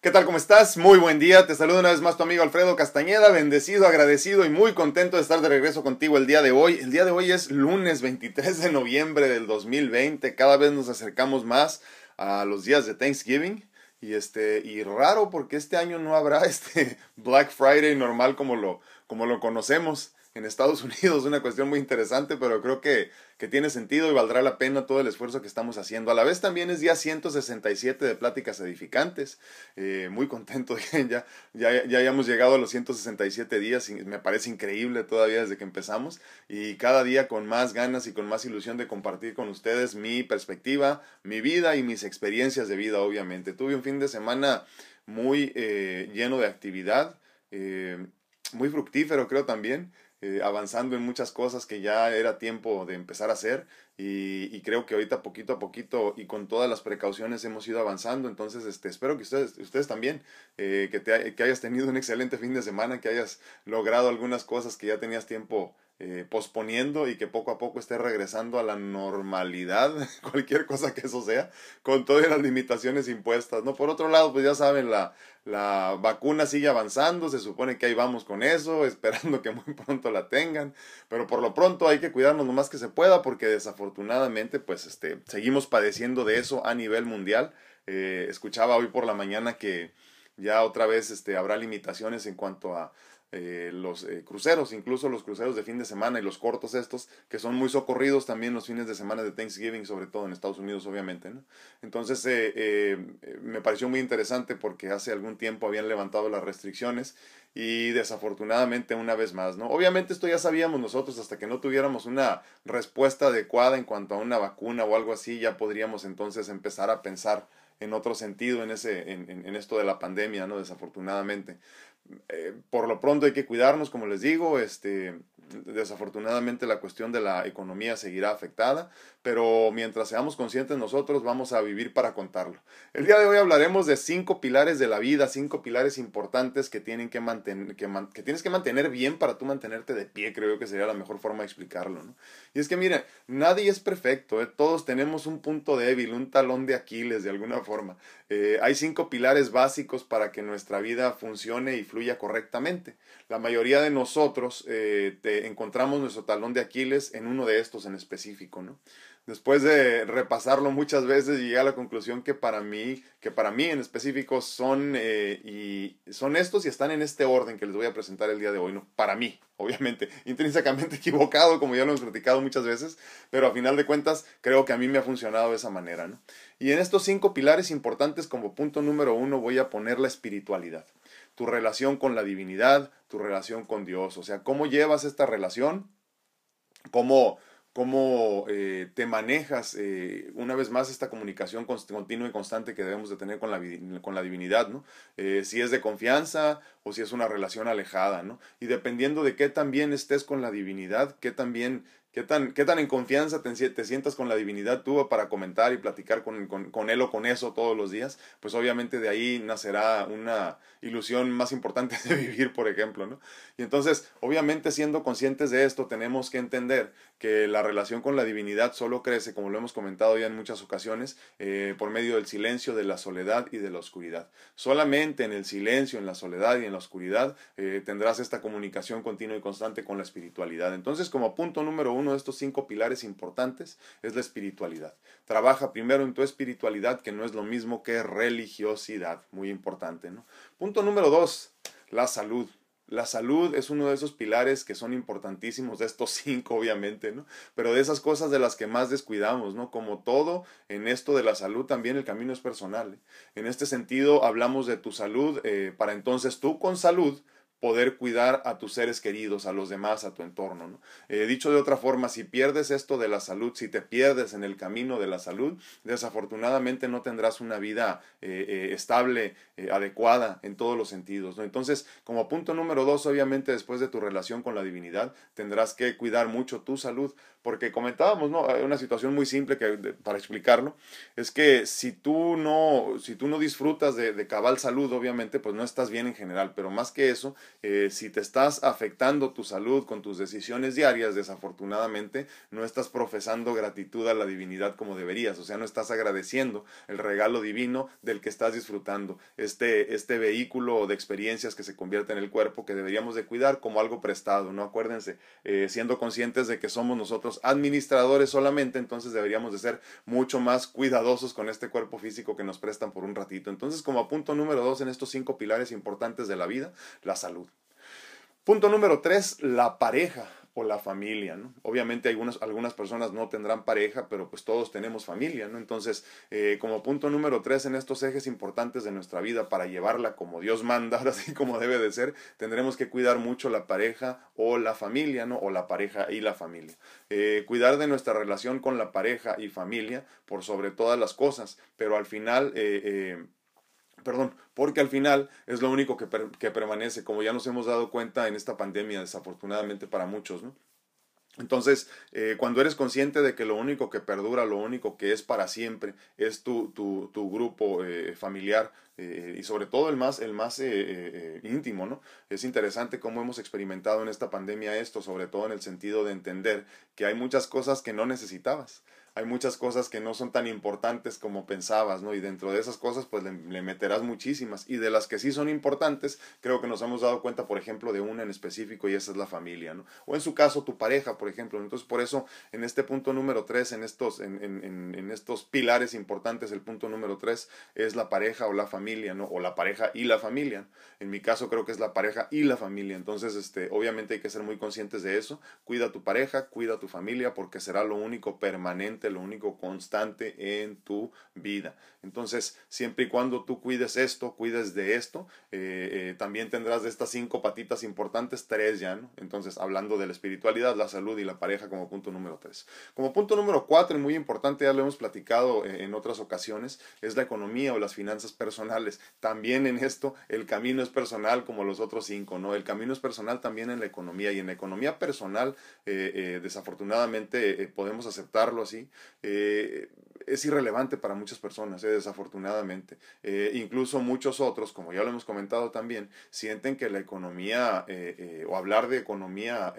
¿Qué tal? ¿Cómo estás? Muy buen día. Te saludo una vez más tu amigo Alfredo Castañeda, bendecido, agradecido y muy contento de estar de regreso contigo el día de hoy. El día de hoy es lunes 23 de noviembre del 2020. Cada vez nos acercamos más a los días de Thanksgiving. Y este, y raro porque este año no habrá este Black Friday normal como lo, como lo conocemos en Estados Unidos, una cuestión muy interesante, pero creo que, que, tiene sentido y valdrá la pena todo el esfuerzo que estamos haciendo. A la vez también es día 167 de Pláticas Edificantes, eh, muy contento, ya, ya, ya hayamos llegado a los 167 días, me parece increíble todavía desde que empezamos, y cada día con más ganas y con más ilusión de compartir con ustedes mi perspectiva, mi vida y mis experiencias de vida, obviamente. Tuve un fin de semana muy eh, lleno de actividad, eh, muy fructífero creo también. Eh, avanzando en muchas cosas que ya era tiempo de empezar a hacer y, y, creo que ahorita poquito a poquito y con todas las precauciones hemos ido avanzando. Entonces este espero que ustedes ustedes también eh, que, te, que hayas tenido un excelente fin de semana que hayas logrado algunas cosas que ya tenías tiempo eh, posponiendo y que poco a poco esté regresando a la normalidad, cualquier cosa que eso sea, con todas las limitaciones impuestas, ¿no? Por otro lado, pues ya saben, la, la vacuna sigue avanzando, se supone que ahí vamos con eso, esperando que muy pronto la tengan, pero por lo pronto hay que cuidarnos lo más que se pueda porque desafortunadamente pues este, seguimos padeciendo de eso a nivel mundial. Eh, escuchaba hoy por la mañana que ya otra vez este, habrá limitaciones en cuanto a eh, los eh, cruceros, incluso los cruceros de fin de semana y los cortos estos, que son muy socorridos también los fines de semana de Thanksgiving, sobre todo en Estados Unidos, obviamente. ¿no? Entonces, eh, eh, me pareció muy interesante porque hace algún tiempo habían levantado las restricciones y desafortunadamente una vez más, ¿no? Obviamente esto ya sabíamos nosotros hasta que no tuviéramos una respuesta adecuada en cuanto a una vacuna o algo así, ya podríamos entonces empezar a pensar en otro sentido en, ese, en, en esto de la pandemia, ¿no? Desafortunadamente. Eh, por lo pronto hay que cuidarnos, como les digo, este, desafortunadamente la cuestión de la economía seguirá afectada, pero mientras seamos conscientes nosotros vamos a vivir para contarlo. El día de hoy hablaremos de cinco pilares de la vida, cinco pilares importantes que, tienen que, mantener, que, man, que tienes que mantener bien para tú mantenerte de pie, creo que sería la mejor forma de explicarlo. ¿no? Y es que miren, nadie es perfecto, ¿eh? todos tenemos un punto débil, un talón de Aquiles de alguna forma. Eh, hay cinco pilares básicos para que nuestra vida funcione y fluya correctamente. La mayoría de nosotros eh, encontramos nuestro talón de Aquiles en uno de estos en específico, ¿no? Después de repasarlo muchas veces llegué a la conclusión que para mí, que para mí en específico son eh, y son estos y están en este orden que les voy a presentar el día de hoy, ¿no? Para mí, obviamente, intrínsecamente equivocado, como ya lo hemos platicado muchas veces, pero a final de cuentas creo que a mí me ha funcionado de esa manera, ¿no? Y en estos cinco pilares importantes como punto número uno voy a poner la espiritualidad tu relación con la divinidad, tu relación con Dios, o sea, cómo llevas esta relación, cómo, cómo eh, te manejas eh, una vez más esta comunicación continua y constante que debemos de tener con la, con la divinidad, ¿no? Eh, si es de confianza o si es una relación alejada, ¿no? Y dependiendo de qué tan bien estés con la divinidad, qué tan bien ¿Qué tan, ¿Qué tan en confianza te, te, sientas con la divinidad tú para comentar y platicar con, con, él o con eso todos los días? Pues obviamente de ahí nacerá una ilusión más importante de vivir, por ejemplo, ¿no? Y entonces, obviamente siendo conscientes de esto, tenemos que entender que la relación con la divinidad solo crece, como lo hemos comentado ya en muchas ocasiones, eh, por medio del silencio, de la soledad y de la oscuridad. Solamente en el silencio, en la soledad y en la oscuridad eh, tendrás esta comunicación continua y constante con la espiritualidad. Entonces, como punto número uno de estos cinco pilares importantes es la espiritualidad. Trabaja primero en tu espiritualidad, que no es lo mismo que religiosidad, muy importante. ¿no? Punto número dos, la salud. La salud es uno de esos pilares que son importantísimos, de estos cinco obviamente, ¿no? Pero de esas cosas de las que más descuidamos, ¿no? Como todo en esto de la salud, también el camino es personal. ¿eh? En este sentido, hablamos de tu salud, eh, para entonces tú con salud poder cuidar a tus seres queridos, a los demás, a tu entorno. ¿no? Eh, dicho de otra forma, si pierdes esto de la salud, si te pierdes en el camino de la salud, desafortunadamente no tendrás una vida eh, eh, estable, adecuada en todos los sentidos. ¿no? Entonces, como punto número dos, obviamente después de tu relación con la divinidad, tendrás que cuidar mucho tu salud, porque comentábamos, ¿no? Una situación muy simple que, para explicarlo, es que si tú no, si tú no disfrutas de, de cabal salud, obviamente, pues no estás bien en general, pero más que eso, Eh, si te estás afectando tu salud con tus decisiones diarias, desafortunadamente no estás profesando gratitud a la divinidad como deberías, o sea, no estás agradeciendo el regalo divino del que estás disfrutando, este, este vehículo de experiencias que se convierte en el cuerpo que deberíamos de cuidar como algo prestado, ¿no? Acuérdense, eh, siendo conscientes de que somos nosotros administradores solamente, entonces deberíamos de ser mucho más cuidadosos con este cuerpo físico que nos prestan por un ratito. Entonces, como punto número dos en estos cinco pilares importantes de la vida, la salud. Punto número tres, la pareja o la familia. Obviamente algunas, algunas personas no tendrán pareja, pero pues todos tenemos familia, ¿no? Entonces, eh, como punto número tres en estos ejes importantes de nuestra vida para llevarla como Dios manda, así como debe de ser, tendremos que cuidar mucho la pareja o la familia, ¿no? O la pareja y la familia. Eh, cuidar de nuestra relación con la pareja y familia por sobre todas las cosas, pero al final... Eh, perdón, porque al final es lo único que, que, permanece, como ya nos hemos dado cuenta en esta pandemia, desafortunadamente para muchos. Entonces, eh, cuando eres consciente de que lo único que perdura, lo único que es para siempre, es tu, tu, tu grupo eh, familiar eh, y sobre todo el más, el más íntimo, ¿no? Es interesante cómo hemos experimentado en esta pandemia esto, sobre todo en el sentido de entender que hay muchas cosas que no necesitabas hay muchas cosas que no son tan importantes como pensabas, ¿no? Y dentro de esas cosas, pues le, meterás muchísimas. Y de las que sí son importantes, creo que nos hemos dado cuenta, por ejemplo, de una en específico y esa es la familia, ¿no? O en su caso, tu pareja, por ejemplo. Entonces, por eso, en este punto número tres, en estos, en, en, en estos pilares importantes, el punto número tres es la pareja o la familia, ¿no? O la pareja y la familia. En mi caso, creo que es la pareja y la familia. Entonces, este, obviamente hay que ser muy conscientes de eso. Cuida a tu pareja, cuida a tu familia, porque será lo único permanente lo único constante en tu vida. Entonces, siempre y cuando tú cuides esto, cuides de esto, eh, eh, también tendrás de estas cinco patitas importantes, tres ya, ¿no? Entonces, hablando de la espiritualidad, la salud y la pareja como punto número tres. Como punto número cuatro, y muy importante, ya lo hemos platicado eh, en otras ocasiones, es la economía o las finanzas personales. También en esto, el camino es personal como los otros cinco, ¿no? El camino es personal también en la economía y en la economía personal, desafortunadamente, podemos aceptarlo así, eh, es irrelevante para muchas personas, eh, desafortunadamente. Eh, incluso muchos otros, como ya lo hemos comentado también, sienten que la economía eh, o hablar de economía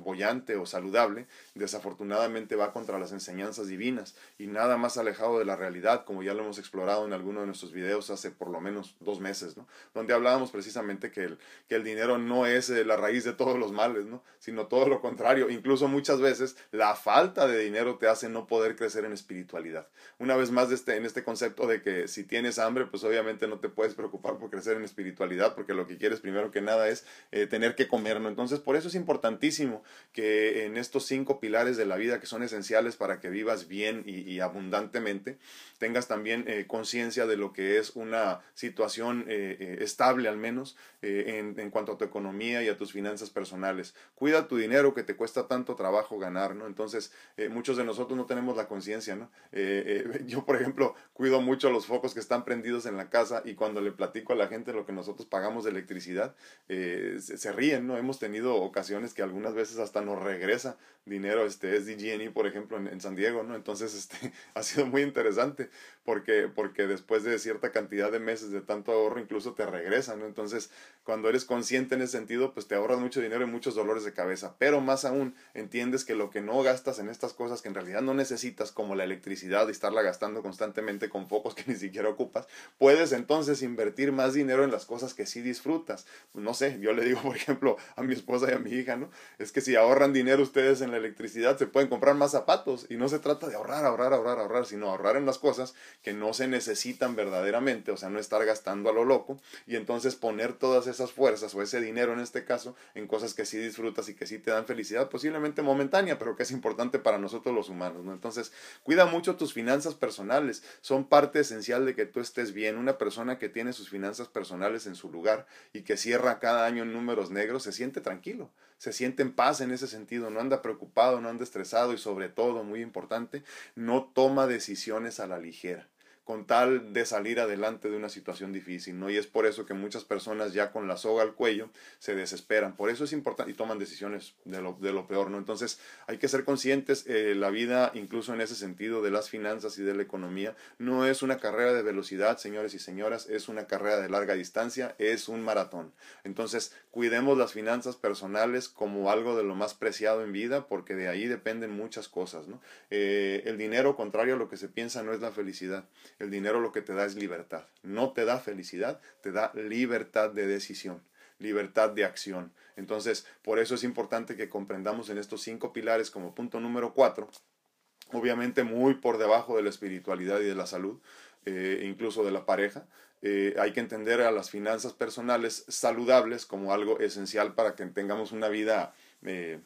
bollante o saludable, desafortunadamente va contra las enseñanzas divinas y nada más alejado de la realidad, como ya lo hemos explorado en alguno de nuestros videos hace por lo menos dos meses, donde hablábamos precisamente que el, dinero no es la raíz de todos los males, ¿no? sino todo lo contrario. Incluso muchas veces la falta de dinero te hace no poder crecer en espiritualidad. Una vez más este, en este concepto de que si tienes hambre, pues obviamente no te puedes preocupar por crecer en espiritualidad, porque lo que quieres primero que nada es eh, tener que comer, ¿no? Entonces, por eso es importantísimo que en estos cinco pilares de la vida que son esenciales para que vivas bien y, abundantemente, tengas también eh, conciencia de lo que es una situación eh, estable al menos en, cuanto a tu economía y a tus finanzas personales. Cuida tu dinero que te cuesta tanto trabajo ganar, ¿no? Entonces, muchos de nosotros no tenemos la conciencia, ¿no? Eh, yo, por ejemplo, cuido mucho los focos que están prendidos en la casa y cuando le platico a la gente lo que nosotros pagamos de electricidad, eh, se, ríen, ¿no? Hemos tenido ocasiones que algunas veces hasta nos regresa dinero, este, SDG&E, por ejemplo, en, San Diego, ¿no? Entonces, este, ha sido muy interesante porque, porque después de cierta cantidad de meses de tanto ahorro, incluso te regresa, ¿no? Entonces, cuando eres consciente en ese sentido, pues te ahorras mucho dinero y muchos dolores de cabeza, pero más aún, entiendes que lo que no gastas en estas cosas que en realidad no necesitas, como la electricidad y estarla gastando constantemente con focos que ni siquiera ocupas, puedes entonces invertir más dinero en las cosas que sí disfrutas. No sé, yo le digo, por ejemplo, a mi esposa y a mi hija, ¿no? Es que si ahorran dinero ustedes en la electricidad, se pueden comprar más zapatos y no se trata de ahorrar, ahorrar, ahorrar, ahorrar, sino ahorrar en las cosas que no se necesitan verdaderamente, o sea, no estar gastando a lo loco y entonces poner todas esas fuerzas o ese dinero en este caso en cosas que sí disfrutas y que sí te dan felicidad, posiblemente momentánea, pero que es importante para nosotros los humanos, ¿no? Entonces, cuida mucho tus finanzas personales, son parte esencial de que tú estés bien. Una persona que tiene sus finanzas personales en su lugar y que cierra cada año números negros se siente tranquilo, se siente en paz en ese sentido, no anda preocupado, no anda estresado y sobre todo, muy importante, no toma decisiones a la ligera. Con tal de salir adelante de una situación difícil, ¿no? Y es por eso que muchas personas ya con la soga al cuello se desesperan. Por eso es importante y toman decisiones de lo, de lo peor, ¿no? Entonces hay que ser conscientes, eh, la vida, incluso en ese sentido de las finanzas y de la economía, no es una carrera de velocidad, señores y señoras, es una carrera de larga distancia, es un maratón. Entonces, cuidemos las finanzas personales como algo de lo más preciado en vida, porque de ahí dependen muchas cosas, ¿no? Eh, el dinero, contrario a lo que se piensa, no es la felicidad. El dinero lo que te da es libertad. No te da felicidad, te da libertad de decisión, libertad de acción. Entonces, por eso es importante que comprendamos en estos cinco pilares como punto número cuatro, obviamente muy por debajo de la espiritualidad y de la salud, eh, incluso de la pareja. Eh, hay que entender a las finanzas personales saludables como algo esencial para que tengamos una vida eh,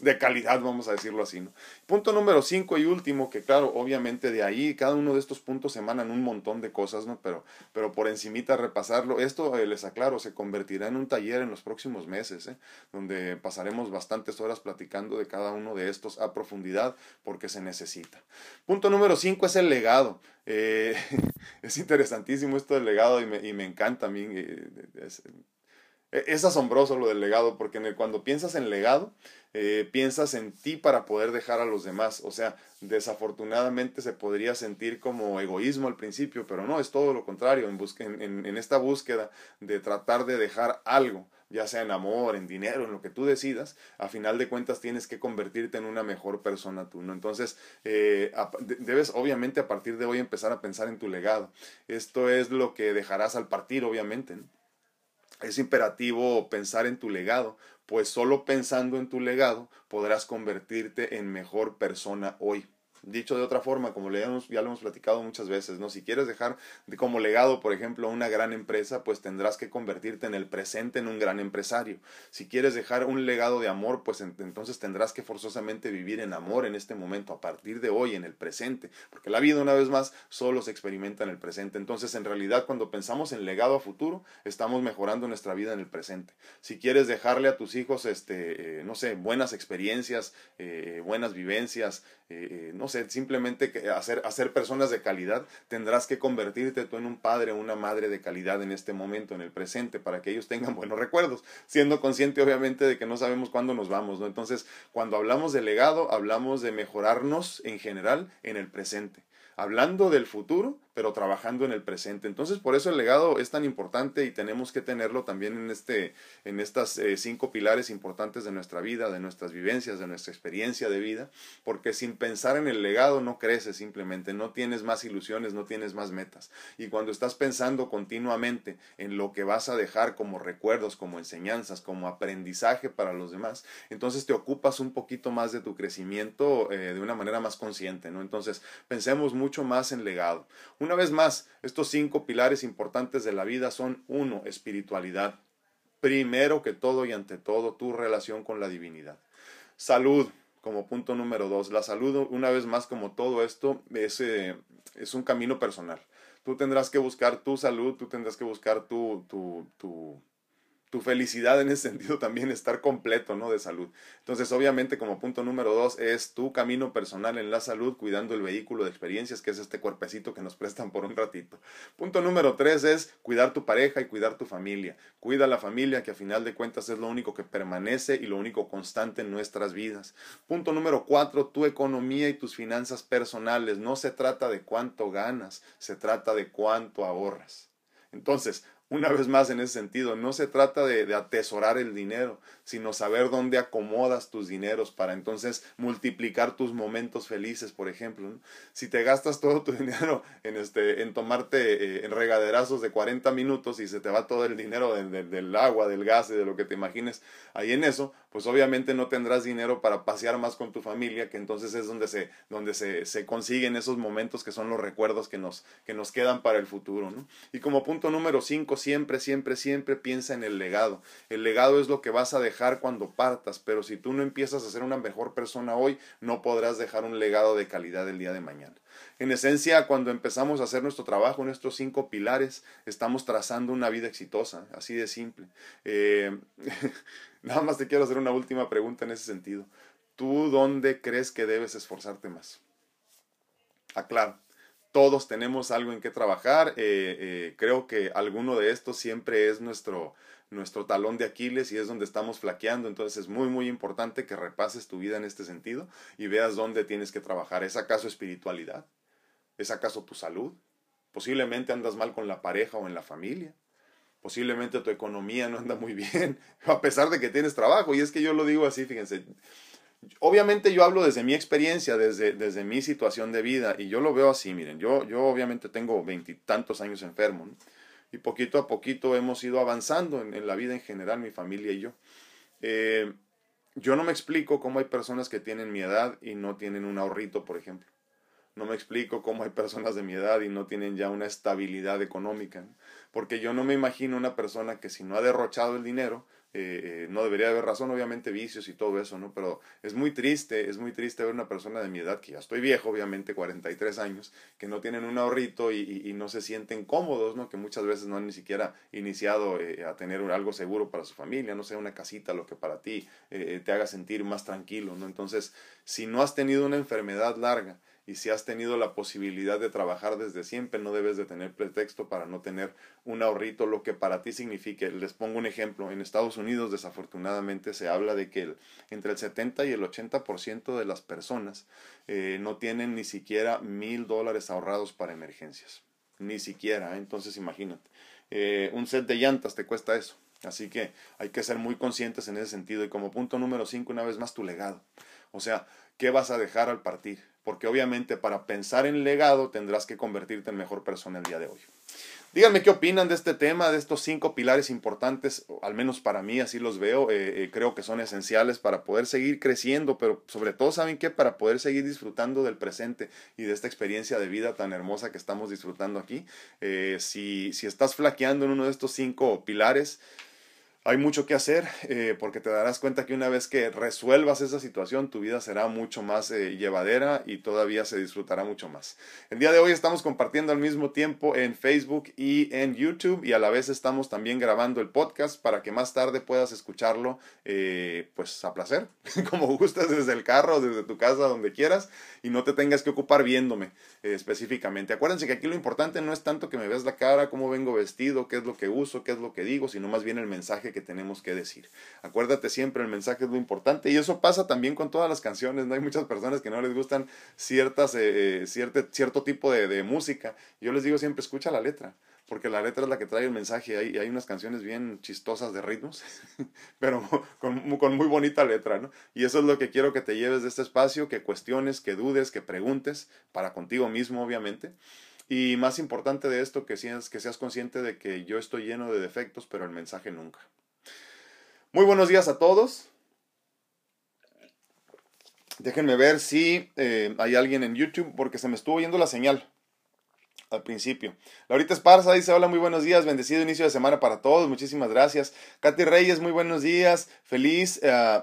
de calidad, vamos a decirlo así. ¿no? Punto número cinco y último, que claro, obviamente de ahí cada uno de estos puntos emanan un montón de cosas, ¿no? Pero, pero por encimita repasarlo, esto eh, les aclaro, se convertirá en un taller en los próximos meses, ¿eh? donde pasaremos bastantes horas platicando de cada uno de estos a profundidad porque se necesita. Punto número cinco es el legado. Eh, es interesantísimo esto del legado y me, y me encanta a mí. Es asombroso lo del legado, porque cuando piensas en legado, eh, piensas en ti para poder dejar a los demás. O sea, desafortunadamente se podría sentir como egoísmo al principio, pero no, es todo lo contrario, en, en, en esta búsqueda de tratar de dejar algo, ya sea en amor, en dinero, en lo que tú decidas, a final de cuentas tienes que convertirte en una mejor persona tú, ¿no? Entonces, eh, debes obviamente a partir de hoy empezar a pensar en tu legado. Esto es lo que dejarás al partir, obviamente, ¿no? Es imperativo pensar en tu legado, pues solo pensando en tu legado podrás convertirte en mejor persona hoy. Dicho de otra forma, como ya lo hemos platicado muchas veces, ¿no? Si quieres dejar como legado, por ejemplo, una gran empresa, pues tendrás que convertirte en el presente en un gran empresario. Si quieres dejar un legado de amor, pues entonces tendrás que forzosamente vivir en amor en este momento, a partir de hoy, en el presente. Porque la vida, una vez más, solo se experimenta en el presente. Entonces, en realidad, cuando pensamos en legado a futuro, estamos mejorando nuestra vida en el presente. Si quieres dejarle a tus hijos, este, eh, no sé, buenas experiencias, eh, buenas vivencias, eh, no sé, simplemente hacer, hacer personas de calidad, tendrás que convertirte tú en un padre o una madre de calidad en este momento, en el presente, para que ellos tengan buenos recuerdos, siendo consciente obviamente de que no sabemos cuándo nos vamos, ¿no? Entonces, cuando hablamos de legado, hablamos de mejorarnos en general en el presente. Hablando del futuro, pero trabajando en el presente. Entonces, por eso el legado es tan importante y tenemos que tenerlo también en, este, en estas eh, cinco pilares importantes de nuestra vida, de nuestras vivencias, de nuestra experiencia de vida, porque sin pensar en el legado no creces simplemente, no tienes más ilusiones, no tienes más metas. Y cuando estás pensando continuamente en lo que vas a dejar como recuerdos, como enseñanzas, como aprendizaje para los demás, entonces te ocupas un poquito más de tu crecimiento eh, de una manera más consciente, ¿no? Entonces, pensemos mucho más en legado. Una vez más, estos cinco pilares importantes de la vida son uno, espiritualidad. Primero que todo y ante todo, tu relación con la divinidad. Salud, como punto número dos. La salud, una vez más, como todo esto, es, eh, es un camino personal. Tú tendrás que buscar tu salud, tú tendrás que buscar tu, tu, tu tu felicidad en ese sentido también estar completo, ¿no? De salud. Entonces, obviamente, como punto número dos, es tu camino personal en la salud, cuidando el vehículo de experiencias, que es este cuerpecito que nos prestan por un ratito. Punto número tres es cuidar tu pareja y cuidar tu familia. Cuida la familia, que a final de cuentas es lo único que permanece y lo único constante en nuestras vidas. Punto número cuatro, tu economía y tus finanzas personales. No se trata de cuánto ganas, se trata de cuánto ahorras. Entonces, una vez más en ese sentido, no se trata de, atesorar el dinero, sino saber dónde acomodas tus dineros para entonces multiplicar tus momentos felices, por ejemplo. Si te gastas todo tu dinero en, este, en tomarte eh, en regaderazos de 40 minutos y se te va todo el dinero del agua, del gas y de lo que te imagines ahí en eso, pues obviamente no tendrás dinero para pasear más con tu familia, que entonces es donde se, donde se, se consiguen esos momentos que son los recuerdos que nos, que nos quedan para el futuro. ¿no? Y como punto número cinco, siempre, siempre, siempre piensa en el legado. El legado es lo que vas a dejar cuando partas, pero si tú no empiezas a ser una mejor persona hoy, no podrás dejar un legado de calidad el día de mañana. En esencia, cuando empezamos a hacer nuestro trabajo, nuestros cinco pilares, estamos trazando una vida exitosa, así de simple. Eh, nada más te quiero hacer una última pregunta en ese sentido. ¿Tú dónde crees que debes esforzarte más? Aclaro, todos tenemos algo en que trabajar. Eh, eh, creo que alguno de estos siempre es nuestro, nuestro talón de Aquiles y es donde estamos flaqueando. Entonces es muy, muy importante que repases tu vida en este sentido y veas dónde tienes que trabajar. ¿Es acaso espiritualidad? ¿Es acaso tu salud? Posiblemente andas mal con la pareja o en la familia. Posiblemente tu economía no anda muy bien, a pesar de que tienes trabajo. Y es que yo lo digo así, fíjense, obviamente yo hablo desde mi experiencia, desde, desde mi situación de vida, y yo lo veo así, miren, yo, yo obviamente tengo veintitantos años enfermo, y poquito a poquito hemos ido avanzando en, la vida en general, mi familia y yo. Eh, yo no me explico cómo hay personas que tienen mi edad y no tienen un ahorrito, por ejemplo. No me explico cómo hay personas de mi edad y no tienen ya una estabilidad económica. Porque yo no me imagino una persona que si no ha derrochado el dinero, eh, eh, no debería haber razón, obviamente vicios y todo eso, ¿no? Pero es muy triste, es muy triste ver una persona de mi edad, que ya estoy viejo, obviamente, 43 años, que no tienen un ahorrito y, no se sienten cómodos, ¿no? Que muchas veces no han ni siquiera iniciado eh, a tener algo seguro para su familia, no sé, una casita, lo que para ti te haga sentir más tranquilo, ¿no? Entonces, si no has tenido una enfermedad larga, y si has tenido la posibilidad de trabajar desde siempre, no debes de tener pretexto para no tener un ahorrito, lo que para ti signifique. Les pongo un ejemplo. En Estados Unidos, desafortunadamente, se habla de que entre el 70 y el 80% de las personas eh, no tienen ni siquiera mil dólares ahorrados para emergencias. Ni siquiera. ¿eh? Entonces, imagínate. Eh, un set de llantas te cuesta eso. Así que hay que ser muy conscientes en ese sentido. Y como punto número 5, una vez más, tu legado. O sea, ¿qué vas a dejar al partir? Porque obviamente para pensar en legado tendrás que convertirte en mejor persona el día de hoy. Díganme qué opinan de este tema, de estos cinco pilares importantes, al menos para mí así los veo, eh, eh, creo que son esenciales para poder seguir creciendo, pero sobre todo saben que para poder seguir disfrutando del presente y de esta experiencia de vida tan hermosa que estamos disfrutando aquí. Eh, si, si estás flaqueando en uno de estos cinco pilares, hay mucho que hacer eh, porque te darás cuenta que una vez que resuelvas esa situación, tu vida será mucho más eh, llevadera y todavía se disfrutará mucho más. El día de hoy estamos compartiendo al mismo tiempo en Facebook y en YouTube y a la vez estamos también grabando el podcast para que más tarde puedas escucharlo eh, pues a placer, como gustas desde el carro, desde tu casa, donde quieras y no te tengas que ocupar viéndome específicamente. Acuérdense que aquí lo importante no es tanto que me veas la cara, cómo vengo vestido, qué es lo que uso, qué es lo que digo, sino más bien el mensaje que tenemos que decir. Acuérdate siempre, el mensaje es lo importante y eso pasa también con todas las canciones, ¿no? Hay muchas personas que no les gustan ciertas, eh, eh, cierto, cierto tipo de, de música. Yo les digo siempre, escucha la letra porque la letra es la que trae el mensaje. Hay, hay unas canciones bien chistosas de ritmos, pero con, con, muy bonita letra, ¿no? Y eso es lo que quiero que te lleves de este espacio, que cuestiones, que dudes, que preguntes, para contigo mismo, obviamente. Y más importante de esto, que seas, que seas consciente de que yo estoy lleno de defectos, pero el mensaje nunca. Muy buenos días a todos. Déjenme ver si eh, hay alguien en YouTube porque se me estuvo yendo la señal al principio. Laurita Esparza dice, hola, muy buenos días, bendecido inicio de semana para todos, muchísimas gracias. Katy Reyes, muy buenos días, feliz... Uh,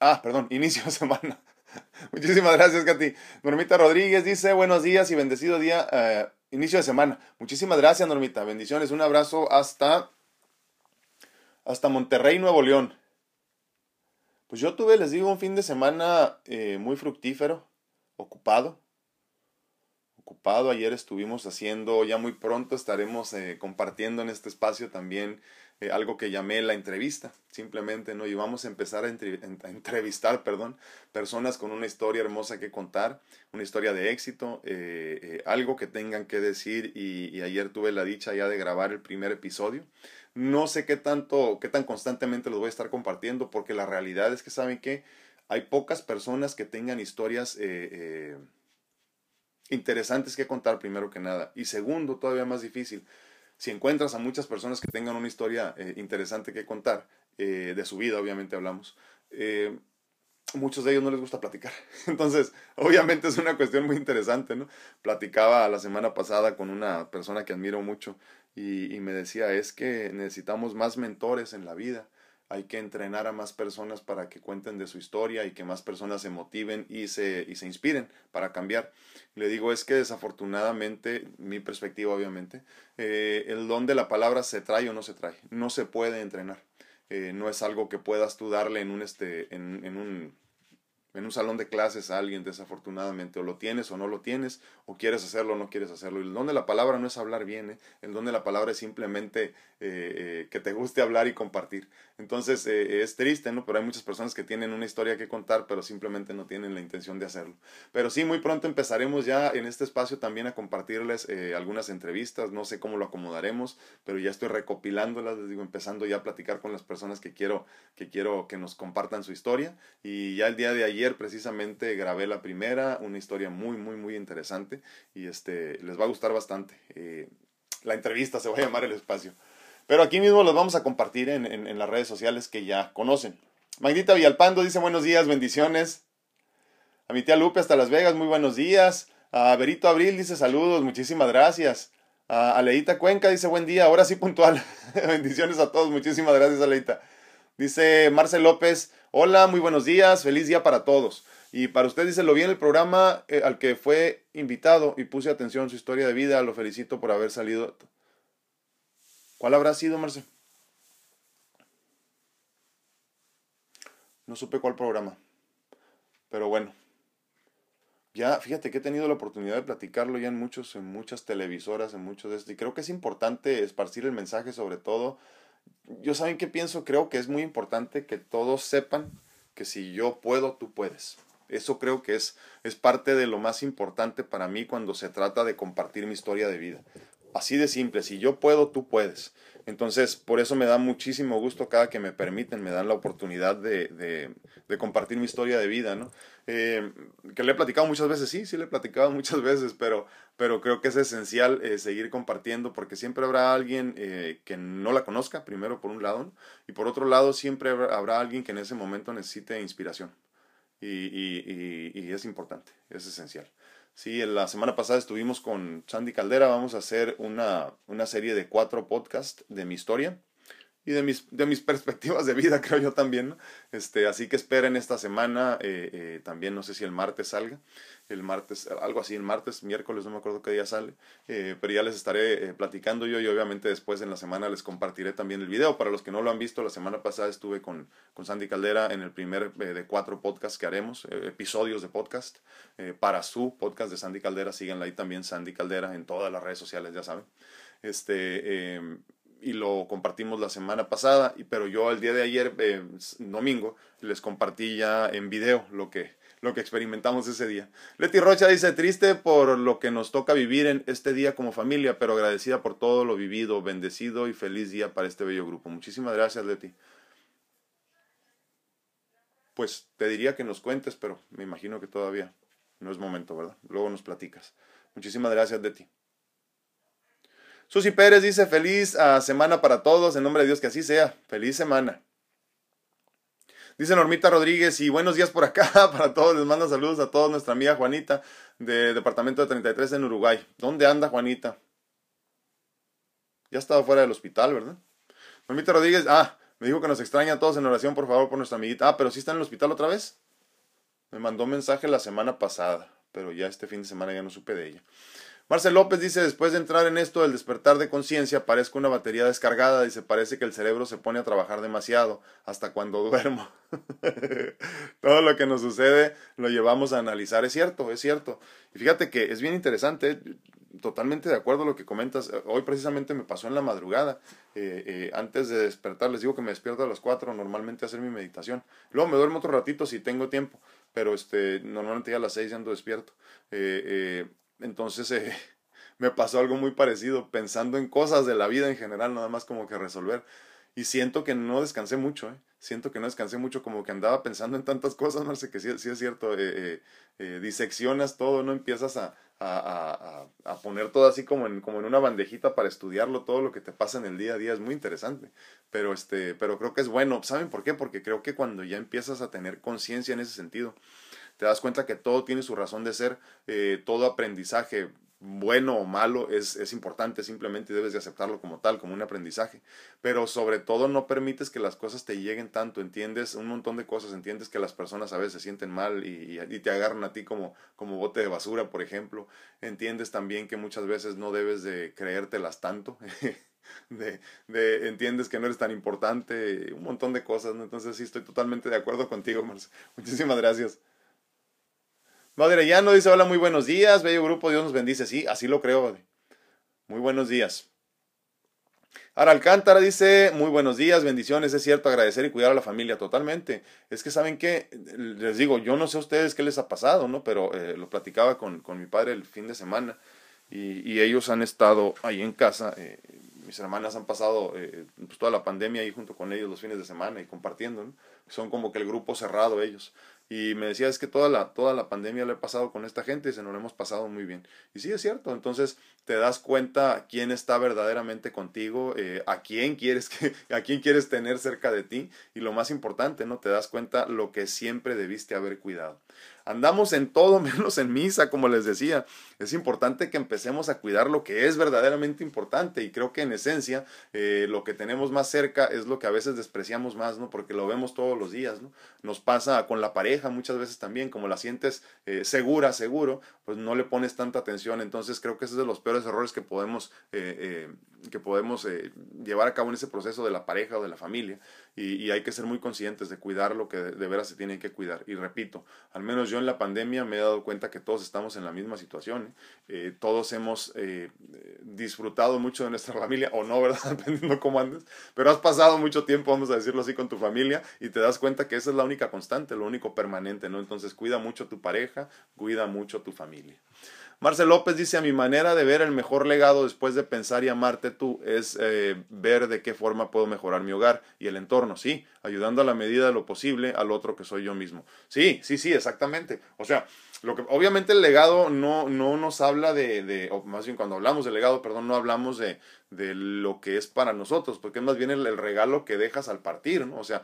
ah, perdón, inicio de semana. muchísimas gracias, Katy. Normita Rodríguez dice, buenos días y bendecido día, uh, inicio de semana. Muchísimas gracias, Normita, bendiciones, un abrazo hasta hasta Monterrey, Nuevo León. Pues yo tuve, les digo, un fin de semana eh, muy fructífero, ocupado. Ocupado, ayer estuvimos haciendo, ya muy pronto estaremos eh, compartiendo en este espacio también eh, algo que llamé la entrevista, simplemente, ¿no? Y vamos a empezar a, entrevistar, perdón, personas con una historia hermosa que contar, una historia de éxito, algo que tengan que decir y, y ayer tuve la dicha ya de grabar el primer episodio. No sé qué tanto, qué tan constantemente los voy a estar compartiendo, porque la realidad es que saben que hay pocas personas que tengan historias eh, eh, interesantes que contar, primero que nada. Y segundo, todavía más difícil, si encuentras a muchas personas que tengan una historia eh, interesante que contar, de su vida, obviamente hablamos, muchos de ellos no les gusta platicar. Entonces, obviamente es una cuestión muy interesante, ¿no? Platicaba la semana pasada con una persona que admiro mucho y, me decía, es que necesitamos más mentores en la vida, hay que entrenar a más personas para que cuenten de su historia y que más personas se motiven y se, y se inspiren para cambiar. Le digo, es que desafortunadamente, mi perspectiva obviamente, eh, el don de la palabra se trae o no se trae, no se puede entrenar. Eh, no es algo que puedas tú darle en un, este, en, en un en un salón de clases alguien desafortunadamente, o lo tienes o no lo tienes, o quieres hacerlo o no quieres hacerlo. el don de la palabra no es hablar bien, ¿eh? el don de la palabra es simplemente eh, eh, que te guste hablar y compartir. Entonces es triste, ¿no? Pero hay muchas personas que tienen una historia que contar, pero simplemente no tienen la intención de hacerlo. Pero sí, muy pronto empezaremos ya en este espacio también a compartirles algunas entrevistas, no sé cómo lo acomodaremos, pero ya estoy recopilándolas, les digo, empezando ya a platicar con las personas que quiero que, quiero que nos compartan su historia. Y ya el día de ayer ayer precisamente grabé la primera, una historia muy, muy, muy interesante y este, les va a gustar bastante. Eh, la entrevista se va a llamar El Espacio. Pero aquí mismo los vamos a compartir en, las redes sociales que ya conocen. Magdita Villalpando dice buenos días, bendiciones. A mi tía Lupe hasta Las Vegas, muy buenos días. A Berito Abril dice saludos, muchísimas gracias. A Aleita Cuenca dice buen día, ahora sí puntual. bendiciones a todos, muchísimas gracias Aleita. Dice Marcel López, Hola, muy buenos días, feliz día para todos. Y para usted dice, lo vi en el programa eh, al que fue invitado y puse atención su historia de vida, lo felicito por haber salido. ¿Cuál habrá sido, Marce? No supe cuál programa. Pero bueno. Ya, fíjate que he tenido la oportunidad de platicarlo ya en muchos, en muchas televisoras, en muchos de estos. Y creo que es importante esparcir el mensaje sobre todo yo saben qué pienso, creo que es muy importante que todos sepan que si yo puedo, tú puedes. Eso creo que es, es parte de lo más importante para mí cuando se trata de compartir mi historia de vida. Así de simple, si yo puedo, tú puedes. Entonces, por eso me da muchísimo gusto cada que me permiten, me dan la oportunidad de, de, de compartir mi historia de vida, ¿no? Eh, que le he platicado muchas veces, sí, sí le he platicado muchas veces, pero, pero creo que es esencial eh, seguir compartiendo porque siempre habrá alguien eh, que no la conozca, primero por un lado, y por otro lado siempre habrá alguien que en ese momento necesite inspiración. Y, y, y, y es importante, es esencial. Sí, la semana pasada estuvimos con Sandy Caldera, vamos a hacer una, una serie de cuatro podcasts de mi historia y de mis, de mis perspectivas de vida, creo yo también. Este, así que esperen esta semana, eh, eh, también no sé si el martes salga, el martes, algo así, el martes, miércoles, no me acuerdo qué día sale, eh, pero ya les estaré platicando yo y obviamente después en la semana les compartiré también el video. Para los que no lo han visto, la semana pasada estuve con, con Sandy Caldera en el primer de cuatro podcasts que haremos, episodios de podcast, para su podcast de Sandy Caldera, síganla ahí también, Sandy Caldera, en todas las redes sociales, ya saben. Este, em, y lo compartimos la semana pasada, pero yo el día de ayer, eh, domingo, les compartí ya en video lo que, lo que experimentamos ese día. Leti Rocha dice, triste por lo que nos toca vivir en este día como familia, pero agradecida por todo lo vivido, bendecido y feliz día para este bello grupo. Muchísimas gracias, Leti. Pues te diría que nos cuentes, pero me imagino que todavía no es momento, ¿verdad? Luego nos platicas. Muchísimas gracias, Leti. Susi Pérez dice feliz ah, semana para todos, en nombre de Dios que así sea. Feliz semana. Dice Normita Rodríguez y buenos días por acá para todos. Les mando saludos a todos. Nuestra amiga Juanita de Departamento de 33 en Uruguay. ¿Dónde anda Juanita? Ya estaba fuera del hospital, ¿verdad? Normita Rodríguez, ah, me dijo que nos extraña a todos en oración, por favor, por nuestra amiguita. Ah, pero sí está en el hospital otra vez. Me mandó mensaje la semana pasada, pero ya este fin de semana ya no supe de ella. Marcel López dice, después de entrar en esto del despertar de conciencia, parezco una batería descargada, dice, parece que el cerebro se pone a trabajar demasiado hasta cuando duermo. Todo lo que nos sucede lo llevamos a analizar, es cierto, es cierto. Y fíjate que es bien interesante, totalmente de acuerdo a lo que comentas. Hoy precisamente me pasó en la madrugada, eh, eh, antes de despertar, les digo que me despierto a las 4 normalmente hacer mi meditación. Luego me duermo otro ratito si tengo tiempo, pero este, normalmente ya a las 6 ya ando despierto. Eh, entonces eh, me pasó algo muy parecido, pensando en cosas de la vida en general, nada más como que resolver. Y siento que no descansé mucho, ¿eh? siento que no descansé mucho, como que andaba pensando en tantas cosas, sé que sí, sí es cierto, eh, eh, diseccionas todo, no empiezas a, a, a, a, poner todo así como en, como en una bandejita para estudiarlo, todo lo que te pasa en el día a día, es muy interesante, pero, este, pero creo que es bueno, ¿saben por qué? Porque creo que cuando ya empiezas a tener conciencia en ese sentido, te das cuenta que todo tiene su razón de ser, eh, todo aprendizaje bueno o malo es, es importante, simplemente debes de aceptarlo como tal, como un aprendizaje. Pero sobre todo no permites que las cosas te lleguen tanto, entiendes un montón de cosas, entiendes que las personas a veces se sienten mal y, te agarran a ti como, como bote de basura, por ejemplo. Entiendes también que muchas veces no debes de creértelas tanto. De, de, entiendes que no eres tan importante, un montón de cosas. Entonces sí estoy totalmente de acuerdo contigo, Marce. Muchísimas gracias. Ya no dice, hola, muy buenos días, bello grupo, Dios nos bendice. Sí, así lo creo. Muy buenos días. Ahora Alcántara dice, muy buenos días, bendiciones, es cierto, agradecer y cuidar a la familia totalmente. Es que saben qué, les digo, yo no sé a ustedes qué les ha pasado, ¿no? Pero eh, lo platicaba con, con, mi padre el fin de semana y, y ellos han estado ahí en casa. Eh, mis hermanas han pasado eh, pues toda la pandemia ahí junto con ellos los fines de semana y compartiendo, ¿no? Son como que el grupo cerrado ellos. Y me decía, es que toda la, toda la pandemia lo he pasado con esta gente y se nos lo hemos pasado muy bien. Y sí, es cierto. Entonces te das cuenta quién está verdaderamente contigo, eh, a quién quieres que, a quién quieres tener cerca de ti. Y lo más importante, ¿no? Te das cuenta lo que siempre debiste haber cuidado. Andamos en todo menos en misa, como les decía. Es importante que empecemos a cuidar lo que es verdaderamente importante y creo que en esencia eh, lo que tenemos más cerca es lo que a veces despreciamos más, ¿no? Porque lo vemos todos los días, ¿no? Nos pasa con la pareja muchas veces también, como la sientes eh, segura, seguro, pues no le pones tanta atención. Entonces creo que ese es de los peores errores que podemos, eh, que podemos llevar a cabo en ese proceso de la pareja o de la familia y, hay que ser muy conscientes de cuidar lo que de, veras se tiene que cuidar. Y repito, al menos yo en la pandemia me he dado cuenta que todos estamos en la misma situación. ¿eh? todos hemos eh, disfrutado mucho de nuestra familia, o no, ¿verdad? Dependiendo cómo andes. Pero has pasado mucho tiempo, vamos a decirlo así, con tu familia y te das cuenta que esa es la única constante, lo único permanente, ¿no? Entonces cuida mucho tu pareja, cuida mucho tu familia. Marcel López dice, a mi manera de ver el mejor legado después de pensar y amarte tú es eh, ver de qué forma puedo mejorar mi hogar y el entorno, sí, ayudando a la medida de lo posible al otro que soy yo mismo. Sí, sí, sí, exactamente. O sea, lo que, obviamente el legado no, no nos habla de, de, o más bien cuando hablamos de legado, perdón, no hablamos de, de lo que es para nosotros, porque es más bien el, el regalo que dejas al partir, ¿no? O sea,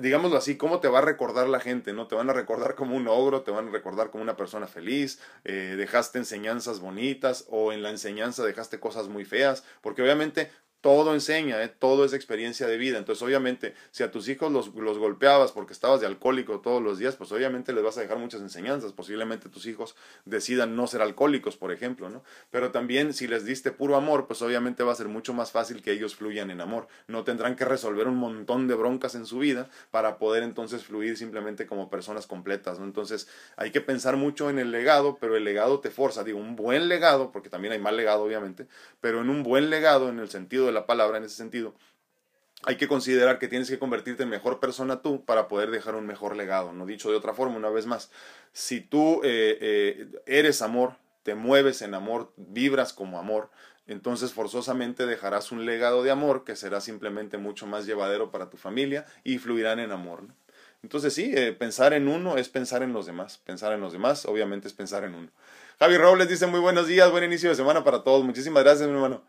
digámoslo así, cómo te va a recordar la gente, ¿no? Te van a recordar como un ogro, te van a recordar como una persona feliz, eh, dejaste enseñanzas bonitas o en la enseñanza dejaste cosas muy feas, porque obviamente todo enseña, ¿eh? todo es experiencia de vida. Entonces, obviamente, si a tus hijos los, los, golpeabas porque estabas de alcohólico todos los días, pues obviamente les vas a dejar muchas enseñanzas. Posiblemente tus hijos decidan no ser alcohólicos, por ejemplo, ¿no? Pero también si les diste puro amor, pues obviamente va a ser mucho más fácil que ellos fluyan en amor. No tendrán que resolver un montón de broncas en su vida para poder entonces fluir simplemente como personas completas, ¿no? Entonces, hay que pensar mucho en el legado, pero el legado te forza, digo, un buen legado, porque también hay mal legado, obviamente, pero en un buen legado, en el sentido de la palabra en ese sentido, hay que considerar que tienes que convertirte en mejor persona tú para poder dejar un mejor legado. No dicho de otra forma, una vez más, si tú eh, eh, eres amor, te mueves en amor, vibras como amor, entonces forzosamente dejarás un legado de amor que será simplemente mucho más llevadero para tu familia y fluirán en amor. Entonces sí, eh, pensar en uno es pensar en los demás. Pensar en los demás obviamente es pensar en uno. Javi Robles dice muy buenos días, buen inicio de semana para todos. Muchísimas gracias, mi hermano.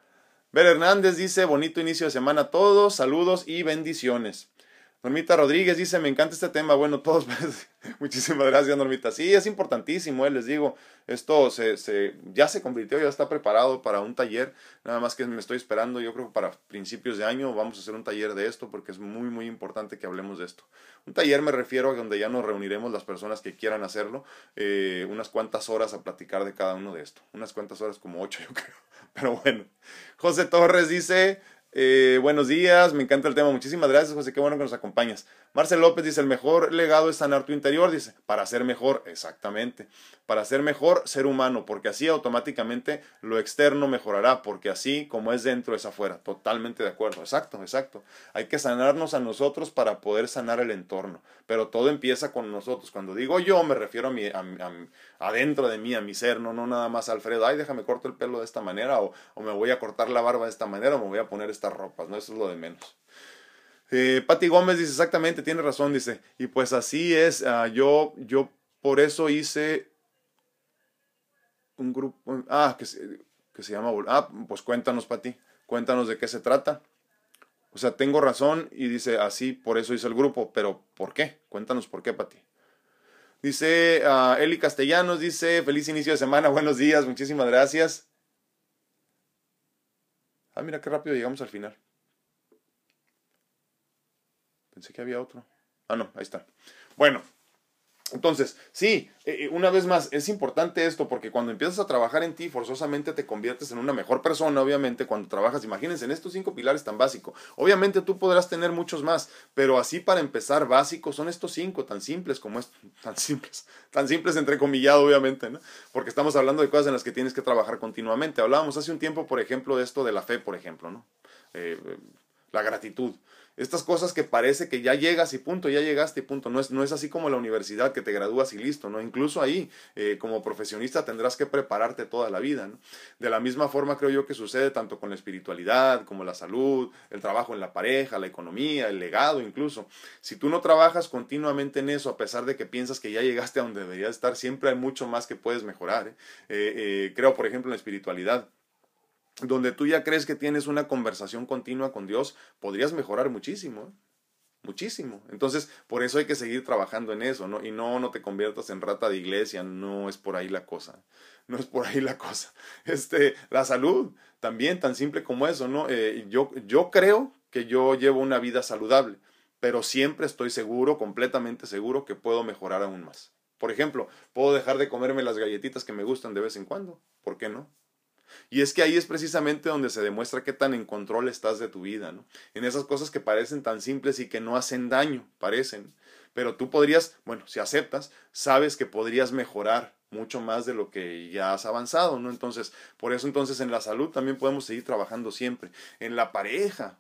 Ver Hernández dice, bonito inicio de semana a todos, saludos y bendiciones. Normita Rodríguez dice, me encanta este tema. Bueno, todos, muchísimas gracias, Normita. Sí, es importantísimo, eh, les digo, esto se, se, ya se convirtió, ya está preparado para un taller, nada más que me estoy esperando, yo creo que para principios de año vamos a hacer un taller de esto porque es muy, muy importante que hablemos de esto. Un taller me refiero a donde ya nos reuniremos las personas que quieran hacerlo, eh, unas cuantas horas a platicar de cada uno de esto, unas cuantas horas como ocho yo creo. Pero bueno, José Torres dice, eh, buenos días, me encanta el tema. Muchísimas gracias, José, qué bueno que nos acompañas. Marcel López dice, el mejor legado es sanar tu interior, dice, para ser mejor, exactamente, para ser mejor ser humano, porque así automáticamente lo externo mejorará, porque así como es dentro es afuera, totalmente de acuerdo, exacto, exacto. Hay que sanarnos a nosotros para poder sanar el entorno, pero todo empieza con nosotros. Cuando digo yo, me refiero a mi, a, adentro de mí, a mi ser, no, no nada más Alfredo, ay, déjame corto el pelo de esta manera, o, o me voy a cortar la barba de esta manera, o me voy a poner ropas, no, eso es lo de menos. Eh, Patti Gómez dice exactamente, tiene razón, dice. Y pues así es, uh, yo, yo por eso hice un grupo, ah, que se, que se llama, ah, pues cuéntanos, Pati, cuéntanos de qué se trata. O sea, tengo razón y dice así, por eso hice el grupo, pero ¿por qué? Cuéntanos por qué, Pati. Dice uh, Eli Castellanos, dice, feliz inicio de semana, buenos días, muchísimas gracias. Ah, mira qué rápido llegamos al final. Pensé que había otro. Ah, no, ahí está. Bueno, Entonces, sí, eh, eh, una vez más, es importante esto porque cuando empiezas a trabajar en ti, forzosamente te conviertes en una mejor persona, obviamente, cuando trabajas, imagínense, en estos cinco pilares tan básicos. Obviamente tú podrás tener muchos más, pero así para empezar, básicos son estos cinco, tan simples como estos, tan simples, tan simples entre comillado, obviamente, ¿no? Porque estamos hablando de cosas en las que tienes que trabajar continuamente. Hablábamos hace un tiempo, por ejemplo, de esto de la fe, por ejemplo, ¿no? Eh, la gratitud. Estas cosas que parece que ya llegas y punto, ya llegaste y punto. No es, no es así como la universidad que te gradúas y listo, ¿no? Incluso ahí, eh, como profesionista, tendrás que prepararte toda la vida, ¿no? De la misma forma creo yo que sucede tanto con la espiritualidad, como la salud, el trabajo en la pareja, la economía, el legado incluso. Si tú no trabajas continuamente en eso, a pesar de que piensas que ya llegaste a donde deberías estar, siempre hay mucho más que puedes mejorar. ¿eh? Eh, creo, por ejemplo, en la espiritualidad donde tú ya crees que tienes una conversación continua con Dios, podrías mejorar muchísimo. ¿eh? Muchísimo. Entonces, por eso hay que seguir trabajando en eso, ¿no? Y no, no te conviertas en rata de iglesia, no es por ahí la cosa. No es por ahí la cosa. Este, la salud, también tan simple como eso, ¿no? Eh, yo, yo creo que yo llevo una vida saludable, pero siempre estoy seguro, completamente seguro, que puedo mejorar aún más. Por ejemplo, puedo dejar de comerme las galletitas que me gustan de vez en cuando. ¿Por qué no? Y es que ahí es precisamente donde se demuestra qué tan en control estás de tu vida, ¿no? En esas cosas que parecen tan simples y que no hacen daño, parecen. Pero tú podrías, bueno, si aceptas, sabes que podrías mejorar mucho más de lo que ya has avanzado, ¿no? Entonces, por eso entonces en la salud también podemos seguir trabajando siempre. En la pareja,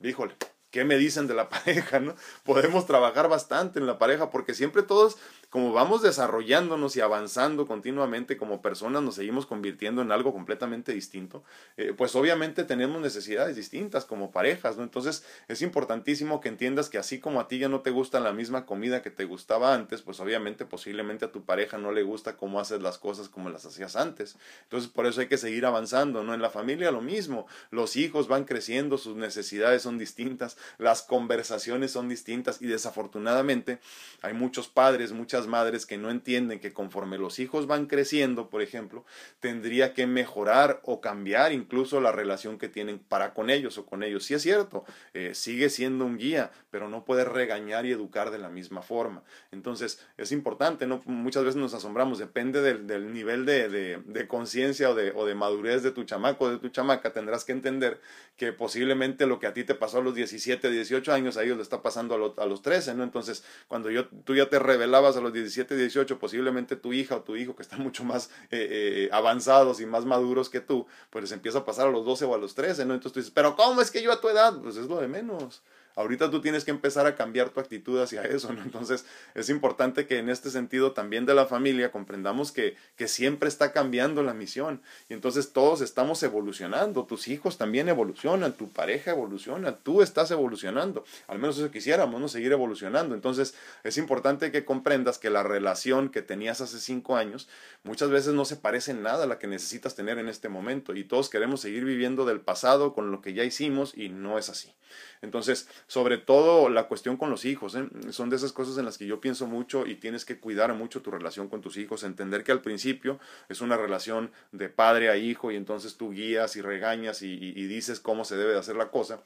híjole, ¿qué me dicen de la pareja, no? Podemos trabajar bastante en la pareja porque siempre todos como vamos desarrollándonos y avanzando continuamente como personas, nos seguimos convirtiendo en algo completamente distinto, eh, pues obviamente tenemos necesidades distintas como parejas, ¿no? Entonces es importantísimo que entiendas que así como a ti ya no te gusta la misma comida que te gustaba antes, pues obviamente posiblemente a tu pareja no le gusta cómo haces las cosas como las hacías antes. Entonces por eso hay que seguir avanzando, ¿no? En la familia lo mismo, los hijos van creciendo, sus necesidades son distintas, las conversaciones son distintas y desafortunadamente hay muchos padres, muchas madres que no entienden que conforme los hijos van creciendo, por ejemplo, tendría que mejorar o cambiar incluso la relación que tienen para con ellos o con ellos. Sí es cierto, eh, sigue siendo un guía, pero no puede regañar y educar de la misma forma. Entonces, es importante, ¿no? Muchas veces nos asombramos, depende del, nivel de, conciencia o de, o de madurez de tu chamaco o de tu chamaca, tendrás que entender que posiblemente lo que a ti te pasó a los 17, 18 años, a ellos le está pasando a, a los 13, ¿no? Entonces, cuando yo, tú ya te revelabas a los 17, 18, posiblemente tu hija o tu hijo que están mucho más eh, eh, avanzados y más maduros que tú, pues les empieza a pasar a los 12 o a los 13, ¿no? Entonces tú dices, pero ¿cómo es que yo a tu edad? Pues es lo de menos. Ahorita tú tienes que empezar a cambiar tu actitud hacia eso, ¿no? Entonces es importante que en este sentido también de la familia comprendamos que, que siempre está cambiando la misión y entonces todos estamos evolucionando, tus hijos también evolucionan, tu pareja evoluciona, tú estás evolucionando, al menos eso quisiéramos, ¿no? Seguir evolucionando. Entonces es importante que comprendas que la relación que tenías hace cinco años muchas veces no se parece en nada a la que necesitas tener en este momento y todos queremos seguir viviendo del pasado con lo que ya hicimos y no es así. Entonces, sobre todo la cuestión con los hijos, ¿eh? son de esas cosas en las que yo pienso mucho y tienes que cuidar mucho tu relación con tus hijos, entender que al principio es una relación de padre a hijo y entonces tú guías y regañas y, y dices cómo se debe de hacer la cosa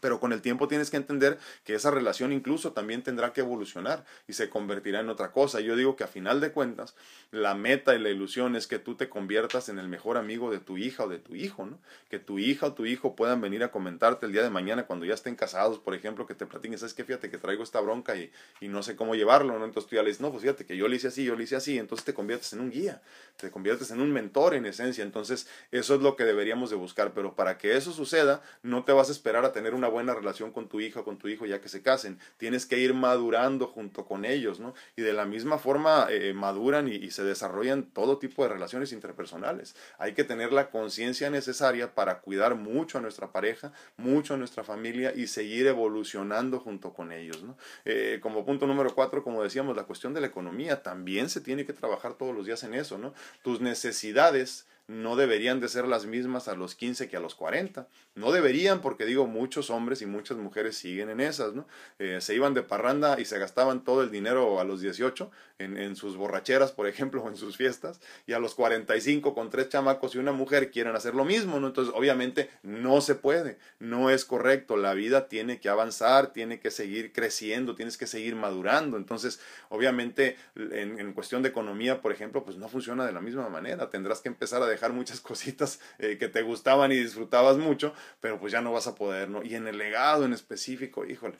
pero con el tiempo tienes que entender que esa relación incluso también tendrá que evolucionar y se convertirá en otra cosa. Yo digo que a final de cuentas, la meta y la ilusión es que tú te conviertas en el mejor amigo de tu hija o de tu hijo, ¿no? Que tu hija o tu hijo puedan venir a comentarte el día de mañana cuando ya estén casados, por ejemplo, que te platiquen, ¿sabes qué? Fíjate que traigo esta bronca y, y no sé cómo llevarlo, ¿no? Entonces tú ya le dices, no, pues fíjate que yo le hice así, yo le hice así, entonces te conviertes en un guía, te conviertes en un mentor en esencia. Entonces, eso es lo que deberíamos de buscar, pero para que eso suceda, no te vas a esperar a tener una buena relación con tu hija o con tu hijo ya que se casen. Tienes que ir madurando junto con ellos, ¿no? Y de la misma forma eh, maduran y, se desarrollan todo tipo de relaciones interpersonales. Hay que tener la conciencia necesaria para cuidar mucho a nuestra pareja, mucho a nuestra familia y seguir evolucionando junto con ellos, ¿no? Eh, como punto número cuatro, como decíamos, la cuestión de la economía también se tiene que trabajar todos los días en eso, ¿no? Tus necesidades no deberían de ser las mismas a los 15 que a los 40. No deberían porque digo, muchos hombres y muchas mujeres siguen en esas, ¿no? Eh, se iban de parranda y se gastaban todo el dinero a los 18 en, en, sus borracheras, por ejemplo, o en sus fiestas, y a los 45 con tres chamacos y una mujer quieren hacer lo mismo, ¿no? Entonces, obviamente, no se puede, no es correcto, la vida tiene que avanzar, tiene que seguir creciendo, tienes que seguir madurando, entonces, obviamente, en, en cuestión de economía, por ejemplo, pues no funciona de la misma manera, tendrás que empezar a dejar muchas cositas eh, que te gustaban y disfrutabas mucho, pero pues ya no vas a poder, ¿no? Y en el legado en específico, híjole,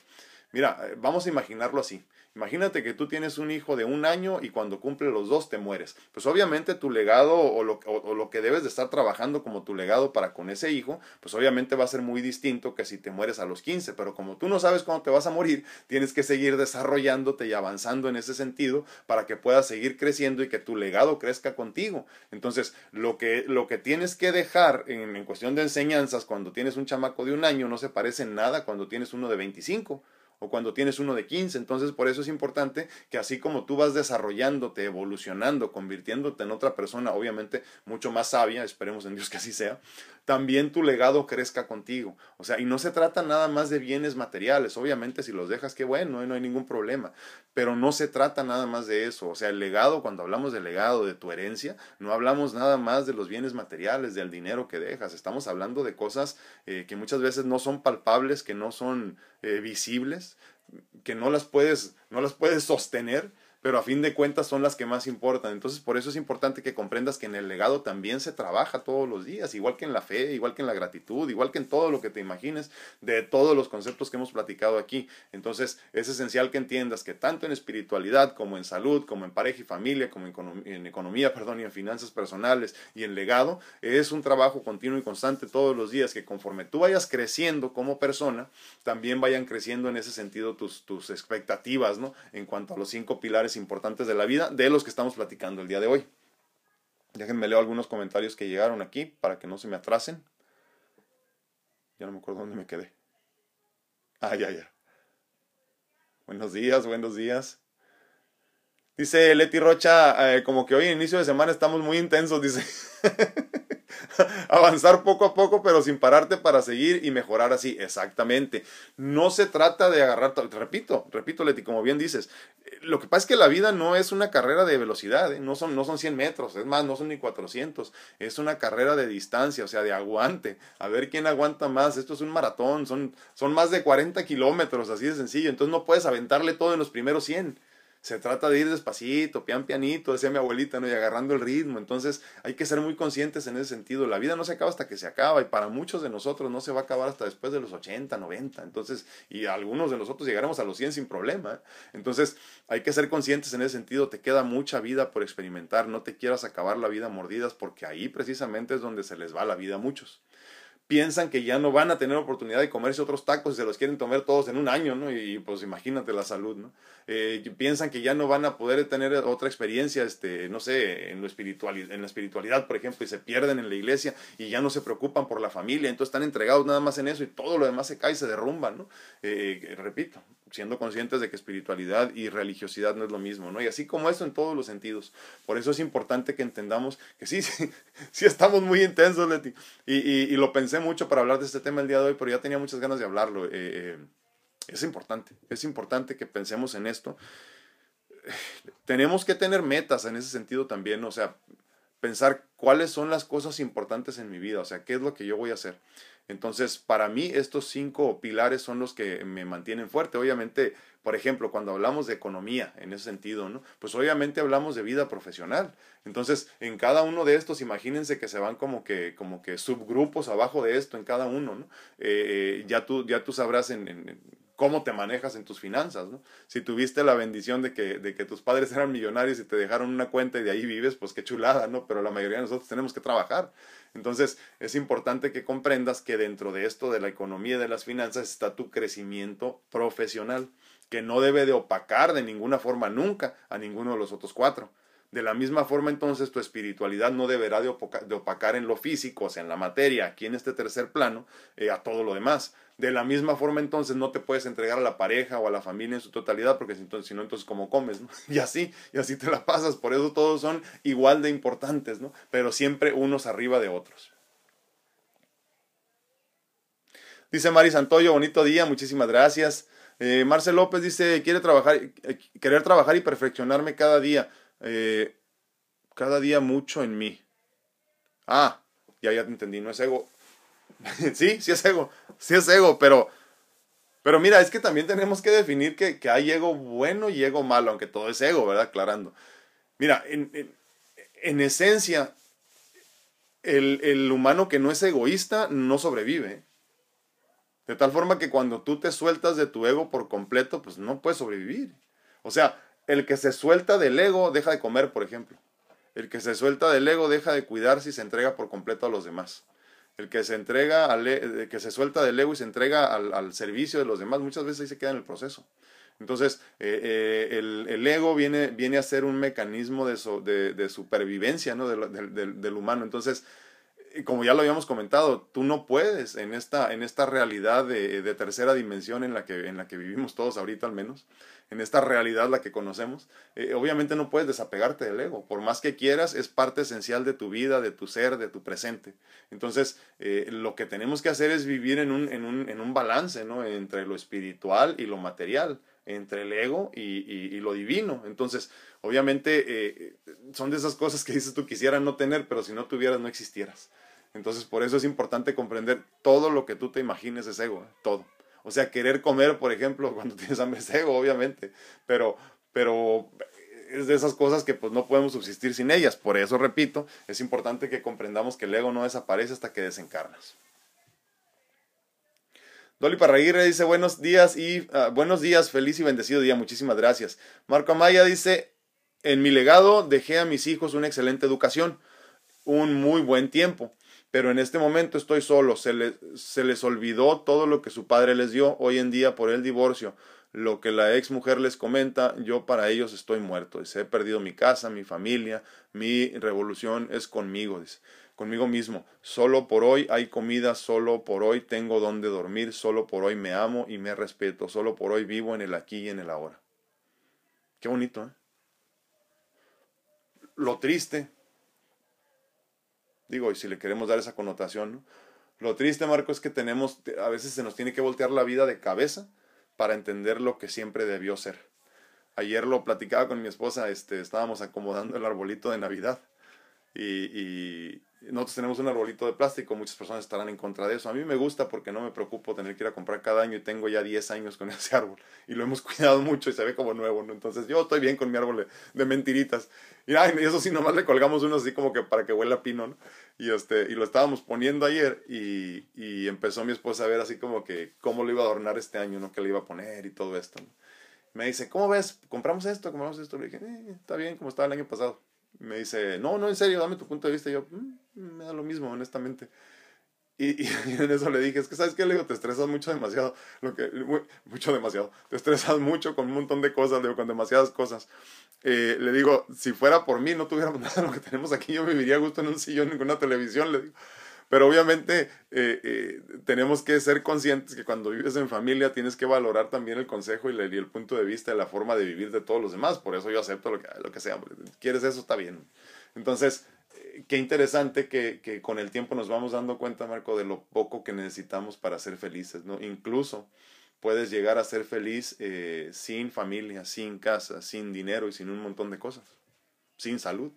mira, eh, vamos a imaginarlo así. Imagínate que tú tienes un hijo de un año y cuando cumple los dos te mueres. Pues obviamente tu legado o lo, o, lo, que debes de estar trabajando como tu legado para con ese hijo, pues obviamente va a ser muy distinto que si te mueres a los 15. Pero como tú no sabes cuándo te vas a morir, tienes que seguir desarrollándote y avanzando en ese sentido para que puedas seguir creciendo y que tu legado crezca contigo. Entonces, lo que, lo que tienes que dejar en, en cuestión de enseñanzas cuando tienes un chamaco de un año no se parece en nada cuando tienes uno de 25 o cuando tienes uno de 15. Entonces, por eso es importante que así como tú vas desarrollándote, evolucionando, convirtiéndote en otra persona, obviamente mucho más sabia, esperemos en Dios que así sea, también tu legado crezca contigo. O sea, y no se trata nada más de bienes materiales. Obviamente, si los dejas, qué bueno, no hay ningún problema. Pero no se trata nada más de eso. O sea, el legado, cuando hablamos del legado, de tu herencia, no hablamos nada más de los bienes materiales, del dinero que dejas. Estamos hablando de cosas eh, que muchas veces no son palpables, que no son eh, visibles, que no las puedes, no las puedes sostener pero a fin de cuentas son las que más importan. Entonces, por eso es importante que comprendas que en el legado también se trabaja todos los días, igual que en la fe, igual que en la gratitud, igual que en todo lo que te imagines de todos los conceptos que hemos platicado aquí. Entonces, es esencial que entiendas que tanto en espiritualidad como en salud, como en pareja y familia, como en economía, perdón, y en finanzas personales y en legado, es un trabajo continuo y constante todos los días que conforme tú vayas creciendo como persona, también vayan creciendo en ese sentido tus, tus expectativas, ¿no? En cuanto a los cinco pilares importantes de la vida de los que estamos platicando el día de hoy. Déjenme leo algunos comentarios que llegaron aquí para que no se me atrasen. Ya no me acuerdo dónde me quedé. Ah, ya, ya. Buenos días, buenos días. Dice Leti Rocha, eh, como que hoy inicio de semana estamos muy intensos, dice. Avanzar poco a poco, pero sin pararte para seguir y mejorar así. Exactamente. No se trata de agarrar, repito, repito, Leti, como bien dices, lo que pasa es que la vida no es una carrera de velocidad, ¿eh? no, son, no son 100 metros, es más, no son ni 400, es una carrera de distancia, o sea, de aguante, a ver quién aguanta más, esto es un maratón, son, son más de 40 kilómetros, así de sencillo, entonces no puedes aventarle todo en los primeros 100, se trata de ir despacito, pian pianito, decía mi abuelita, ¿no? Y agarrando el ritmo. Entonces hay que ser muy conscientes en ese sentido. La vida no se acaba hasta que se acaba y para muchos de nosotros no se va a acabar hasta después de los 80, 90. Entonces, y algunos de nosotros llegaremos a los 100 sin problema. Entonces hay que ser conscientes en ese sentido. Te queda mucha vida por experimentar. No te quieras acabar la vida mordidas porque ahí precisamente es donde se les va la vida a muchos piensan que ya no van a tener oportunidad de comerse otros tacos y se los quieren tomar todos en un año, ¿no? Y, pues imagínate la salud, ¿no? Eh, piensan que ya no van a poder tener otra experiencia, este, no sé, en, lo espiritual, en la espiritualidad, por ejemplo, y se pierden en la iglesia y ya no se preocupan por la familia, entonces están entregados nada más en eso y todo lo demás se cae y se derrumba, ¿no? Eh, repito, siendo conscientes de que espiritualidad y religiosidad no es lo mismo, ¿no? Y así como eso en todos los sentidos. Por eso es importante que entendamos que sí, sí, estamos muy intensos, Leti. Y, y, y, lo pensé mucho para hablar de este tema el día de hoy, pero ya tenía muchas ganas de hablarlo. Eh, eh, es importante, es importante que pensemos en esto. Tenemos que tener metas en ese sentido también, o sea, pensar cuáles son las cosas importantes en mi vida, o sea, qué es lo que yo voy a hacer. Entonces, para mí, estos cinco pilares son los que me mantienen fuerte. Obviamente, por ejemplo, cuando hablamos de economía, en ese sentido, ¿no? Pues obviamente hablamos de vida profesional. Entonces, en cada uno de estos, imagínense que se van como que, como que subgrupos abajo de esto en cada uno, ¿no? Eh, eh, ya, tú, ya tú sabrás en, en cómo te manejas en tus finanzas, ¿no? Si tuviste la bendición de que, de que tus padres eran millonarios y te dejaron una cuenta y de ahí vives, pues qué chulada, ¿no? Pero la mayoría de nosotros tenemos que trabajar. Entonces, es importante que comprendas que dentro de esto de la economía y de las finanzas está tu crecimiento profesional, que no debe de opacar de ninguna forma nunca a ninguno de los otros cuatro. De la misma forma, entonces, tu espiritualidad no deberá de, opacar en lo físico, o sea, en la materia, aquí en este tercer plano, eh, a todo lo demás. De la misma forma, entonces, no te puedes entregar a la pareja o a la familia en su totalidad, porque si, no, entonces, ¿cómo comes? ¿no? Y así, y así te la pasas. Por eso todos son igual de importantes, ¿no? Pero siempre unos arriba de otros. Dice Mari Santoyo, bonito día, muchísimas gracias. Eh, Marcel López dice, quiere trabajar, eh, querer trabajar y perfeccionarme cada día. Eh, cada día mucho en mí. Ah, ya, ya te entendí, no es ego. sí, sí es ego, sí es ego, pero, pero mira, es que también tenemos que definir que, que hay ego bueno y ego malo, aunque todo es ego, ¿verdad? Aclarando. Mira, en, en, en esencia, el, el, humano que no es egoísta no sobrevive. De tal forma que cuando tú te sueltas de tu ego por completo, pues no puedes sobrevivir. O sea, el que se suelta del ego deja de comer, por ejemplo. El que se suelta del ego deja de cuidarse y se entrega por completo a los demás. El que se entrega e, que se suelta del ego y se entrega al, servicio de los demás, muchas veces ahí se queda en el proceso. Entonces, eh, eh, el, ego viene, a ser un mecanismo de, supervivencia del, humano. Entonces, como ya lo habíamos comentado, tú no puedes en esta, en esta realidad de, de, tercera dimensión en la, que, en la que vivimos todos ahorita al menos, en esta realidad la que conocemos, eh, obviamente no puedes desapegarte del ego. Por más que quieras, es parte esencial de tu vida, de tu ser, de tu presente. Entonces, eh, lo que tenemos que hacer es vivir en un, en un, en un balance ¿no? entre lo espiritual y lo material entre el ego y, y, lo divino. Entonces, obviamente, eh, son de esas cosas que dices tú quisieras no tener, pero si no tuvieras, no existieras. Entonces, por eso es importante comprender todo lo que tú te imagines es ego, todo. O sea, querer comer, por ejemplo, cuando tienes hambre es ego, obviamente, pero, pero es de esas cosas que pues no podemos subsistir sin ellas. Por eso, repito, es importante que comprendamos que el ego no desaparece hasta que desencarnas. Dolly Parraguirre dice buenos días y uh, buenos días, feliz y bendecido día, muchísimas gracias. Marco Amaya dice, en mi legado dejé a mis hijos una excelente educación, un muy buen tiempo pero en este momento estoy solo, se, les olvidó todo lo que su padre les dio hoy en día por el divorcio, lo que la ex mujer les comenta, yo para ellos estoy muerto, dice, he perdido mi casa, mi familia, mi revolución es conmigo, dice, conmigo mismo, solo por hoy hay comida, solo por hoy tengo donde dormir, solo por hoy me amo y me respeto, solo por hoy vivo en el aquí y en el ahora. Qué bonito, ¿eh? Lo triste Digo, y si le queremos dar esa connotación, Lo triste, Marco, es que tenemos, a veces se nos tiene que voltear la vida de cabeza para entender lo que siempre debió ser. Ayer lo platicaba con mi esposa, este, estábamos acomodando el arbolito de Navidad y, nosotros tenemos un arbolito de plástico, muchas personas estarán en contra de eso. A mí me gusta porque no me preocupo tener que ir a comprar cada año y tengo ya 10 años con ese árbol y lo hemos cuidado mucho y se ve como nuevo, ¿no? Entonces yo estoy bien con mi árbol de, mentiritas. Y, eso sí, nomás le colgamos uno así como que para que huela pino, ¿no? Y, este, y lo estábamos poniendo ayer y, y empezó mi esposa a ver así como que cómo lo iba a adornar este año, ¿no? Que le iba a poner y todo esto, Me dice, ¿cómo ves? ¿Compramos esto? ¿Compramos esto? Le dije, eh, está bien, como estaba el año pasado me dice, no, no, en serio, dame tu punto de vista. Yo, mm, me da lo mismo, honestamente. Y, y, en eso le dije, es que sabes qué, le digo, te estresas mucho demasiado, lo que, mucho demasiado, te estresas mucho con un montón de cosas, digo, con demasiadas cosas. Eh, le digo, si fuera por mí, no tuviéramos nada de lo que tenemos aquí, yo viviría a gusto en un sillón, en una televisión, le digo. Pero obviamente eh, eh, tenemos que ser conscientes que cuando vives en familia tienes que valorar también el consejo y, el punto de vista de la forma de vivir de todos los demás. Por eso yo acepto lo que, lo que sea. ¿Quieres eso? Está bien. Entonces, eh, qué interesante que, que, con el tiempo nos vamos dando cuenta, Marco, de lo poco que necesitamos para ser felices. ¿no? Incluso puedes llegar a ser feliz sin familia, sin casa, sin dinero y sin un montón de cosas. Sin salud.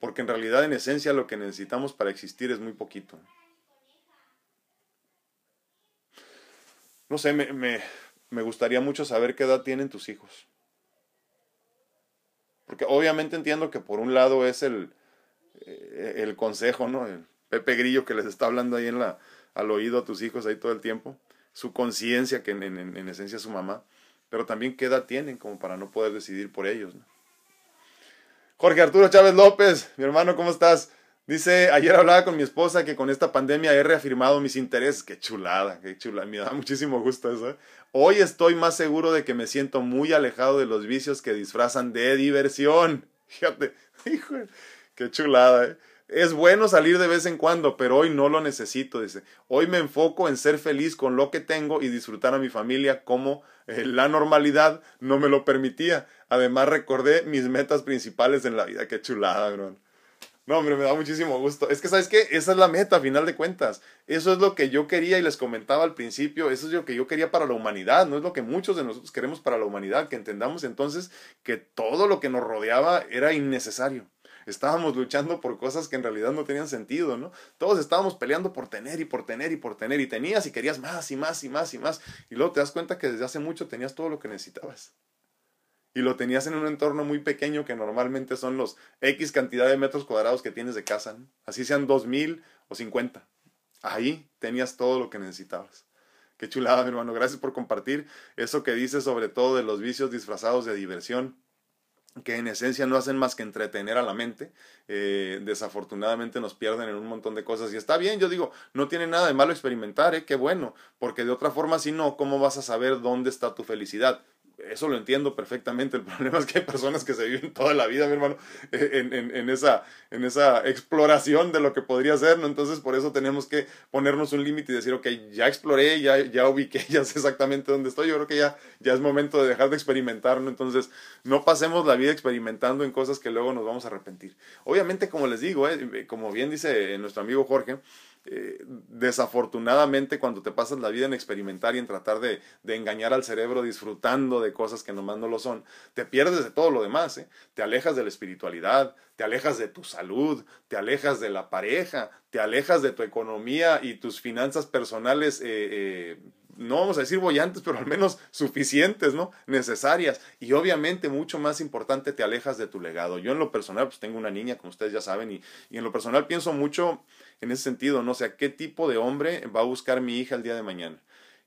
Porque en realidad, en esencia, lo que necesitamos para existir es muy poquito. No sé, me, me, me gustaría mucho saber qué edad tienen tus hijos. Porque obviamente entiendo que por un lado es el, eh, el consejo, ¿no? El Pepe Grillo que les está hablando ahí en la, al oído a tus hijos ahí todo el tiempo. Su conciencia, que en, en, en, esencia es su mamá. Pero también qué edad tienen como para no poder decidir por ellos, ¿no? Jorge Arturo Chávez López, mi hermano, ¿cómo estás? Dice, ayer hablaba con mi esposa que con esta pandemia he reafirmado mis intereses. Qué chulada, qué chulada. Me da muchísimo gusto eso. ¿eh? Hoy estoy más seguro de que me siento muy alejado de los vicios que disfrazan de diversión. Fíjate, hijo, qué chulada, ¿eh? Es bueno salir de vez en cuando, pero hoy no lo necesito, dice. Hoy me enfoco en ser feliz con lo que tengo y disfrutar a mi familia como eh, la normalidad no me lo permitía. Además recordé mis metas principales en la vida. Qué chulada, bro. No, hombre, me da muchísimo gusto. Es que, ¿sabes qué? Esa es la meta, a final de cuentas. Eso es lo que yo quería y les comentaba al principio. Eso es lo que yo quería para la humanidad. No es lo que muchos de nosotros queremos para la humanidad. Que entendamos entonces que todo lo que nos rodeaba era innecesario. Estábamos luchando por cosas que en realidad no tenían sentido, ¿no? Todos estábamos peleando por tener y por tener y por tener. Y tenías y querías más y más y más y más. Y luego te das cuenta que desde hace mucho tenías todo lo que necesitabas y lo tenías en un entorno muy pequeño que normalmente son los X cantidad de metros cuadrados que tienes de casa, así sean dos mil o cincuenta. Ahí tenías todo lo que necesitabas. Qué chulada, mi hermano. Gracias por compartir eso que dices sobre todo de los vicios disfrazados de diversión que en esencia no hacen más que entretener a la mente. Eh, desafortunadamente nos pierden en un montón de cosas. Y está bien, yo digo, no tiene nada de malo experimentar, ¿eh? qué bueno, porque de otra forma, si no, ¿cómo vas a saber dónde está tu felicidad? Eso lo entiendo perfectamente. El problema es que hay personas que se viven toda la vida, mi hermano, en, en, en, esa, en esa exploración de lo que podría ser, ¿no? Entonces, por eso tenemos que ponernos un límite y decir, ok, ya exploré, ya, ya ubiqué, ya sé exactamente dónde estoy. Yo creo que ya, ya es momento de dejar de experimentar, ¿no? Entonces, no pasemos la vida experimentando en cosas que luego nos vamos a arrepentir. Obviamente, como les digo, ¿eh? como bien dice nuestro amigo Jorge, eh, desafortunadamente cuando te pasas la vida en experimentar y en tratar de, de, engañar al cerebro disfrutando de cosas que nomás no lo son, te pierdes de todo lo demás, ¿eh? te alejas de la espiritualidad, te alejas de tu salud, te alejas de la pareja, te alejas de tu economía y tus finanzas personales eh, no vamos a decir bollantes, pero al menos suficientes, ¿no? Necesarias. Y obviamente, mucho más importante, te alejas de tu legado. Yo en lo personal, pues tengo una niña, como ustedes ya saben, y, y en lo personal pienso mucho en ese sentido, ¿no? O sea, ¿qué tipo de hombre va a buscar mi hija el día de mañana?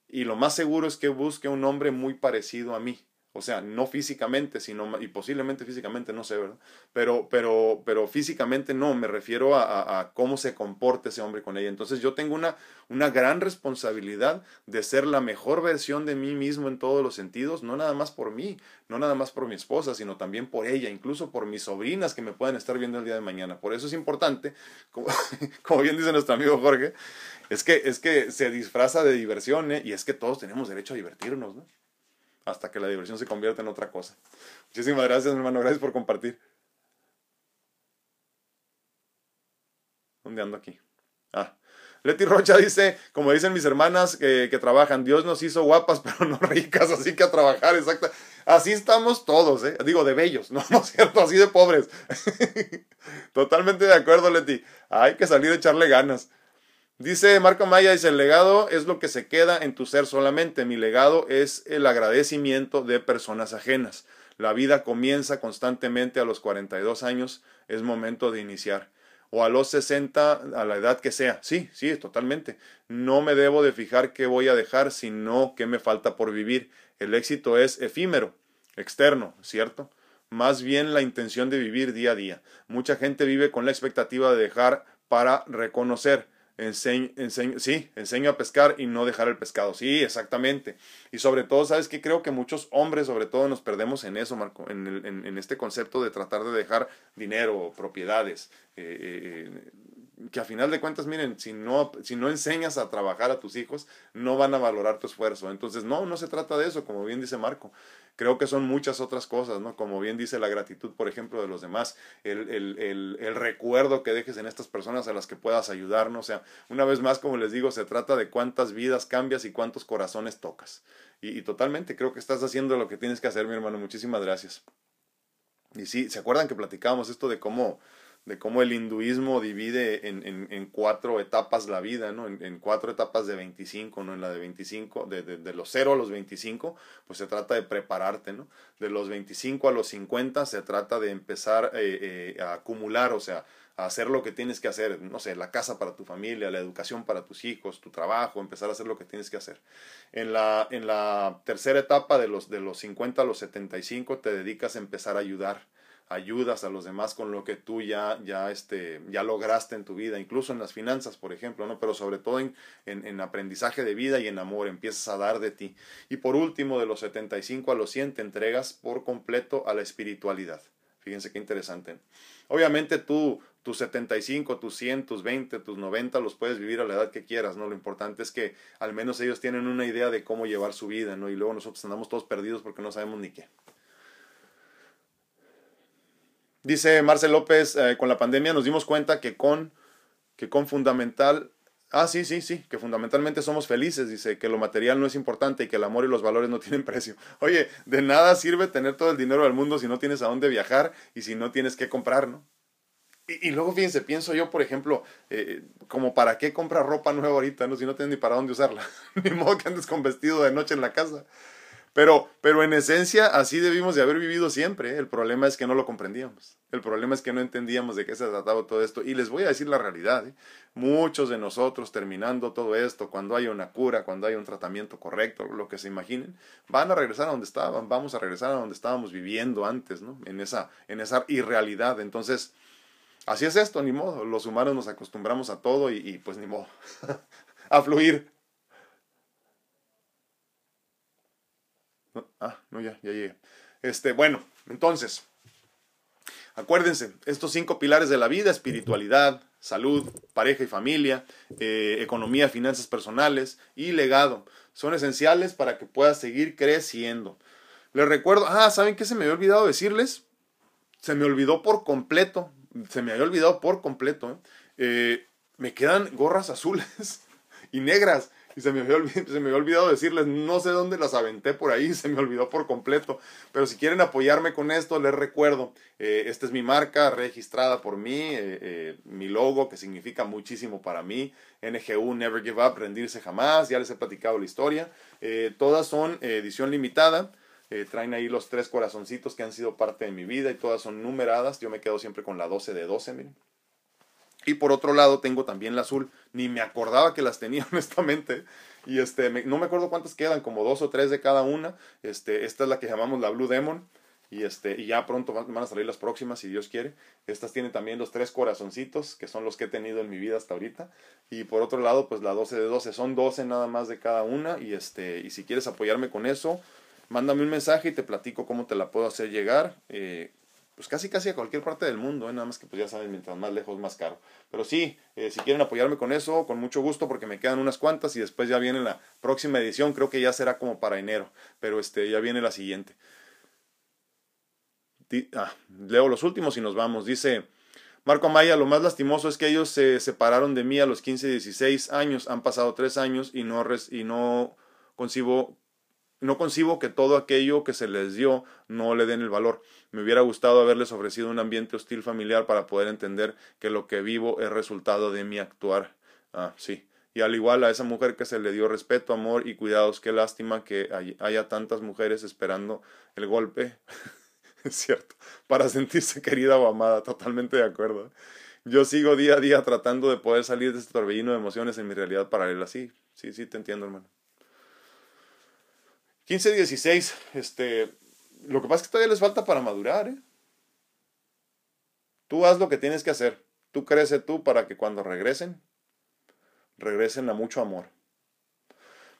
Y lo más seguro es que busque un hombre muy parecido a mí. O sea, no físicamente, sino, y posiblemente físicamente, no sé, ¿verdad? Pero, pero, pero físicamente no, me refiero a, cómo se comporta ese hombre con ella. Entonces yo tengo una, una gran responsabilidad de ser la mejor versión de mí mismo en todos los sentidos, no nada más por mí, no nada más por mi esposa, sino también por ella, incluso por mis sobrinas que me pueden estar viendo el día de mañana. Por eso es importante, como, como bien dice nuestro amigo Jorge, es que, es que se disfraza de diversión, ¿eh? y es que todos tenemos derecho a divertirnos, ¿no? Hasta que la diversión se convierta en otra cosa. Muchísimas gracias, hermano. Gracias por compartir. ¿Dónde aquí? Ah. Leti Rocha dice, como dicen mis hermanas que, que trabajan, Dios nos hizo guapas, pero no ricas, así que a trabajar, exacta. Así estamos todos, ¿eh? Digo, de bellos, ¿no? ¿No es cierto? Así de pobres. Totalmente de acuerdo, Leti. Hay que salir a echarle ganas. Dice Marco Maya, dice, el legado es lo que se queda en tu ser solamente. Mi legado es el agradecimiento de personas ajenas. La vida comienza constantemente a los 42 años, es momento de iniciar. O a los 60, a la edad que sea. Sí, sí, totalmente. No me debo de fijar qué voy a dejar, sino qué me falta por vivir. El éxito es efímero, externo, ¿cierto? Más bien la intención de vivir día a día. Mucha gente vive con la expectativa de dejar para reconocer sí, enseño a pescar y no dejar el pescado. Sí, exactamente. Y sobre todo, ¿sabes qué? Creo que muchos hombres, sobre todo, nos perdemos en eso, Marco, en, en, en este concepto de tratar de dejar dinero, propiedades. Eh, eh, que a final de cuentas, miren, si no, si no enseñas a trabajar a tus hijos, no van a valorar tu esfuerzo. Entonces, no, no se trata de eso, como bien dice Marco. Creo que son muchas otras cosas, ¿no? Como bien dice la gratitud, por ejemplo, de los demás, el, el, el, recuerdo que dejes en estas personas a las que puedas ayudar, ¿no? O sea, una vez más, como les digo, se trata de cuántas vidas cambias y cuántos corazones tocas. Y, y totalmente, creo que estás haciendo lo que tienes que hacer, mi hermano. Muchísimas gracias. Y sí, ¿se acuerdan que platicábamos esto de cómo de cómo el hinduismo divide en, en, cuatro etapas la vida, ¿no? En, cuatro etapas de 25, ¿no? En la de 25, de, de, de, los 0 a los 25, pues se trata de prepararte, ¿no? De los 25 a los 50 se trata de empezar eh, eh, a acumular, o sea, a hacer lo que tienes que hacer, no sé, la casa para tu familia, la educación para tus hijos, tu trabajo, empezar a hacer lo que tienes que hacer. En la, en la tercera etapa de los, de los 50 a los 75 te dedicas a empezar a ayudar ayudas a los demás con lo que tú ya, ya, este, ya lograste en tu vida, incluso en las finanzas, por ejemplo, ¿no? Pero sobre todo en, en, en, aprendizaje de vida y en amor, empiezas a dar de ti. Y por último, de los 75 a los 100, te entregas por completo a la espiritualidad. Fíjense qué interesante. Obviamente tú, tus 75, tus 100, tus 20, tus 90 los puedes vivir a la edad que quieras, ¿no? Lo importante es que al menos ellos tienen una idea de cómo llevar su vida, ¿no? Y luego nosotros andamos todos perdidos porque no sabemos ni qué. Dice Marcel López, eh, con la pandemia nos dimos cuenta que con, que con fundamental Ah, sí, sí, sí, que fundamentalmente somos felices, dice, que lo material no es importante y que el amor y los valores no tienen precio. Oye, de nada sirve tener todo el dinero del mundo si no tienes a dónde viajar y si no tienes que comprar, ¿no? Y, luego, fíjense, pienso yo, por ejemplo, eh, como para qué comprar ropa nueva ahorita, ¿no? Si no tienes ni para dónde usarla. ni modo que andes con vestido de noche en la casa. Pero, pero en esencia así debimos de haber vivido siempre. ¿eh? El problema es que no lo comprendíamos. El problema es que no entendíamos de qué se trataba todo esto. Y les voy a decir la realidad. ¿eh? Muchos de nosotros terminando todo esto, cuando haya una cura, cuando haya un tratamiento correcto, lo que se imaginen, van a regresar a donde estaban, vamos a regresar a donde estábamos viviendo antes, ¿no? En esa, en esa irrealidad. Entonces, así es esto, ni modo. Los humanos nos acostumbramos a todo y, y pues ni modo. a fluir. Ah, no, ya, ya llegué. Este, bueno, entonces, acuérdense, estos cinco pilares de la vida, espiritualidad, salud, pareja y familia, eh, economía, finanzas personales y legado, son esenciales para que puedas seguir creciendo. Les recuerdo, ah, ¿saben qué se me había olvidado decirles? Se me olvidó por completo, se me había olvidado por completo. Eh, me quedan gorras azules y negras y se me, había se me había olvidado decirles, no sé dónde las aventé por ahí, se me olvidó por completo. Pero si quieren apoyarme con esto, les recuerdo, eh, esta es mi marca registrada por mí, eh, eh, mi logo que significa muchísimo para mí, NGU Never Give Up, rendirse jamás, ya les he platicado la historia. todas son edición limitada. traen ahí los tres corazoncitos que han sido parte de mi vida y todas son numeradas. Yo me quedo siempre con la 12 de 12, miren. Y por otro lado tengo también la azul. Ni me acordaba que las tenía honestamente. Y este, no me acuerdo cuántas quedan, como dos o tres de cada una. Este, esta es la que llamamos la Blue Demon. Y, este, y ya pronto van, a salir las próximas, si Dios quiere. Estas tienen también los tres corazoncitos, que son los que he tenido en mi vida hasta ahorita. Y por otro lado, pues la 12 de 12. Son 12 nada más de cada una. Y, este, y si quieres apoyarme con eso, mándame un mensaje y te platico cómo te la puedo hacer llegar. Eh, pues casi casi a cualquier parte del mundo, ¿eh? nada más que pues ya saben, mientras más lejos más caro. Pero sí, eh, si quieren apoyarme con eso, con mucho gusto, porque me quedan unas cuantas y después ya viene la próxima edición, creo que ya será como para enero, pero este ya viene la siguiente. Ah, leo los últimos y nos vamos. Dice Marco Amaya, lo más lastimoso es que ellos se separaron de mí a los 15, 16 años, han pasado tres años y no, y no concibo no concibo que todo aquello que se les dio no le den el valor. Me hubiera gustado haberles ofrecido un ambiente hostil familiar para poder entender que lo que vivo es resultado de mi actuar. Ah, sí. Y al igual a esa mujer que se le dio respeto, amor y cuidados, qué lástima que haya tantas mujeres esperando el golpe. es cierto. Para sentirse querida o amada. Totalmente de acuerdo. Yo sigo día a día tratando de poder salir de este torbellino de emociones en mi realidad paralela. Sí, sí, sí, te entiendo, hermano. 15, 16, este, lo que pasa es que todavía les falta para madurar, ¿eh? Tú haz lo que tienes que hacer. Tú crece tú para que cuando regresen, regresen a mucho amor.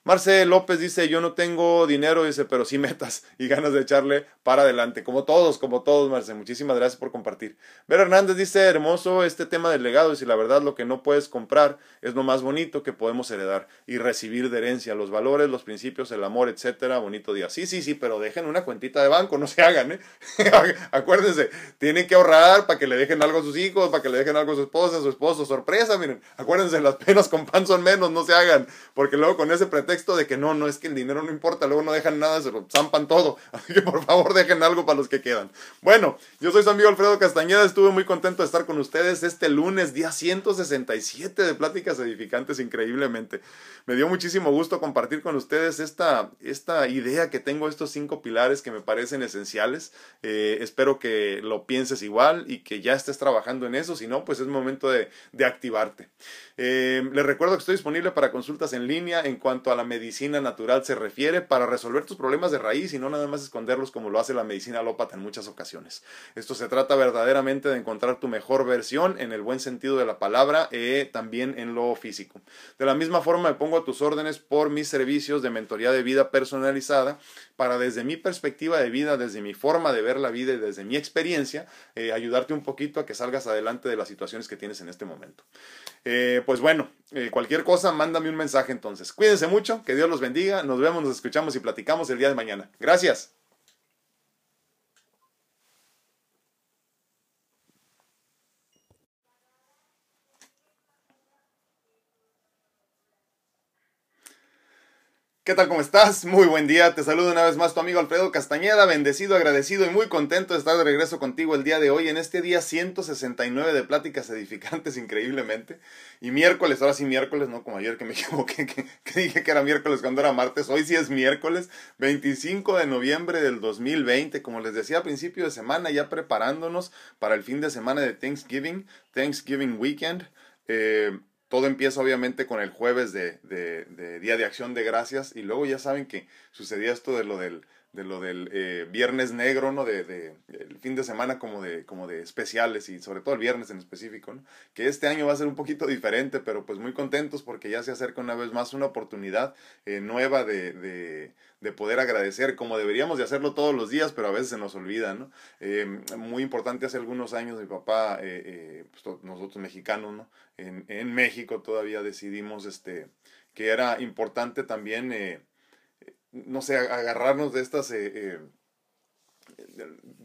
Marce López dice, yo no tengo dinero, dice, pero sí metas y ganas de echarle para adelante. Como todos, como todos, Marce. Muchísimas gracias por compartir. Vera Hernández dice, hermoso este tema del legado. Si la verdad lo que no puedes comprar es lo más bonito que podemos heredar y recibir de herencia. Los valores, los principios, el amor, etcétera. Bonito día. Sí, sí, sí, pero dejen una cuentita de banco, no se hagan, ¿eh? Acuérdense, tienen que ahorrar para que le dejen algo a sus hijos, para que le dejen algo a su esposa, a su esposo. Sorpresa, miren. Acuérdense, las penas con pan son menos, no se hagan. Porque luego con ese pretexto texto de que no, no es que el dinero no importa, luego no dejan nada, se lo zampan todo. Así que por favor dejen algo para los que quedan. Bueno, yo soy su amigo Alfredo Castañeda, estuve muy contento de estar con ustedes este lunes, día 167 de Pláticas Edificantes, increíblemente. Me dio muchísimo gusto compartir con ustedes esta, esta idea que tengo, estos cinco pilares que me parecen esenciales. Eh, espero que lo pienses igual y que ya estés trabajando en eso, si no, pues es momento de, de activarte. Eh, les recuerdo que estoy disponible para consultas en línea en cuanto a la medicina natural se refiere para resolver tus problemas de raíz y no nada más esconderlos como lo hace la medicina alópata en muchas ocasiones. Esto se trata verdaderamente de encontrar tu mejor versión en el buen sentido de la palabra y también en lo físico. De la misma forma me pongo a tus órdenes por mis servicios de mentoría de vida personalizada para desde mi perspectiva de vida, desde mi forma de ver la vida y desde mi experiencia, eh, ayudarte un poquito a que salgas adelante de las situaciones que tienes en este momento. Eh, pues bueno, eh, cualquier cosa, mándame un mensaje entonces. Cuídense mucho, que Dios los bendiga, nos vemos, nos escuchamos y platicamos el día de mañana. Gracias. ¿Qué tal? ¿Cómo estás? Muy buen día. Te saludo una vez más tu amigo Alfredo Castañeda, bendecido, agradecido y muy contento de estar de regreso contigo el día de hoy, en este día 169 de pláticas edificantes, increíblemente. Y miércoles, ahora sí miércoles, no como ayer que me equivoqué, que, dije que era miércoles cuando era martes, hoy sí es miércoles, 25 de noviembre del 2020, como les decía a principio de semana, ya preparándonos para el fin de semana de Thanksgiving, Thanksgiving Weekend. Eh, todo empieza obviamente con el jueves de, de, Día de Acción de Gracias y luego ya saben que sucedía esto de lo del, de lo del eh, Viernes Negro, ¿no? De, de, el fin de semana como de, como de especiales y sobre todo el viernes en específico, ¿no? Que este año va a ser un poquito diferente, pero pues muy contentos porque ya se acerca una vez más una oportunidad eh, nueva de, de, de, poder agradecer, como deberíamos de hacerlo todos los días, pero a veces se nos olvida, ¿no? Eh, muy importante, hace algunos años mi papá, pues, nosotros mexicanos, ¿no? En, en México todavía decidimos este, que era importante también no sé, agarrarnos de estas, eh, eh,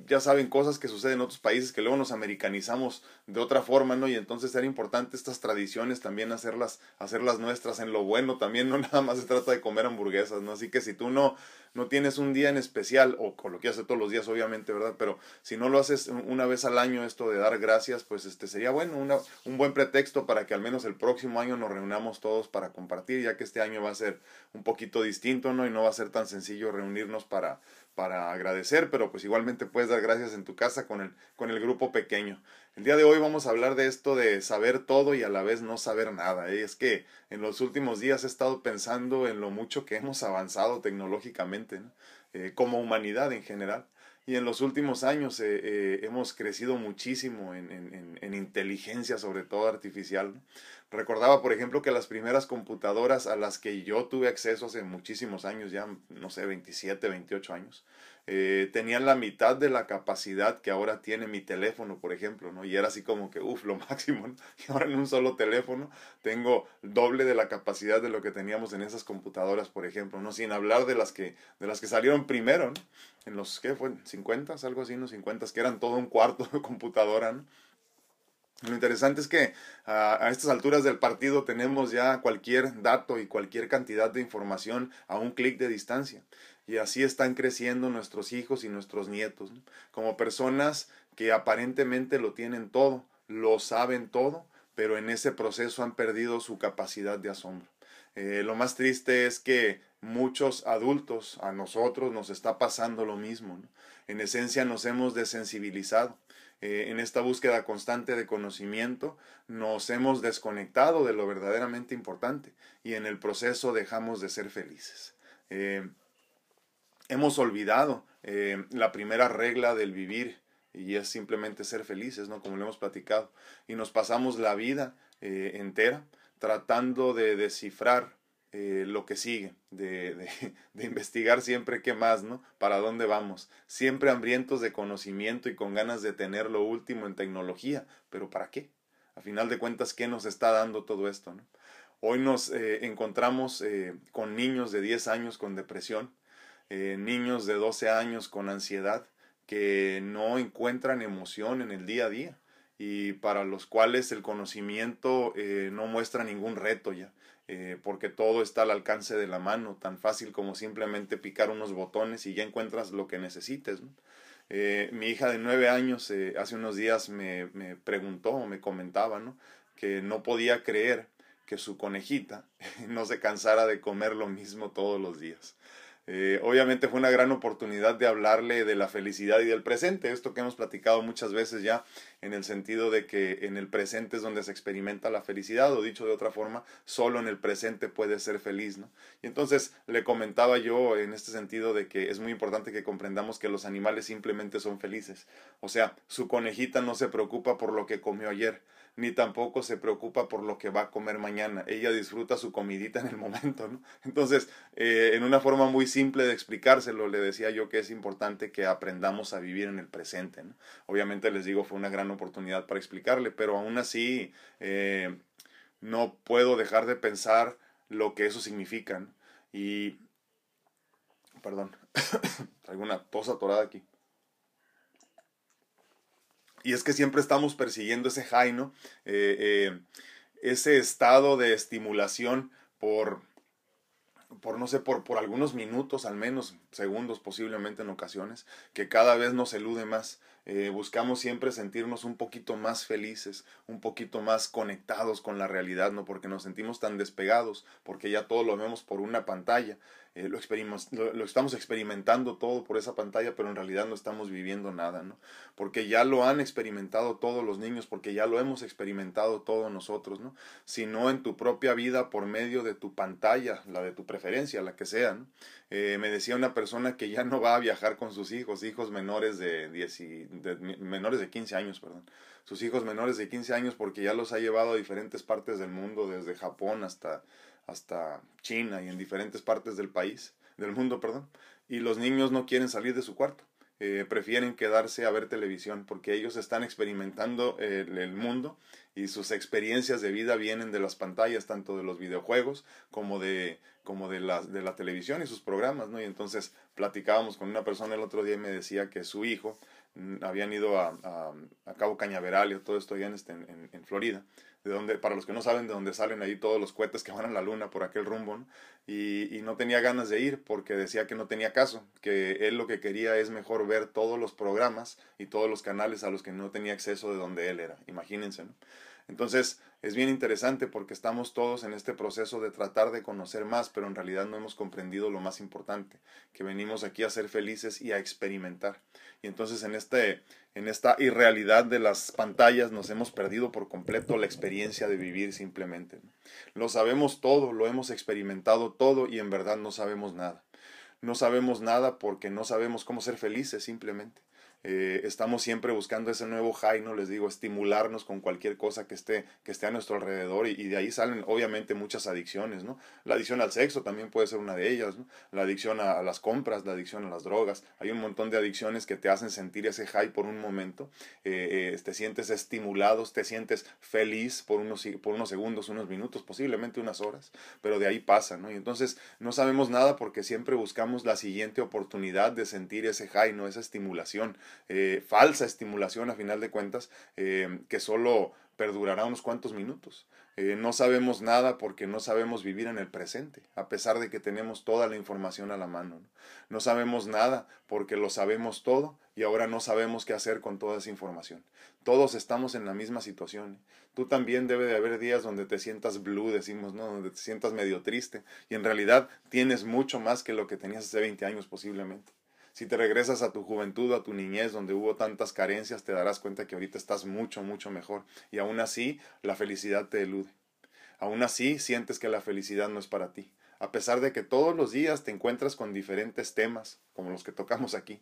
ya saben, cosas que suceden en otros países que luego nos americanizamos de otra forma, ¿no? Y entonces era importante estas tradiciones también hacerlas, hacerlas nuestras en lo bueno también, no nada más se trata de comer hamburguesas, ¿no? Así que si tú no, no tienes un día en especial, o, lo que haces todos los días, obviamente, ¿verdad? Pero si no lo haces una vez al año, esto de dar gracias, pues este sería bueno, una, un buen pretexto para que al menos el próximo año nos reunamos todos para compartir, ya que este año va a ser un poquito distinto, ¿no? Y no va a ser tan sencillo reunirnos para, para agradecer, pero pues igualmente puedes dar gracias en tu casa con el, con el grupo pequeño. El día de hoy vamos a hablar de esto de saber todo y a la vez no saber nada. ¿eh? Es que en los últimos días he estado pensando en lo mucho que hemos avanzado tecnológicamente, eh, como humanidad en general. Y en los últimos años eh, hemos crecido muchísimo en, inteligencia, sobre todo artificial. Recordaba, por ejemplo, que las primeras computadoras a las que yo tuve acceso hace muchísimos años, ya no sé, 27, 28 años, eh, tenían la mitad de la capacidad que ahora tiene mi teléfono, por ejemplo, ¿no? Y era así como que, uff, lo máximo, ¿no? Y ahora en un solo teléfono tengo doble de la capacidad de lo que teníamos en esas computadoras, por ejemplo, ¿no? Sin hablar de las que, de las que salieron primero, ¿no? En los, ¿qué fue? 50, algo así, ¿no? 50, que eran todo un cuarto de computadora, ¿no? Lo interesante es que a, estas alturas del partido tenemos ya cualquier dato y cualquier cantidad de información a un clic de distancia. Y así están creciendo nuestros hijos y nuestros nietos, como personas que aparentemente lo tienen todo, lo saben todo, pero en ese proceso han perdido su capacidad de asombro. Eh, lo más triste es que muchos adultos, a nosotros nos está pasando lo mismo. En esencia nos hemos desensibilizado. Eh, en esta búsqueda constante de conocimiento nos hemos desconectado de lo verdaderamente importante y en el proceso dejamos de ser felices. Eh, hemos olvidado eh, la primera regla del vivir y es simplemente ser felices, ¿no? Como lo hemos platicado. Y nos pasamos la vida entera tratando de descifrar eh, lo que sigue, de, de, investigar siempre qué más, ¿no? Para dónde vamos. Siempre hambrientos de conocimiento y con ganas de tener lo último en tecnología. Pero ¿para qué? A final de cuentas, ¿qué nos está dando todo esto, ¿no? Hoy nos encontramos con niños de 10 años con depresión, eh, niños de 12 años con ansiedad que no encuentran emoción en el día a día y para los cuales el conocimiento eh, no muestra ningún reto ya, eh, porque todo está al alcance de la mano, tan fácil como simplemente picar unos botones y ya encuentras lo que necesites. mi hija de nueve años hace unos días me, me preguntó o me comentaba ¿no? que no podía creer que su conejita no se cansara de comer lo mismo todos los días. Eh, obviamente fue una gran oportunidad de hablarle de la felicidad y del presente, esto que hemos platicado muchas veces ya, en el sentido de que en el presente es donde se experimenta la felicidad, o dicho de otra forma, solo en el presente puede ser feliz, ¿no? Y entonces le comentaba yo en este sentido de que es muy importante que comprendamos que los animales simplemente son felices, o sea, su conejita no se preocupa por lo que comió ayer, ni tampoco se preocupa por lo que va a comer mañana. Ella disfruta su comidita en el momento, ¿no? Entonces, eh, en una forma muy simple de explicárselo, le decía yo que es importante que aprendamos a vivir en el presente. Obviamente les digo, fue una gran oportunidad para explicarle, pero aún así eh, no puedo dejar de pensar lo que eso significa, ¿no? Y, perdón, traigo una tos atorada aquí. Y es que siempre estamos persiguiendo ese high, ¿no? Eh, eh, ese estado de estimulación por, por no sé, por, por algunos minutos al menos, segundos posiblemente en ocasiones, que cada vez nos elude más. Eh, buscamos siempre sentirnos un poquito más felices, un poquito más conectados con la realidad, ¿no? Porque nos sentimos tan despegados, porque ya todo lo vemos por una pantalla. Eh, lo, lo, estamos experimentando todo por esa pantalla, pero en realidad no estamos viviendo nada, ¿no? Porque ya lo han experimentado todos los niños, porque ya lo hemos experimentado todos nosotros, ¿no? Si no en tu propia vida por medio de tu pantalla, la de tu preferencia, la que sea, ¿no? Eh, me decía una persona que ya no va a viajar con sus hijos, hijos menores de, 10 de, menores de 15 años, perdón, sus hijos menores de 15 años porque ya los ha llevado a diferentes partes del mundo, desde Japón hasta hasta China y en diferentes partes del país, del mundo, perdón, y los niños no quieren salir de su cuarto. Eh, prefieren quedarse a ver televisión porque ellos están experimentando el, mundo y sus experiencias de vida vienen de las pantallas, tanto de los videojuegos como de, como de, la, de la televisión y sus programas, ¿no? Y entonces platicábamos con una persona el otro día y me decía que su hijo mm, habían ido a, a, Cabo Cañaveral y todo esto allá en, este, en, en Florida de donde, para los que no saben de dónde salen ahí todos los cohetes que van a la luna por aquel rumbo, y, y, no tenía ganas de ir porque decía que no tenía caso, que él lo que quería es mejor ver todos los programas y todos los canales a los que no tenía acceso de donde él era, imagínense, ¿no? Entonces es bien interesante porque estamos todos en este proceso de tratar de conocer más, pero en realidad no hemos comprendido lo más importante, que venimos aquí a ser felices y a experimentar. Y entonces en, este, en esta irrealidad de las pantallas nos hemos perdido por completo la experiencia de vivir simplemente. Lo sabemos todo, lo hemos experimentado todo y en verdad no sabemos nada. No sabemos nada porque no sabemos cómo ser felices simplemente. Eh, estamos siempre buscando ese nuevo high, ¿no? Les digo, estimularnos con cualquier cosa que esté, que esté a nuestro alrededor y, de ahí salen obviamente muchas adicciones, ¿no? La adicción al sexo también puede ser una de ellas. La adicción a, las compras, la adicción a las drogas. Hay un montón de adicciones que te hacen sentir ese high por un momento, eh, eh, te sientes estimulado, te sientes feliz por unos, por unos segundos, unos minutos, posiblemente unas horas, pero de ahí pasa, ¿no? Y entonces no sabemos nada porque siempre buscamos la siguiente oportunidad de sentir ese high, ¿no? Esa estimulación. Eh, falsa estimulación a final de cuentas eh, que solo perdurará unos cuantos minutos. Eh, no sabemos nada porque no sabemos vivir en el presente, a pesar de que tenemos toda la información a la mano. ¿no? sabemos nada porque lo sabemos todo y ahora no sabemos qué hacer con toda esa información. Todos estamos en la misma situación. Tú también debe de haber días donde te sientas blue, decimos, ¿no? Donde te sientas medio triste y en realidad tienes mucho más que lo que tenías hace 20 años posiblemente. Si te regresas a tu juventud, a tu niñez, donde hubo tantas carencias, te darás cuenta que ahorita estás mucho, mucho mejor. Y aún así, la felicidad te elude. Aún así, sientes que la felicidad no es para ti a pesar de que todos los días te encuentras con diferentes temas, como los que tocamos aquí.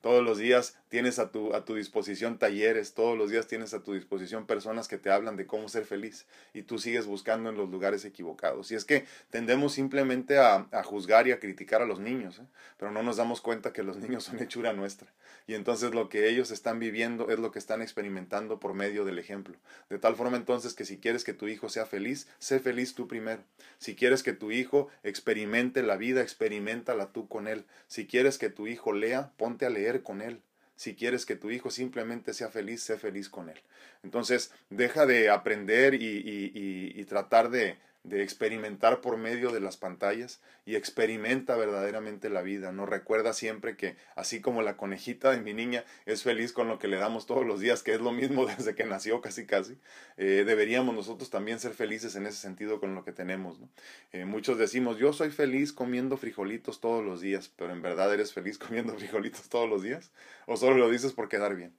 Todos los días tienes a tu, a tu disposición talleres, todos los días tienes a tu disposición personas que te hablan de cómo ser feliz y tú sigues buscando en los lugares equivocados. Y es que tendemos simplemente a, a juzgar y a criticar a los niños, ¿eh? pero no nos damos cuenta que los niños son hechura nuestra. Y entonces lo que ellos están viviendo es lo que están experimentando por medio del ejemplo. De tal forma entonces que si quieres que tu hijo sea feliz, sé feliz tú primero. Si quieres que tu hijo experimente la vida, experimentala tú con él. Si quieres que tu hijo lea, ponte a leer con él. Si quieres que tu hijo simplemente sea feliz, sé feliz con él. Entonces, deja de aprender y, y, y, tratar de, de experimentar por medio de las pantallas y experimenta verdaderamente la vida. No recuerda siempre que así como la conejita de mi niña es feliz con lo que le damos todos los días, que es lo mismo desde que nació casi casi, eh, deberíamos nosotros también ser felices en ese sentido con lo que tenemos. Eh, muchos decimos, yo soy feliz comiendo frijolitos todos los días, pero en verdad eres feliz comiendo frijolitos todos los días o solo lo dices por quedar bien.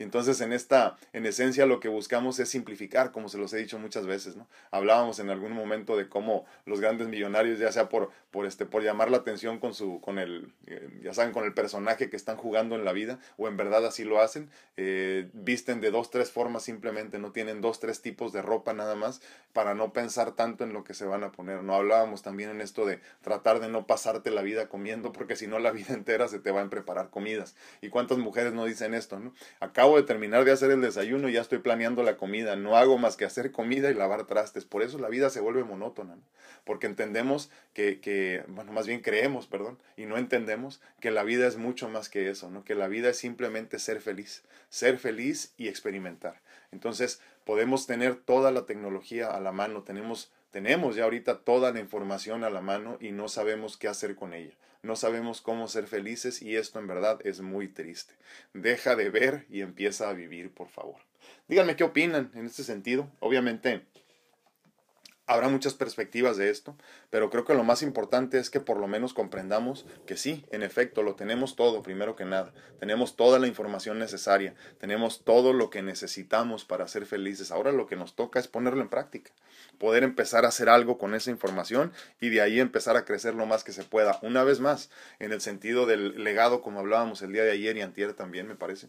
Y entonces en esta, en esencia, lo que buscamos es simplificar, como se los he dicho muchas veces, ¿no? Hablábamos en algún momento de cómo los grandes millonarios, ya sea por, por este, por llamar la atención con su, con el, eh, ya saben, con el personaje que están jugando en la vida, o en verdad así lo hacen, eh, visten de dos, tres formas simplemente, no tienen dos, tres tipos de ropa nada más, para no pensar tanto en lo que se van a poner. No hablábamos también en esto de tratar de no pasarte la vida comiendo, porque si no la vida entera se te va a preparar comidas. ¿Y cuántas mujeres no dicen esto, no? Acabo de terminar de hacer el desayuno y ya estoy planeando la comida. No hago más que hacer comida y lavar trastes. Por eso la vida se vuelve monótona, porque entendemos que, que, bueno, más bien creemos, perdón, y no entendemos que la vida es mucho más que eso, ¿no? que la vida es simplemente ser feliz, ser feliz y experimentar. Entonces, podemos tener toda la tecnología a la mano, tenemos tenemos ya ahorita toda la información a la mano y no sabemos qué hacer con ella. No sabemos cómo ser felices y esto en verdad es muy triste. Deja de ver y empieza a vivir, por favor. Díganme qué opinan en este sentido. Obviamente, Habrá muchas perspectivas de esto, pero creo que lo más importante es que por lo menos comprendamos que sí, en efecto, lo tenemos todo, primero que nada. Tenemos toda la información necesaria, tenemos todo lo que necesitamos para ser felices. Ahora lo que nos toca es ponerlo en práctica, poder empezar a hacer algo con esa información y de ahí empezar a crecer lo más que se pueda. Una vez más, en el sentido del legado, como hablábamos el día de ayer y antier también, me parece.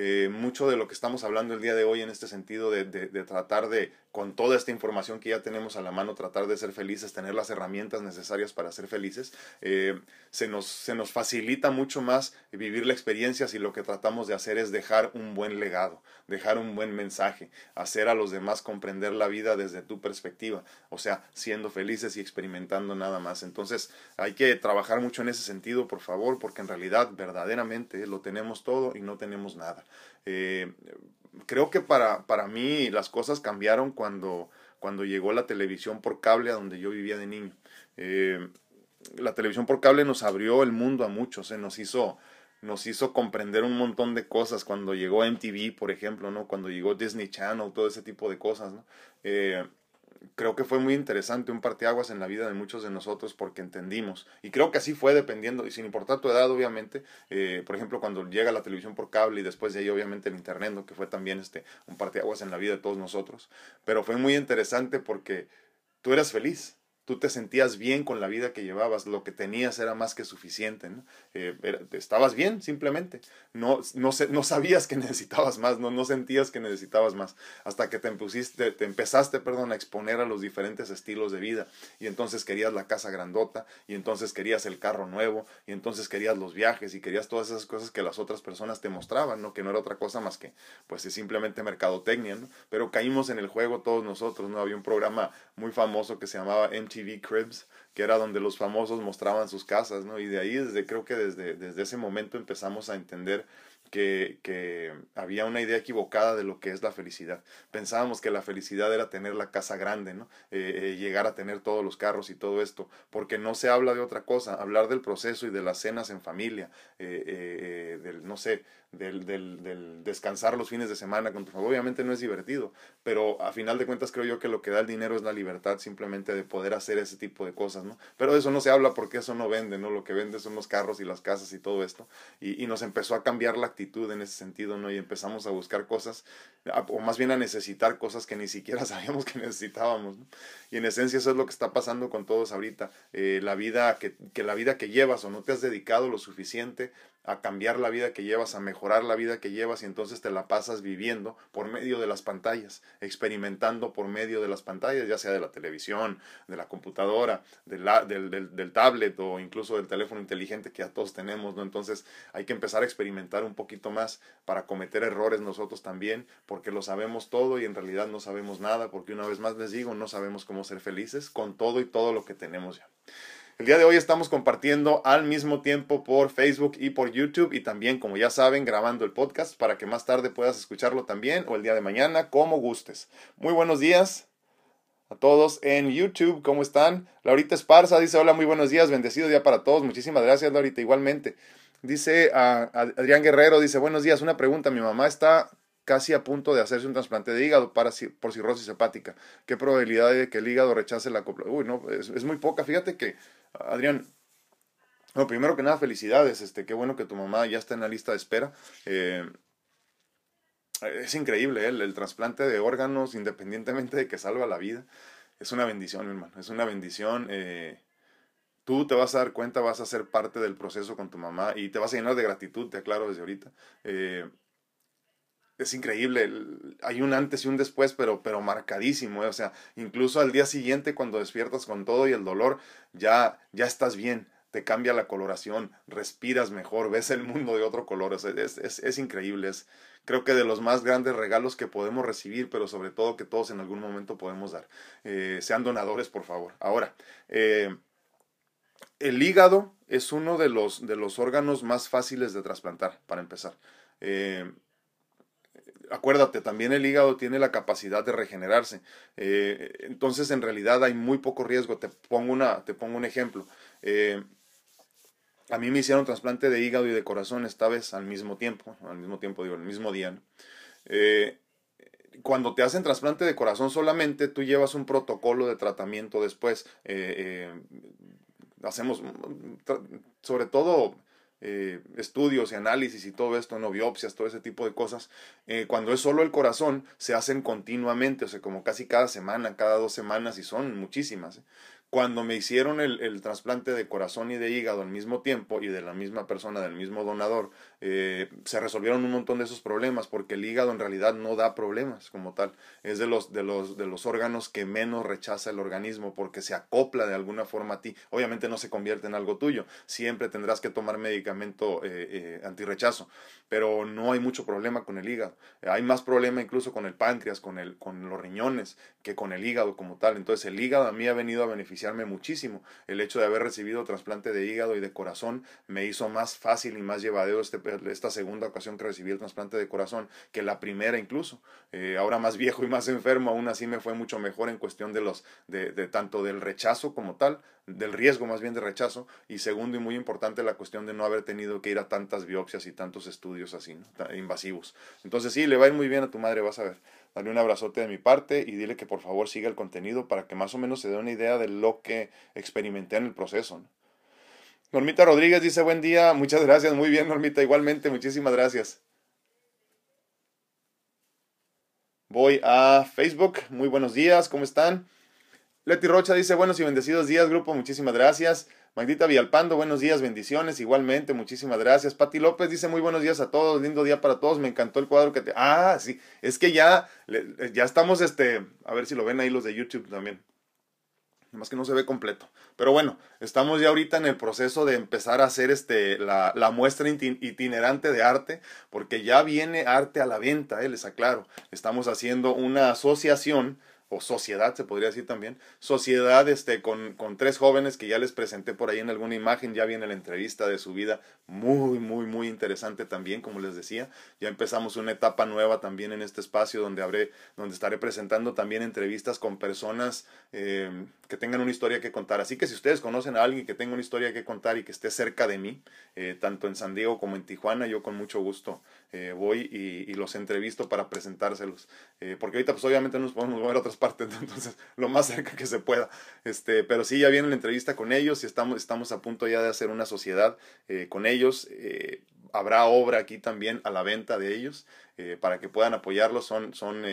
Eh, mucho de lo que estamos hablando el día de hoy en este sentido de, tratar de, con toda esta información que ya tenemos a la mano, tratar de ser felices, tener las herramientas necesarias para ser felices, eh, se, nos, se nos facilita mucho más vivir la experiencia si lo que tratamos de hacer es dejar un buen legado, dejar un buen mensaje, hacer a los demás comprender la vida desde tu perspectiva, o sea, siendo felices y experimentando nada más. Entonces hay que trabajar mucho en ese sentido, por favor, porque en realidad verdaderamente lo tenemos todo y no tenemos nada. Eh, creo que para, para mí las cosas cambiaron cuando, cuando llegó la televisión por cable a donde yo vivía de niño. Eh, la televisión por cable nos abrió el mundo a muchos, eh, nos hizo nos hizo comprender un montón de cosas cuando llegó MTV, por ejemplo, ¿no? Cuando llegó Disney Channel, todo ese tipo de cosas. Creo que fue muy interesante, un parteaguas en la vida de muchos de nosotros porque entendimos. Y creo que así fue dependiendo, y sin importar tu edad, obviamente, eh, por ejemplo, cuando llega la televisión por cable y después de ahí, obviamente, el internet, que fue también este, un parteaguas en la vida de todos nosotros. Pero fue muy interesante porque tú eras feliz tú te sentías bien con la vida que llevabas, lo que tenías era más que suficiente, ¿no? Eh, estabas bien simplemente, no, no, no sabías que necesitabas más, no, no sentías que necesitabas más, hasta que te, impusiste, te empezaste perdón, a exponer a los diferentes estilos de vida, y entonces querías la casa grandota, y entonces querías el carro nuevo, y entonces querías los viajes, y querías todas esas cosas que las otras personas te mostraban, ¿no? que no era otra cosa más que, pues, simplemente mercadotecnia, ¿no? pero caímos en el juego todos nosotros, ¿no? había un programa muy famoso que se llamaba MTV TV Cribs, que era donde los famosos mostraban sus casas, ¿no? Y de ahí, desde, creo que desde, desde ese momento empezamos a entender que, que, había una idea equivocada de lo que es la felicidad. Pensábamos que la felicidad era tener la casa grande, ¿no? Eh, eh, llegar a tener todos los carros y todo esto, porque no se habla de otra cosa, hablar del proceso y de las cenas en familia, eh, del, no sé, del, del, del, descansar los fines de semana con tu. Obviamente no es divertido, pero a final de cuentas creo yo que lo que da el dinero es la libertad simplemente de poder hacer ese tipo de cosas, ¿no? Pero de eso no se habla porque eso no vende, ¿no? Lo que vende son los carros y las casas y todo esto. Y, y nos empezó a cambiar la actitud en ese sentido, ¿no? Y empezamos a buscar cosas, o más bien a necesitar cosas que ni siquiera sabíamos que necesitábamos, ¿no? Y en esencia eso es lo que está pasando con todos ahorita. Eh, la vida que, que la vida que llevas o no te has dedicado lo suficiente a cambiar la vida que llevas, a mejorar la vida que llevas y entonces te la pasas viviendo por medio de las pantallas, experimentando por medio de las pantallas, ya sea de la televisión, de la computadora, del, del, del, tablet o incluso del teléfono inteligente que ya todos tenemos, ¿no? Entonces hay que empezar a experimentar un poquito más para cometer errores nosotros también, porque lo sabemos todo y en realidad no sabemos nada, porque una vez más les digo, no sabemos cómo ser felices con todo y todo lo que tenemos ya. El día de hoy estamos compartiendo al mismo tiempo por Facebook y por YouTube y también, como ya saben, grabando el podcast para que más tarde puedas escucharlo también o el día de mañana, como gustes. Muy buenos días. a todos en YouTube, ¿cómo están? Laurita Esparza dice, hola, muy buenos días, bendecido día para todos. Muchísimas gracias, Laurita, igualmente. Dice a, Adrián Guerrero, dice, buenos días, una pregunta, mi mamá está casi a punto de hacerse un trasplante de hígado para, por cirrosis hepática. ¿Qué probabilidad hay de que el hígado rechace la copla? Uy, no, es, muy poca. Fíjate que, Adrián, bueno, primero que nada, felicidades. Este, qué bueno que tu mamá ya está en la lista de espera. Eh, es increíble ¿eh? el, trasplante de órganos, independientemente de que salva la vida. Es una bendición, mi hermano. Es una bendición. Eh, tú te vas a dar cuenta, vas a ser parte del proceso con tu mamá y te vas a llenar de gratitud, te aclaro desde ahorita. Es increíble, hay un antes y un después, pero, pero marcadísimo, ¿eh? o sea, incluso al día siguiente cuando despiertas con todo y el dolor, ya, ya estás bien, te cambia la coloración, respiras mejor, ves el mundo de otro color, es, es, es, increíble, es creo que de los más grandes regalos que podemos recibir, pero sobre todo que todos en algún momento podemos dar. Eh, sean donadores, por favor. Ahora, eh, el hígado es uno de los, de los órganos más fáciles de trasplantar, para empezar. Eh, acuérdate, también el hígado tiene la capacidad de regenerarse. Eh, entonces, en realidad hay muy poco riesgo. Te pongo, una, te pongo un ejemplo. Eh, a mí me hicieron trasplante de hígado y de corazón esta vez al mismo tiempo, al mismo tiempo, digo, el mismo día. Eh, cuando te hacen trasplante de corazón solamente, tú llevas un protocolo de tratamiento después. hacemos, sobre todo, eh, estudios y análisis y todo esto, no biopsias, todo ese tipo de cosas, eh, cuando es solo el corazón, se hacen continuamente, o sea, como casi cada semana, cada dos semanas, y son muchísimas. ¿eh? Cuando me hicieron el, el, trasplante de corazón y de hígado al mismo tiempo y de la misma persona, del mismo donador, eh, se resolvieron un montón de esos problemas porque el hígado en realidad no da problemas como tal. Es de los, de los, de los órganos que menos rechaza el organismo porque se acopla de alguna forma a ti. Obviamente no se convierte en algo tuyo. Siempre tendrás que tomar medicamento eh, eh, antirrechazo, pero no hay mucho problema con el hígado. Hay más problema incluso con el páncreas, con, el, con los riñones, que con el hígado como tal. Entonces el hígado a mí ha venido a beneficiar muchísimo. El hecho de haber recibido trasplante de hígado y de corazón me hizo más fácil y más llevadero este, esta segunda ocasión que recibí el trasplante de corazón que la primera incluso. Eh, ahora más viejo y más enfermo, aún así me fue mucho mejor en cuestión de los de, tanto del rechazo como tal, del riesgo más bien de rechazo y segundo y muy importante la cuestión de no haber tenido que ir a tantas biopsias y tantos estudios así invasivos. Entonces sí, le va a ir muy bien a tu madre, vas a ver. Dale un abrazote de mi parte y dile que por favor siga el contenido para que más o menos se dé una idea de lo que experimenté en el proceso. Normita Rodríguez dice buen día, muchas gracias, muy bien Normita, igualmente, muchísimas gracias. Voy a Facebook, muy buenos días, ¿cómo están? Leti Rocha dice buenos y bendecidos días, grupo, muchísimas gracias. Magdita Vialpando, buenos días, bendiciones, igualmente, muchísimas gracias. Pati López dice muy buenos días a todos, lindo día para todos, me encantó el cuadro que te... Ah, sí, es que ya, ya estamos, este, a ver si lo ven ahí los de YouTube también. Más que no se ve completo. Pero bueno, estamos ya ahorita en el proceso de empezar a hacer este, la, la muestra itinerante de arte, porque ya viene arte a la venta, eh, les aclaro. Estamos haciendo una asociación o sociedad se podría decir también, sociedad este, con, con, tres jóvenes que ya les presenté por ahí en alguna imagen, ya viene la entrevista de su vida, muy, muy, muy interesante también, como les decía, ya empezamos una etapa nueva también en este espacio donde, habré, donde estaré presentando también entrevistas con personas eh, que tengan una historia que contar, así que si ustedes conocen a alguien que tenga una historia que contar y que esté cerca de mí, eh, tanto en San Diego como en Tijuana, yo con mucho gusto eh, voy y, y, los entrevisto para presentárselos, porque ahorita pues obviamente no nos podemos mover a otras partes, entonces lo más cerca que se pueda. Este, pero sí, ya viene la entrevista con ellos y estamos, estamos a punto ya de hacer una sociedad eh, con ellos. Eh, habrá obra aquí también a la venta de ellos eh, para que puedan apoyarlos. Son, son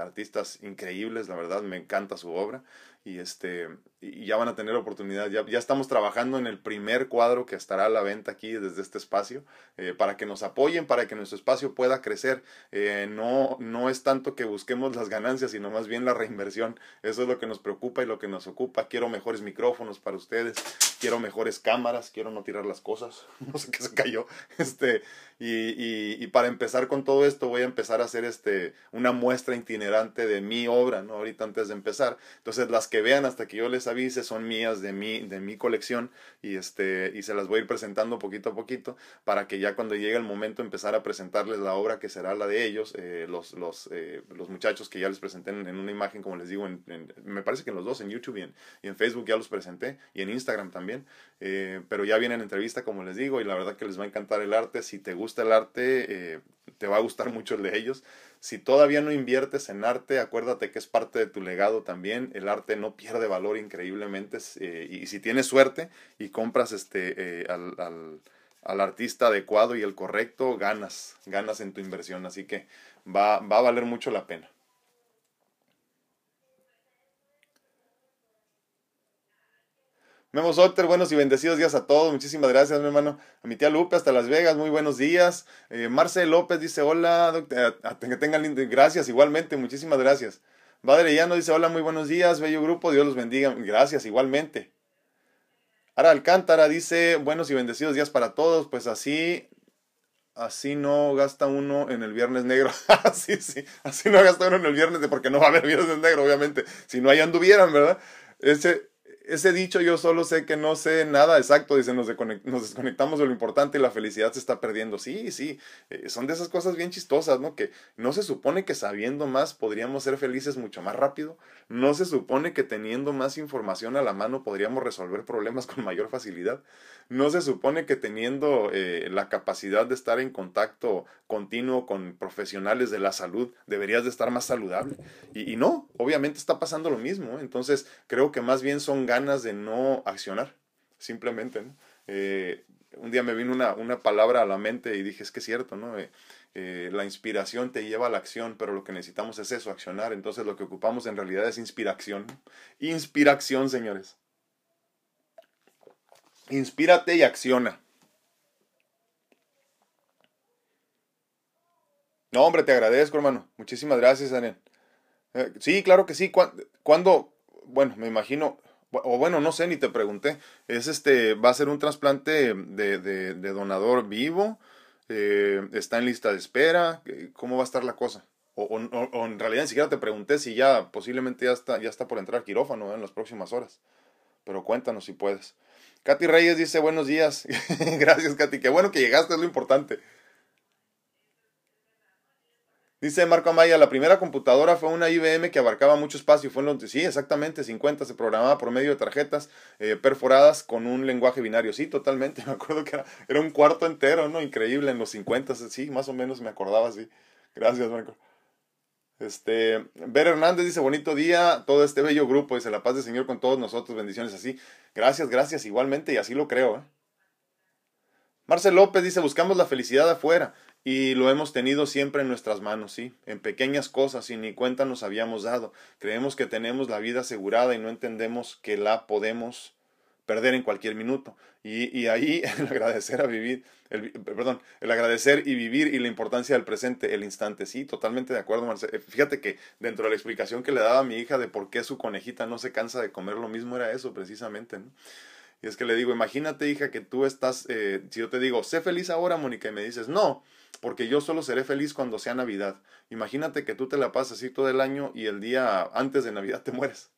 artistas increíbles, la verdad, me encanta su obra y este y ya van a tener oportunidad. Ya, ya estamos trabajando en el primer cuadro que estará a la venta aquí desde este espacio eh, para que nos apoyen, para que nuestro espacio pueda crecer. Eh, no, no es tanto que busquemos las ganancias, sino más bien la reinversión. Eso es lo que nos preocupa y lo que nos ocupa. Quiero mejores micrófonos para ustedes, quiero mejores cámaras, quiero no tirar las cosas. no sé qué se cayó. Este, y, y, y, para empezar con todo esto voy a empezar a hacer este, una muestra itinerante de mi obra, ¿no? Ahorita antes de empezar. Entonces las que vean hasta que yo les son mías de mi, de mi colección y, este, y se las voy a ir presentando poquito a poquito para que ya cuando llegue el momento empezar a presentarles la obra que será la de ellos, eh, los, los, eh, los muchachos que ya les presenté en, una imagen, como les digo, me parece que en los dos, en YouTube y en, y en Facebook ya los presenté y en Instagram también, eh, pero ya vienen en entrevista, como les digo, y la verdad que les va a encantar el arte. Si te gusta el arte, te va a gustar mucho el de ellos. Si todavía no inviertes en arte, acuérdate que es parte de tu legado también. El arte no pierde valor increíblemente eh, y si tienes suerte y compras este, eh, al, al, al, artista adecuado y el correcto, ganas, ganas en tu inversión. Así que va, va a valer mucho la pena. Memo Solter, buenos y bendecidos días a todos. Muchísimas gracias, mi hermano. A mi tía Lupe, hasta Las Vegas, muy buenos días. Eh, Marce López dice, hola, doctor, que tengan. Gracias, igualmente, muchísimas gracias. Padre Llano dice, hola, muy buenos días, bello grupo, Dios los bendiga. Gracias, igualmente. Ara Alcántara dice, buenos y bendecidos días para todos. Pues así, así no gasta uno en el viernes negro. sí, sí, así no gasta uno en el viernes, porque no va a haber viernes negro, obviamente. Si no, ahí anduvieran, ¿verdad? Ese, ese dicho yo solo sé que no sé nada exacto, dice, nos, desconectamos de lo importante y la felicidad se está perdiendo. Sí, sí, eh, son de esas cosas bien chistosas, ¿no? Que no se supone que sabiendo más podríamos ser felices mucho más rápido, no se supone que teniendo más información a la mano podríamos resolver problemas con mayor facilidad, no se supone que teniendo eh, la capacidad de estar en contacto continuo con profesionales de la salud deberías de estar más saludable. Y, y no, obviamente está pasando lo mismo, entonces creo que más bien son ganas de no accionar, simplemente. Eh, un día me vino una, una, palabra a la mente y dije, es que es cierto, ¿no? Eh, eh, la inspiración te lleva a la acción, pero lo que necesitamos es eso, accionar. Entonces lo que ocupamos en realidad es inspiración. Inspiración, señores. Inspírate y acciona. No, hombre, te agradezco, hermano. Muchísimas gracias, Daniel. sí, claro que sí. ¿Cuándo? Bueno, me imagino o bueno, no sé, ni te pregunté, es este, va a ser un trasplante de, de, de donador vivo, eh, está en lista de espera, ¿cómo va a estar la cosa? O, o, o, en realidad ni siquiera te pregunté si ya posiblemente ya está, ya está por entrar quirófano ¿eh? en las próximas horas. Pero cuéntanos si puedes. Katy Reyes dice buenos días. Gracias, Katy. Qué bueno que llegaste, es lo importante. Dice Marco Amaya, la primera computadora fue una IBM que abarcaba mucho espacio. Fue en sí, exactamente, 50, se programaba por medio de tarjetas eh, perforadas con un lenguaje binario. Sí, totalmente, me acuerdo que era, era, un cuarto entero, ¿no? Increíble en los 50, sí, más o menos me acordaba así. Gracias, Marco. Este, Ver Hernández dice, bonito día, todo este bello grupo, dice, la paz del Señor con todos nosotros, bendiciones así. Gracias, gracias, igualmente, y así lo creo. ¿eh? Marcel López dice, buscamos la felicidad afuera y lo hemos tenido siempre en nuestras manos, sí, en pequeñas cosas y ni cuenta nos habíamos dado. Creemos que tenemos la vida asegurada y no entendemos que la podemos perder en cualquier minuto. Y, y ahí el agradecer a vivir, el, perdón, el agradecer y vivir y la importancia del presente, el instante. Sí, totalmente de acuerdo, Marcelo. Fíjate que dentro de la explicación que le daba a mi hija de por qué su conejita no se cansa de comer lo mismo era eso, precisamente. ¿no? Y es que le digo, imagínate, hija, que tú estás, eh, si yo te digo, sé feliz ahora, Mónica, y me dices, no, porque yo solo seré feliz cuando sea Navidad. Imagínate que tú te la pasas así todo el año y el día antes de Navidad te mueres.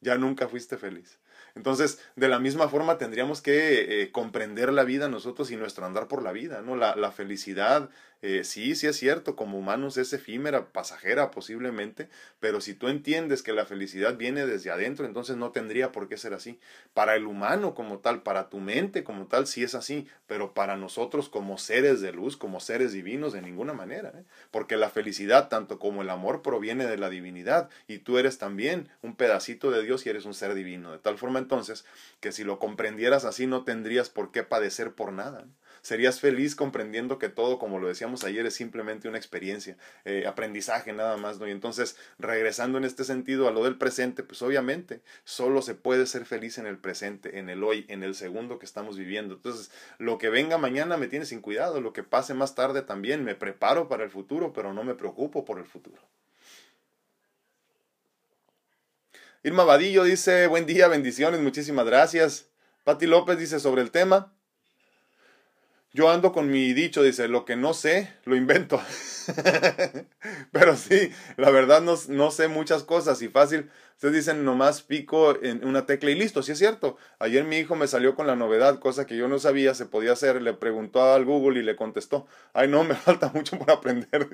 Ya nunca fuiste feliz. Entonces, de la misma forma tendríamos que eh, comprender la vida nosotros y nuestro andar por la vida, ¿no? La, la felicidad, eh, sí, sí es cierto, como humanos es efímera, pasajera posiblemente, pero si tú entiendes que la felicidad viene desde adentro, entonces no tendría por qué ser así. Para el humano como tal, para tu mente como tal, sí es así, pero para nosotros como seres de luz, como seres divinos, de ninguna manera, ¿eh? porque la felicidad, tanto como el amor, proviene de la divinidad y tú eres también un pedacito de Dios y eres un ser divino, de tal forma entonces que si lo comprendieras así no tendrías por qué padecer por nada. Serías feliz comprendiendo que todo, como lo decíamos ayer, es simplemente una experiencia, eh, aprendizaje nada más, ¿no? Y entonces, regresando en este sentido a lo del presente, pues obviamente solo se puede ser feliz en el presente, en el hoy, en el segundo que estamos viviendo. Entonces, lo que venga mañana me tiene sin cuidado, lo que pase más tarde también, me preparo para el futuro, pero no me preocupo por el futuro. Irma Vadillo dice, buen día, bendiciones, muchísimas gracias. Pati López dice sobre el tema. Yo ando con mi dicho, dice, lo que no sé, lo invento. Pero sí, la verdad no, no, sé muchas cosas y fácil. Ustedes dicen, nomás pico en una tecla y listo, sí es cierto. Ayer mi hijo me salió con la novedad, cosa que yo no sabía, se podía hacer. Le preguntó al Google y le contestó, ay no, me falta mucho por aprender.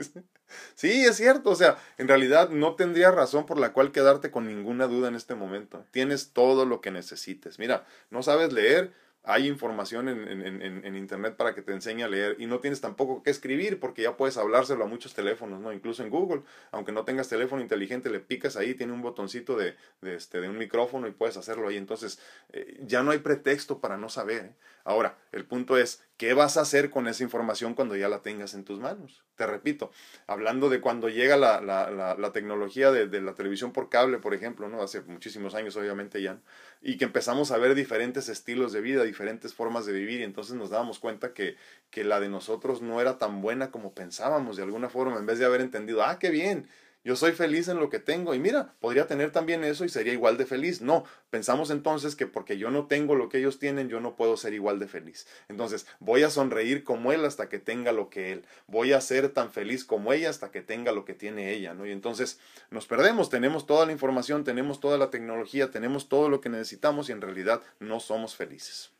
sí, es cierto, o sea, en realidad no tendría razón por la cual quedarte con ninguna duda en este momento. Tienes todo lo que necesites. Mira, no sabes leer, hay información en, en, en, Internet para que te enseñe a leer y no tienes tampoco que escribir porque ya puedes hablárselo a muchos teléfonos, ¿no? Incluso en Google, aunque no tengas teléfono inteligente, le picas ahí, tiene un botoncito de, de, este, de un micrófono y puedes hacerlo ahí. Entonces, eh, ya no hay pretexto para no saber. ¿eh? Ahora, el punto es, ¿qué vas a hacer con esa información cuando ya la tengas en tus manos? Te repito, hablando de cuando llega la, la, la, tecnología de, de, la televisión por cable, por ejemplo, ¿no? Hace muchísimos años, obviamente ya, y que empezamos a ver diferentes estilos de vida, diferentes formas de vivir, y entonces nos dábamos cuenta que, que la de nosotros no era tan buena como pensábamos, de alguna forma, en vez de haber entendido, ah, qué bien, yo soy feliz en lo que tengo y mira, podría tener también eso y sería igual de feliz. No, pensamos entonces que porque yo no tengo lo que ellos tienen, yo no puedo ser igual de feliz. Entonces, voy a sonreír como él hasta que tenga lo que él. Voy a ser tan feliz como ella hasta que tenga lo que tiene ella, ¿no? Y entonces nos perdemos, tenemos toda la información, tenemos toda la tecnología, tenemos todo lo que necesitamos y en realidad no somos felices.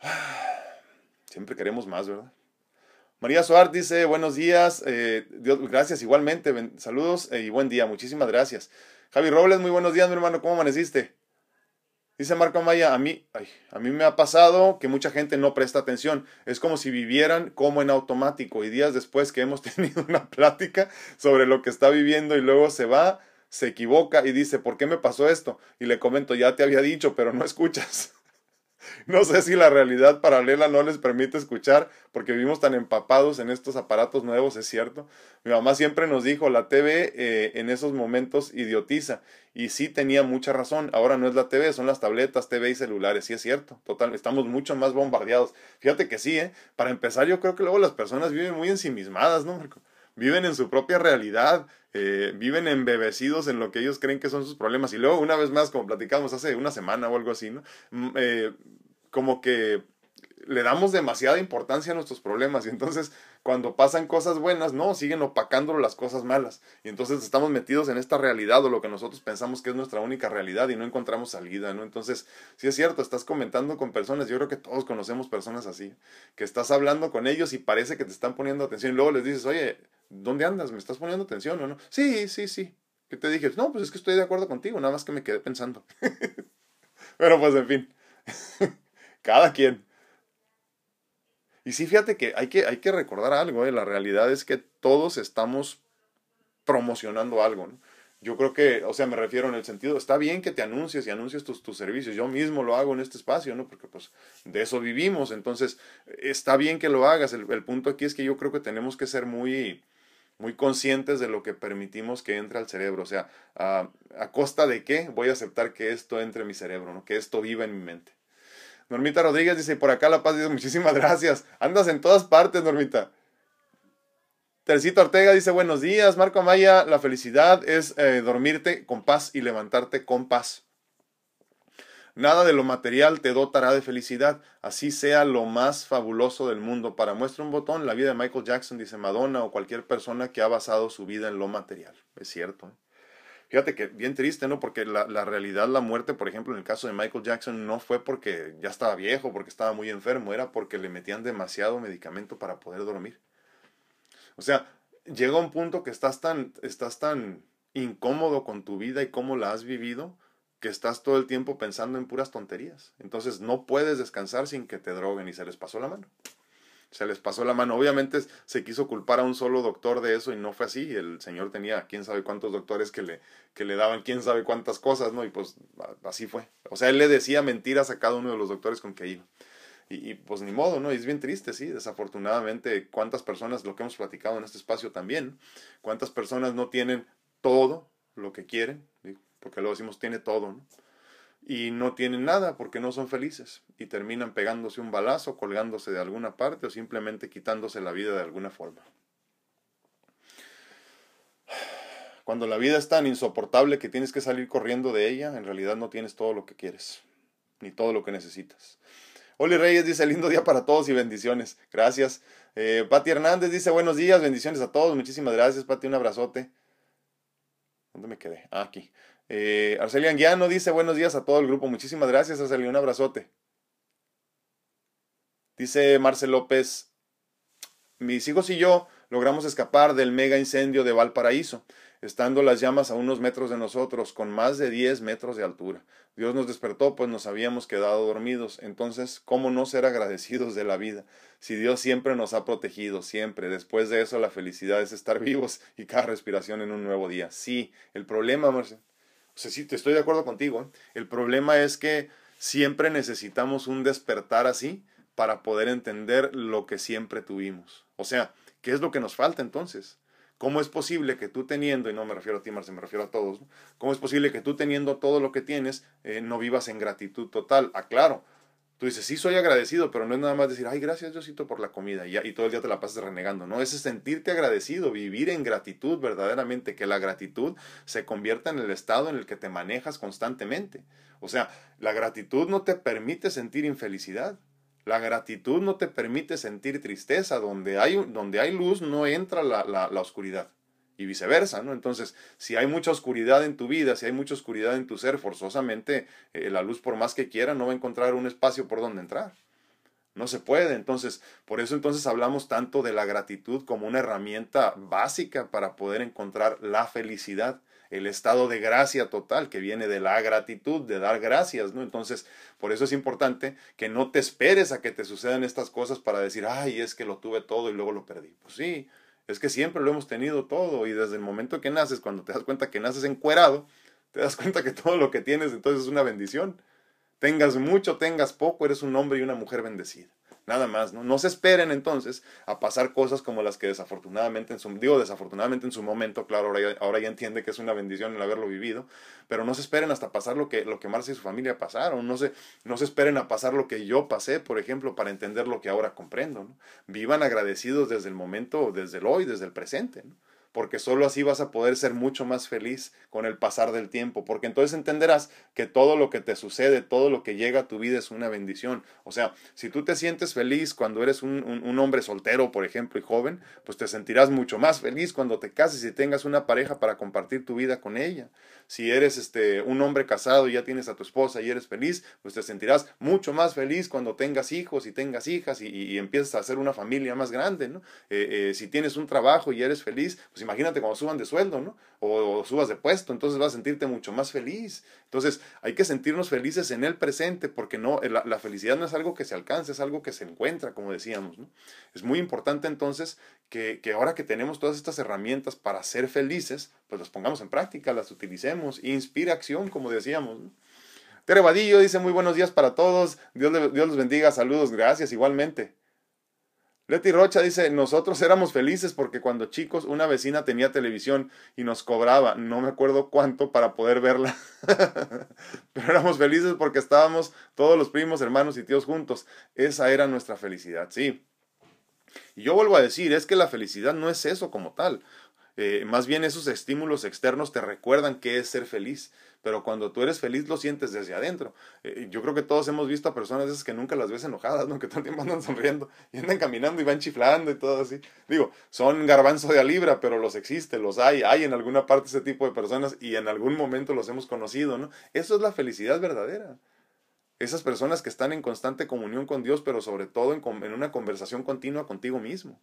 Siempre queremos más, ¿verdad? María Suárez dice, buenos días, eh, Dios, gracias igualmente, saludos eh, y buen día, muchísimas gracias. Javi Robles, muy buenos días, mi hermano, ¿cómo amaneciste? Dice Marco Maya, a mí, a mí me ha pasado que mucha gente no presta atención, es como si vivieran como en automático y días después que hemos tenido una plática sobre lo que está viviendo y luego se va, se equivoca y dice, ¿por qué me pasó esto? Y le comento, ya te había dicho, pero no escuchas. No sé si la realidad paralela no les permite escuchar porque vivimos tan empapados en estos aparatos nuevos, es cierto. Mi mamá siempre nos dijo, la TV eh, en esos momentos idiotiza. Y sí tenía mucha razón. Ahora no es la TV, son las tabletas, TV y celulares. Sí es cierto, total, estamos mucho más bombardeados. Fíjate que sí, ¿eh? Para empezar, yo creo que luego las personas viven muy ensimismadas, ¿no, Viven en su propia realidad, eh, viven embebecidos en lo que ellos creen que son sus problemas. Y luego, una vez más, como platicamos hace una semana o algo así, ¿no? Mm, eh, como que le damos demasiada importancia a nuestros problemas y entonces cuando pasan cosas buenas, no, siguen opacándolo las cosas malas y entonces estamos metidos en esta realidad o lo que nosotros pensamos que es nuestra única realidad y no encontramos salida, ¿no? Entonces, sí es cierto, estás comentando con personas, yo creo que todos conocemos personas así, que estás hablando con ellos y parece que te están poniendo atención y luego les dices, oye, ¿dónde andas? ¿Me estás poniendo atención o no? Sí, sí, sí. ¿Qué te dije? No, pues es que estoy de acuerdo contigo, nada más que me quedé pensando. Pero pues en fin. Cada quien. Y sí, fíjate que hay que, hay que recordar algo, ¿eh? la realidad es que todos estamos promocionando algo. ¿no? Yo creo que, o sea, me refiero en el sentido, está bien que te anuncies y anuncies tus, tus servicios. Yo mismo lo hago en este espacio, ¿no? Porque pues de eso vivimos. Entonces, está bien que lo hagas. El, punto aquí es que yo creo que tenemos que ser muy, muy conscientes de lo que permitimos que entre al cerebro. O sea, a, costa de qué voy a aceptar que esto entre en mi cerebro, ¿no? Que esto viva en mi mente. Normita Rodríguez dice, por acá La Paz dice, muchísimas gracias. Andas en todas partes, Normita. Tercito Ortega dice, buenos días. Marco Amaya, la felicidad es eh, dormirte con paz y levantarte con paz. Nada de lo material te dotará de felicidad, así sea lo más fabuloso del mundo. Para muestra un botón, la vida de Michael Jackson, dice Madonna, o cualquier persona que ha basado su vida en lo material. Es cierto. ¿eh? Fíjate que bien triste, ¿no? Porque la, la, realidad, la muerte, por ejemplo, en el caso de Michael Jackson, no fue porque ya estaba viejo, porque estaba muy enfermo, era porque le metían demasiado medicamento para poder dormir. O sea, llega un punto que estás tan, estás tan incómodo con tu vida y cómo la has vivido, que estás todo el tiempo pensando en puras tonterías. Entonces no puedes descansar sin que te droguen y se les pasó la mano se les pasó la mano. Obviamente se quiso culpar a un solo doctor de eso y no fue así. El señor tenía quién sabe cuántos doctores que le, que le daban quién sabe cuántas cosas, ¿no? Y pues así fue. O sea, él le decía mentiras a cada uno de los doctores con que iba. Y, pues ni modo, ¿no? Y es bien triste, sí, desafortunadamente, cuántas personas, lo que hemos platicado en este espacio también, cuántas personas no tienen todo lo que quieren, porque luego decimos tiene todo, ¿no? y no tienen nada porque no son felices y terminan pegándose un balazo, colgándose de alguna parte o simplemente quitándose la vida de alguna forma. Cuando la vida es tan insoportable que tienes que salir corriendo de ella, en realidad no tienes todo lo que quieres, ni todo lo que necesitas. Oli Reyes dice, lindo día para todos y bendiciones. Gracias. Eh, Pati Hernández dice, buenos días, bendiciones a todos. Muchísimas gracias, Pati, un abrazote. ¿Dónde me quedé? Ah, aquí. Eh, Anguiano dice, buenos días a todo el grupo. Muchísimas gracias, Arcelia, un abrazote. Dice Marcel López, mis hijos y yo logramos escapar del mega incendio de Valparaíso estando las llamas a unos metros de nosotros, con más de 10 metros de altura. Dios nos despertó, pues nos habíamos quedado dormidos. Entonces, ¿cómo no ser agradecidos de la vida? Si Dios siempre nos ha protegido, siempre. Después de eso, la felicidad es estar vivos y cada respiración en un nuevo día. Sí, el problema, Marcelo, sí, te estoy de acuerdo contigo. ¿eh? El problema es que siempre necesitamos un despertar así para poder entender lo que siempre tuvimos. O sea, ¿qué es lo que nos falta entonces? ¿Cómo es posible que tú teniendo, y no me refiero a ti, Marce, me refiero a todos, ¿cómo es posible que tú teniendo todo lo que tienes eh, no vivas en gratitud total? Aclaro, tú dices, sí soy agradecido, pero no es nada más decir, ay, gracias Diosito por la comida y, y todo el día te la pasas renegando, ¿no? Es sentirte agradecido, vivir en gratitud verdaderamente, que la gratitud se convierta en el estado en el que te manejas constantemente. O sea, la gratitud no te permite sentir infelicidad. La gratitud no te permite sentir tristeza. Donde hay, donde hay luz no entra la, la, oscuridad. Y viceversa, ¿no? Entonces, si hay mucha oscuridad en tu vida, si hay mucha oscuridad en tu ser, forzosamente eh, la luz, por más que quiera, no va a encontrar un espacio por donde entrar. No se puede. Entonces, por eso entonces hablamos tanto de la gratitud como una herramienta básica para poder encontrar la felicidad el estado de gracia total que viene de la gratitud, de dar gracias, ¿no? Entonces, por eso es importante que no te esperes a que te sucedan estas cosas para decir, ay, es que lo tuve todo y luego lo perdí. Pues sí, es que siempre lo hemos tenido todo y desde el momento que naces, cuando te das cuenta que naces encuerado, te das cuenta que todo lo que tienes entonces es una bendición. Tengas mucho, tengas poco, eres un hombre y una mujer bendecida nada más, ¿no? No se esperen entonces a pasar cosas como las que desafortunadamente en su, digo desafortunadamente en su momento, claro, ahora ya, ahora ya entiende que es una bendición el haberlo vivido, pero no se esperen hasta pasar lo que, lo que Marcia y su familia pasaron, no se, no se esperen a pasar lo que yo pasé, por ejemplo, para entender lo que ahora comprendo. Vivan agradecidos desde el momento, desde el hoy, desde el presente, ¿no? Porque solo así vas a poder ser mucho más feliz con el pasar del tiempo, porque entonces entenderás que todo lo que te sucede, todo lo que llega a tu vida es una bendición. O sea, si tú te sientes feliz cuando eres un, un, hombre soltero, por ejemplo, y joven, pues te sentirás mucho más feliz cuando te cases y tengas una pareja para compartir tu vida con ella. Si eres este, un hombre casado y ya tienes a tu esposa y eres feliz, pues te sentirás mucho más feliz cuando tengas hijos y tengas hijas y, empiezas a hacer una familia más grande, ¿no? Eh, eh, si tienes un trabajo y eres feliz, pues imagínate cuando suban de sueldo, ¿no? O, subas de puesto, entonces vas a sentirte mucho más feliz. Entonces hay que sentirnos felices en el presente, porque no, la, la felicidad no es algo que se alcanza, es algo que se encuentra, como decíamos, ¿no? Es muy importante entonces que, que ahora que tenemos todas estas herramientas para ser felices, pues las pongamos en práctica, las utilicemos, inspira acción, como decíamos, ¿no? Tere Vadillo dice muy buenos días para todos, Dios, Dios los bendiga, saludos, gracias igualmente. Leti Rocha dice, nosotros éramos felices porque cuando chicos una vecina tenía televisión y nos cobraba, no me acuerdo cuánto para poder verla, pero éramos felices porque estábamos todos los primos, hermanos y tíos juntos. Esa era nuestra felicidad, sí. Y yo vuelvo a decir, es que la felicidad no es eso como tal. Eh, más bien esos estímulos externos te recuerdan qué es ser feliz pero cuando tú eres feliz lo sientes desde adentro. Eh, yo creo que todos hemos visto a personas esas que nunca las ves enojadas, ¿no? que todo el tiempo andan sonriendo y andan caminando y van chiflando y todo así. Digo, son garbanzo de a libra, pero los existe, los hay, hay en alguna parte ese tipo de personas y en algún momento los hemos conocido, ¿no? Eso es la felicidad verdadera. Esas personas que están en constante comunión con Dios, pero sobre todo en, en una conversación continua contigo mismo.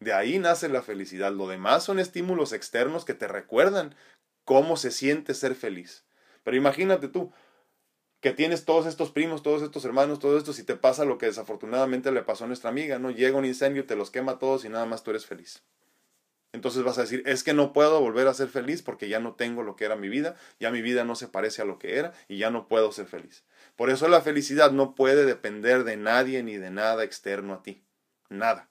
De ahí nace la felicidad. Lo demás son estímulos externos que te recuerdan cómo se siente ser feliz. Pero imagínate tú, que tienes todos estos primos, todos estos hermanos, todo esto, si te pasa lo que desafortunadamente le pasó a nuestra amiga, ¿no? Llega un incendio, te los quema todos y nada más tú eres feliz. Entonces vas a decir, es que no puedo volver a ser feliz porque ya no tengo lo que era mi vida, ya mi vida no se parece a lo que era y ya no puedo ser feliz. Por eso la felicidad no puede depender de nadie ni de nada externo a ti. Nada.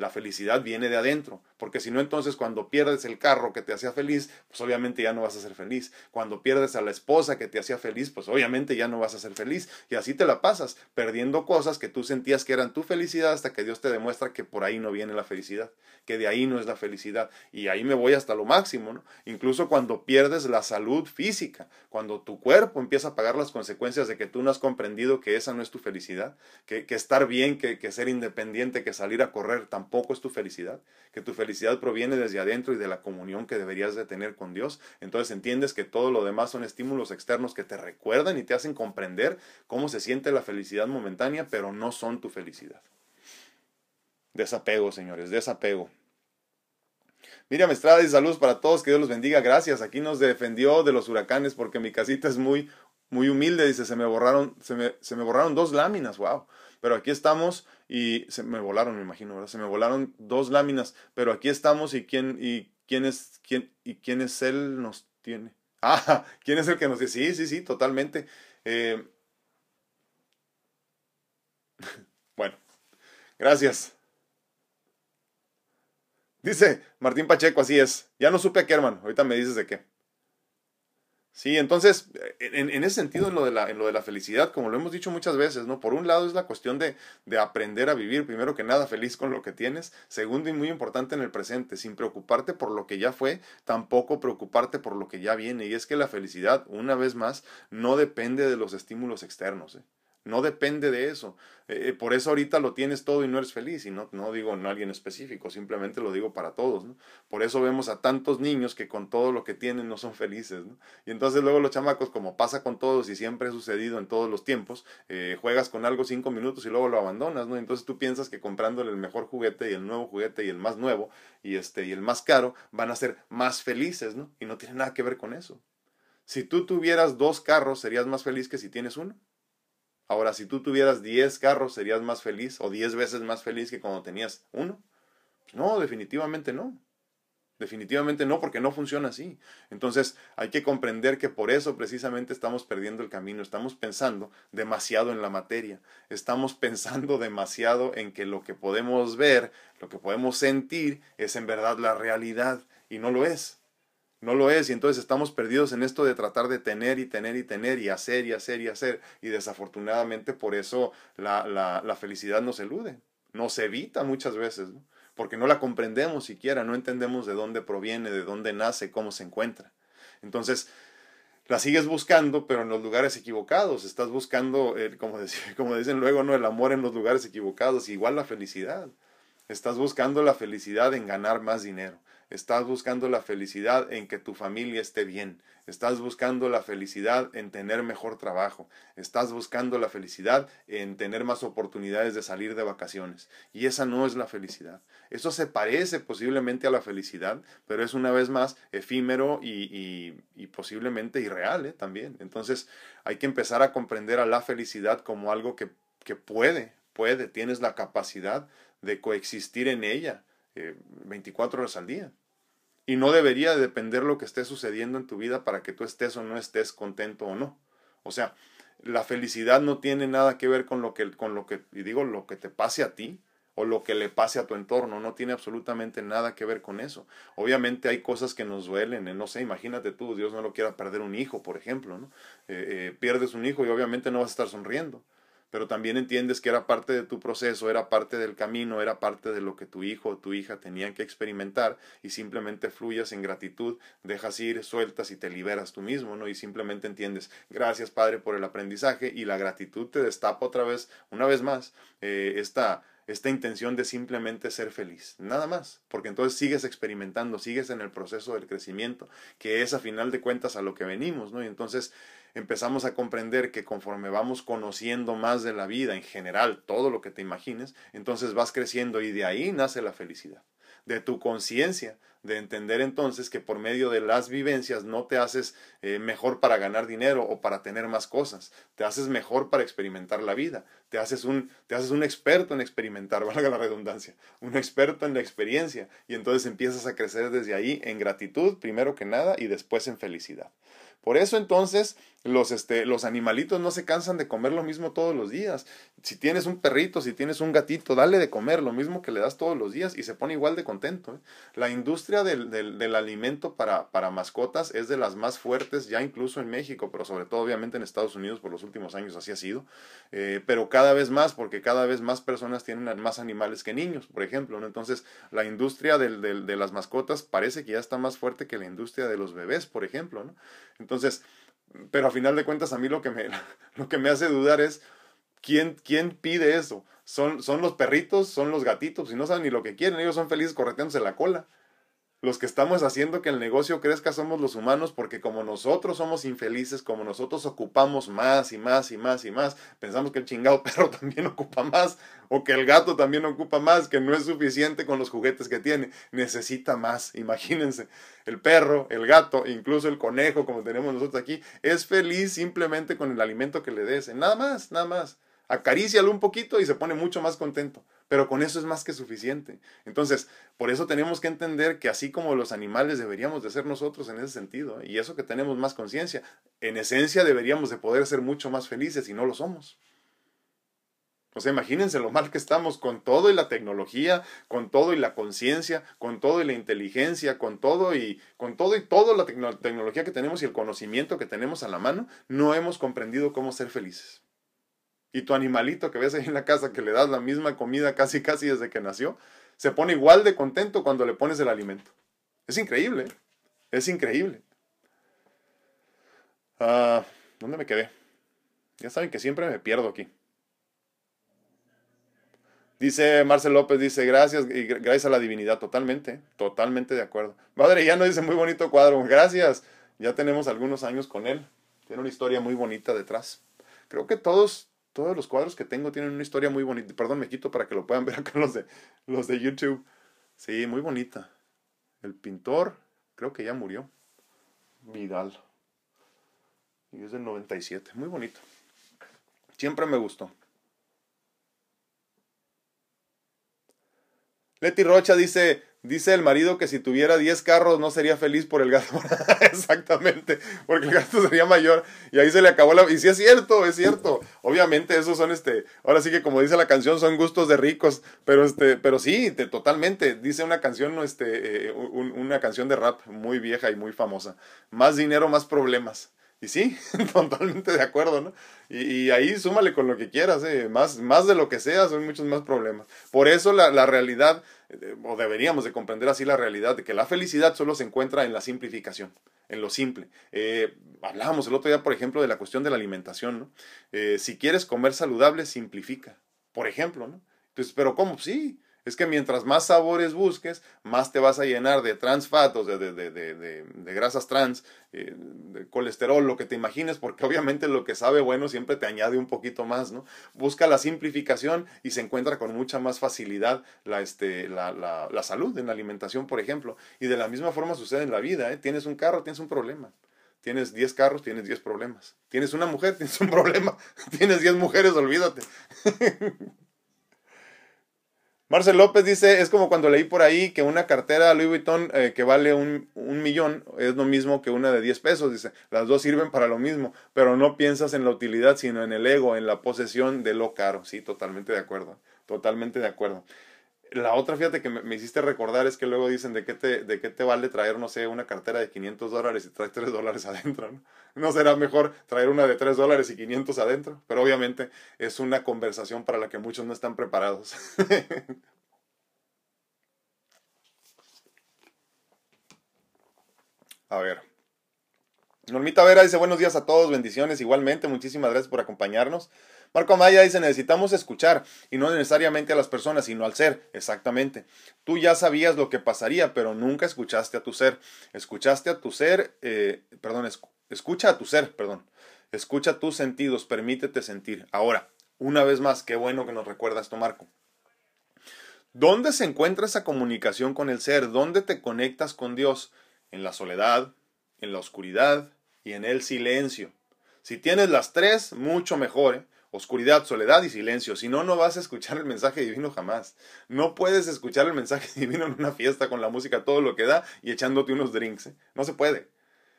La felicidad viene de adentro, porque si no entonces cuando pierdes el carro que te hacía feliz, pues obviamente ya no vas a ser feliz. Cuando pierdes a la esposa que te hacía feliz, pues obviamente ya no vas a ser feliz. Y así te la pasas, perdiendo cosas que tú sentías que eran tu felicidad hasta que Dios te demuestra que por ahí no viene la felicidad, que de ahí no es la felicidad. Y ahí me voy hasta lo máximo, ¿no? Incluso cuando pierdes la salud física, cuando tu cuerpo empieza a pagar las consecuencias de que tú no has comprendido que esa no es tu felicidad, que, estar bien, que, que ser independiente, que salir a correr tampoco es tu felicidad, que tu felicidad proviene desde adentro y de la comunión que deberías de tener con Dios. Entonces entiendes que todo lo demás son estímulos externos que te recuerdan y te hacen comprender cómo se siente la felicidad momentánea, pero no son tu felicidad. Desapego, señores, desapego. Miriam Estrada y saludos para todos, que Dios los bendiga, gracias. Aquí nos defendió de los huracanes porque mi casita es muy, muy humilde, dice, se me borraron, se me, se me borraron dos láminas, wow. Pero aquí estamos y se me volaron, me imagino, ¿verdad? Se me volaron dos láminas, pero aquí estamos y quién, y quién es, quién, y quién es él nos tiene. Ah, ¿quién es el que nos dice? Sí, sí, sí, totalmente. Eh, bueno, gracias. Dice Martín Pacheco, así es. Ya no supe a qué, hermano. Ahorita me dices de qué. Sí, entonces, en, ese sentido, en lo, de la, en lo de la felicidad, como lo hemos dicho muchas veces, ¿no? Por un lado es la cuestión de, de aprender a vivir, primero que nada, feliz con lo que tienes. Segundo y muy importante en el presente, sin preocuparte por lo que ya fue, tampoco preocuparte por lo que ya viene. Y es que la felicidad, una vez más, no depende de los estímulos externos. ¿eh? No depende de eso. Eh, eh, por eso ahorita lo tienes todo y no eres feliz. Y no, no digo en alguien específico, simplemente lo digo para todos. ¿no? Por eso vemos a tantos niños que con todo lo que tienen no son felices. ¿no? Y entonces luego los chamacos, como pasa con todos y siempre ha sucedido en todos los tiempos, eh, juegas con algo cinco minutos y luego lo abandonas. ¿no? Entonces tú piensas que comprándole el mejor juguete y el nuevo juguete y el más nuevo y, este, y el más caro van a ser más felices. ¿no? Y no tiene nada que ver con eso. Si tú tuvieras dos carros, serías más feliz que si tienes uno. Ahora, si tú tuvieras 10 carros, ¿serías más feliz o 10 veces más feliz que cuando tenías uno? No, definitivamente no. Definitivamente no, porque no funciona así. Entonces hay que comprender que por eso precisamente estamos perdiendo el camino, estamos pensando demasiado en la materia, estamos pensando demasiado en que lo que podemos ver, lo que podemos sentir es en verdad la realidad y no lo es. No lo es y entonces estamos perdidos en esto de tratar de tener y tener y tener y hacer y hacer y hacer y desafortunadamente por eso la, la, felicidad nos elude, nos evita muchas veces, porque no la comprendemos siquiera, no entendemos de dónde proviene, de dónde nace, cómo se encuentra. Entonces, la sigues buscando, pero en los lugares equivocados. Estás buscando, como, como dicen luego, ¿no? el amor en los lugares equivocados, igual la felicidad. Estás buscando la felicidad en ganar más dinero. Estás buscando la felicidad en que tu familia esté bien. Estás buscando la felicidad en tener mejor trabajo. Estás buscando la felicidad en tener más oportunidades de salir de vacaciones. Y esa no es la felicidad. Eso se parece posiblemente a la felicidad, pero es una vez más efímero y, posiblemente irreal ¿eh? también. Entonces hay que empezar a comprender a la felicidad como algo que, que puede, puede, tienes la capacidad de coexistir en ella 24 eh, horas al día. Y no debería depender lo que esté sucediendo en tu vida para que tú estés o no estés contento o no. O sea, la felicidad no tiene nada que ver con lo que, con lo que, y digo, lo que te pase a ti o lo que le pase a tu entorno, no tiene absolutamente nada que ver con eso. Obviamente hay cosas que nos duelen, ¿eh? no sé, imagínate tú, Dios no lo quiera perder un hijo, por ejemplo, ¿no? Eh, pierdes un hijo y obviamente no vas a estar sonriendo pero también entiendes que era parte de tu proceso, era parte del camino, era parte de lo que tu hijo o tu hija tenían que experimentar y simplemente fluyas en gratitud, dejas ir, sueltas y te liberas tú mismo, ¿no? Y simplemente entiendes, gracias Padre por el aprendizaje y la gratitud te destapa otra vez, una vez más, eh, esta esta intención de simplemente ser feliz, nada más, porque entonces sigues experimentando, sigues en el proceso del crecimiento, que es a final de cuentas a lo que venimos, ¿no? Y entonces empezamos a comprender que conforme vamos conociendo más de la vida en general, todo lo que te imagines, entonces vas creciendo y de ahí nace la felicidad, de tu conciencia, de entender entonces que por medio de las vivencias no te haces eh, mejor para ganar dinero o para tener más cosas, te haces mejor para experimentar la vida, te haces un, te haces un experto en experimentar, valga la redundancia, un experto en la experiencia. Y entonces empiezas a crecer desde ahí en gratitud, primero que nada, y después en felicidad. Por eso entonces los, este, los animalitos no se cansan de comer lo mismo todos los días. Si tienes un perrito, si tienes un gatito, dale de comer lo mismo que le das todos los días y se pone igual de contento. ¿eh? La industria del, del, del alimento para, para, mascotas es de las más fuertes, ya incluso en México, pero sobre todo obviamente en Estados Unidos por los últimos años así ha sido. Eh, pero cada vez más, porque cada vez más personas tienen más animales que niños, por ejemplo. Entonces, la industria de las mascotas parece que ya está más fuerte que la industria de los bebés, por ejemplo. ¿no? Entonces, pero a final de cuentas a mí lo que me, lo que me hace dudar es quién, quién pide eso. ¿Son, son los perritos, son los gatitos, y no saben ni lo que quieren, ellos son felices correteándose la cola. Los que estamos haciendo que el negocio crezca somos los humanos porque como nosotros somos infelices, como nosotros ocupamos más y más y más y más, pensamos que el chingado perro también ocupa más o que el gato también ocupa más, que no es suficiente con los juguetes que tiene, necesita más. Imagínense, el perro, el gato, incluso el conejo como tenemos nosotros aquí, es feliz simplemente con el alimento que le des, nada más, nada más. Acarícialo un poquito y se pone mucho más contento pero con eso es más que suficiente. Entonces, por eso tenemos que entender que así como los animales deberíamos de ser nosotros en ese sentido, y eso que tenemos más conciencia, en esencia deberíamos de poder ser mucho más felices y no lo somos. O sea, imagínense lo mal que estamos con todo y la tecnología, con todo y la conciencia, con todo y la inteligencia, con todo y con todo y toda la tecnología que tenemos y el conocimiento que tenemos a la mano, no hemos comprendido cómo ser felices. Y tu animalito que ves ahí en la casa, que le das la misma comida casi casi desde que nació, se pone igual de contento cuando le pones el alimento. Es increíble, es increíble. Ah, ¿Dónde me quedé? Ya saben que siempre me pierdo aquí. Dice Marcel López, dice, gracias, y gracias a la divinidad, totalmente, totalmente de acuerdo. Madre, ya no dice muy bonito cuadro, gracias. Ya tenemos algunos años con él. Tiene una historia muy bonita detrás. Creo que todos, todos los cuadros que tengo tienen una historia muy bonita. Perdón, me quito para que lo puedan ver acá los de, los de YouTube. Sí, muy bonita. El pintor, creo que ya murió. Vidal. Y es del 97. Muy bonito. Siempre me gustó. Leti Rocha dice, Dice el marido que si tuviera 10 carros no sería feliz por el gato. Exactamente, porque el gato sería mayor y ahí se le acabó la... Y sí es cierto, es cierto. Obviamente esos son este... Ahora sí que como dice la canción son gustos de ricos, pero este... Pero sí, totalmente. Dice una canción, este, eh, una canción de rap muy vieja y muy famosa. Más dinero, más problemas. Y sí, totalmente de acuerdo, ¿no? Y, ahí súmale con lo que quieras, ¿eh? más, más de lo que sea, son muchos más problemas. Por eso la, la realidad, eh, o deberíamos de comprender así la realidad, de que la felicidad solo se encuentra en la simplificación, en lo simple. Eh, hablábamos el otro día, por ejemplo, de la cuestión de la alimentación, ¿no? Eh, si quieres comer saludable, simplifica, por ejemplo, ¿no? Entonces, pero ¿cómo? Sí, es que mientras más sabores busques, más te vas a llenar de transfatos, de, de, de, de grasas trans, eh, de colesterol, lo que te imagines, porque obviamente lo que sabe bueno siempre te añade un poquito más, ¿no? Busca la simplificación y se encuentra con mucha más facilidad la, este, la, la, la salud en la alimentación, por ejemplo. Y de la misma forma sucede en la vida, ¿eh? Tienes un carro, tienes un problema. Tienes 10 carros, tienes 10 problemas. Tienes una mujer, tienes un problema. Tienes 10 mujeres, olvídate. Marcel López dice, es como cuando leí por ahí que una cartera Louis Vuitton eh, que vale un, un, millón es lo mismo que una de 10 pesos. Dice, las dos sirven para lo mismo, pero no piensas en la utilidad, sino en el ego, en la posesión de lo caro. Sí, totalmente de acuerdo, totalmente de acuerdo. La otra, fíjate que me, hiciste recordar es que luego dicen de qué, te, de qué te vale traer, no sé, una cartera de 500 dólares y traes 3 dólares adentro, ¿no? ¿No será mejor traer una de 3 dólares y 500 adentro? Pero obviamente es una conversación para la que muchos no están preparados. A ver. Normita Vera dice buenos días a todos, bendiciones igualmente, muchísimas gracias por acompañarnos. Marco Amaya dice, necesitamos escuchar, y no necesariamente a las personas, sino al ser, exactamente. Tú ya sabías lo que pasaría, pero nunca escuchaste a tu ser. Escuchaste a tu ser, eh, perdón, escucha a tu ser, perdón. Escucha tus sentidos, permítete sentir. Ahora, una vez más, qué bueno que nos recuerda esto, Marco. ¿Dónde se encuentra esa comunicación con el ser? ¿Dónde te conectas con Dios? En la soledad, en la oscuridad y en el silencio. Si tienes las tres, mucho mejor. ¿eh? oscuridad, soledad y silencio. Si no, no vas a escuchar el mensaje divino jamás. No puedes escuchar el mensaje divino en una fiesta con la música todo lo que da y echándote unos drinks. ¿eh? No se puede.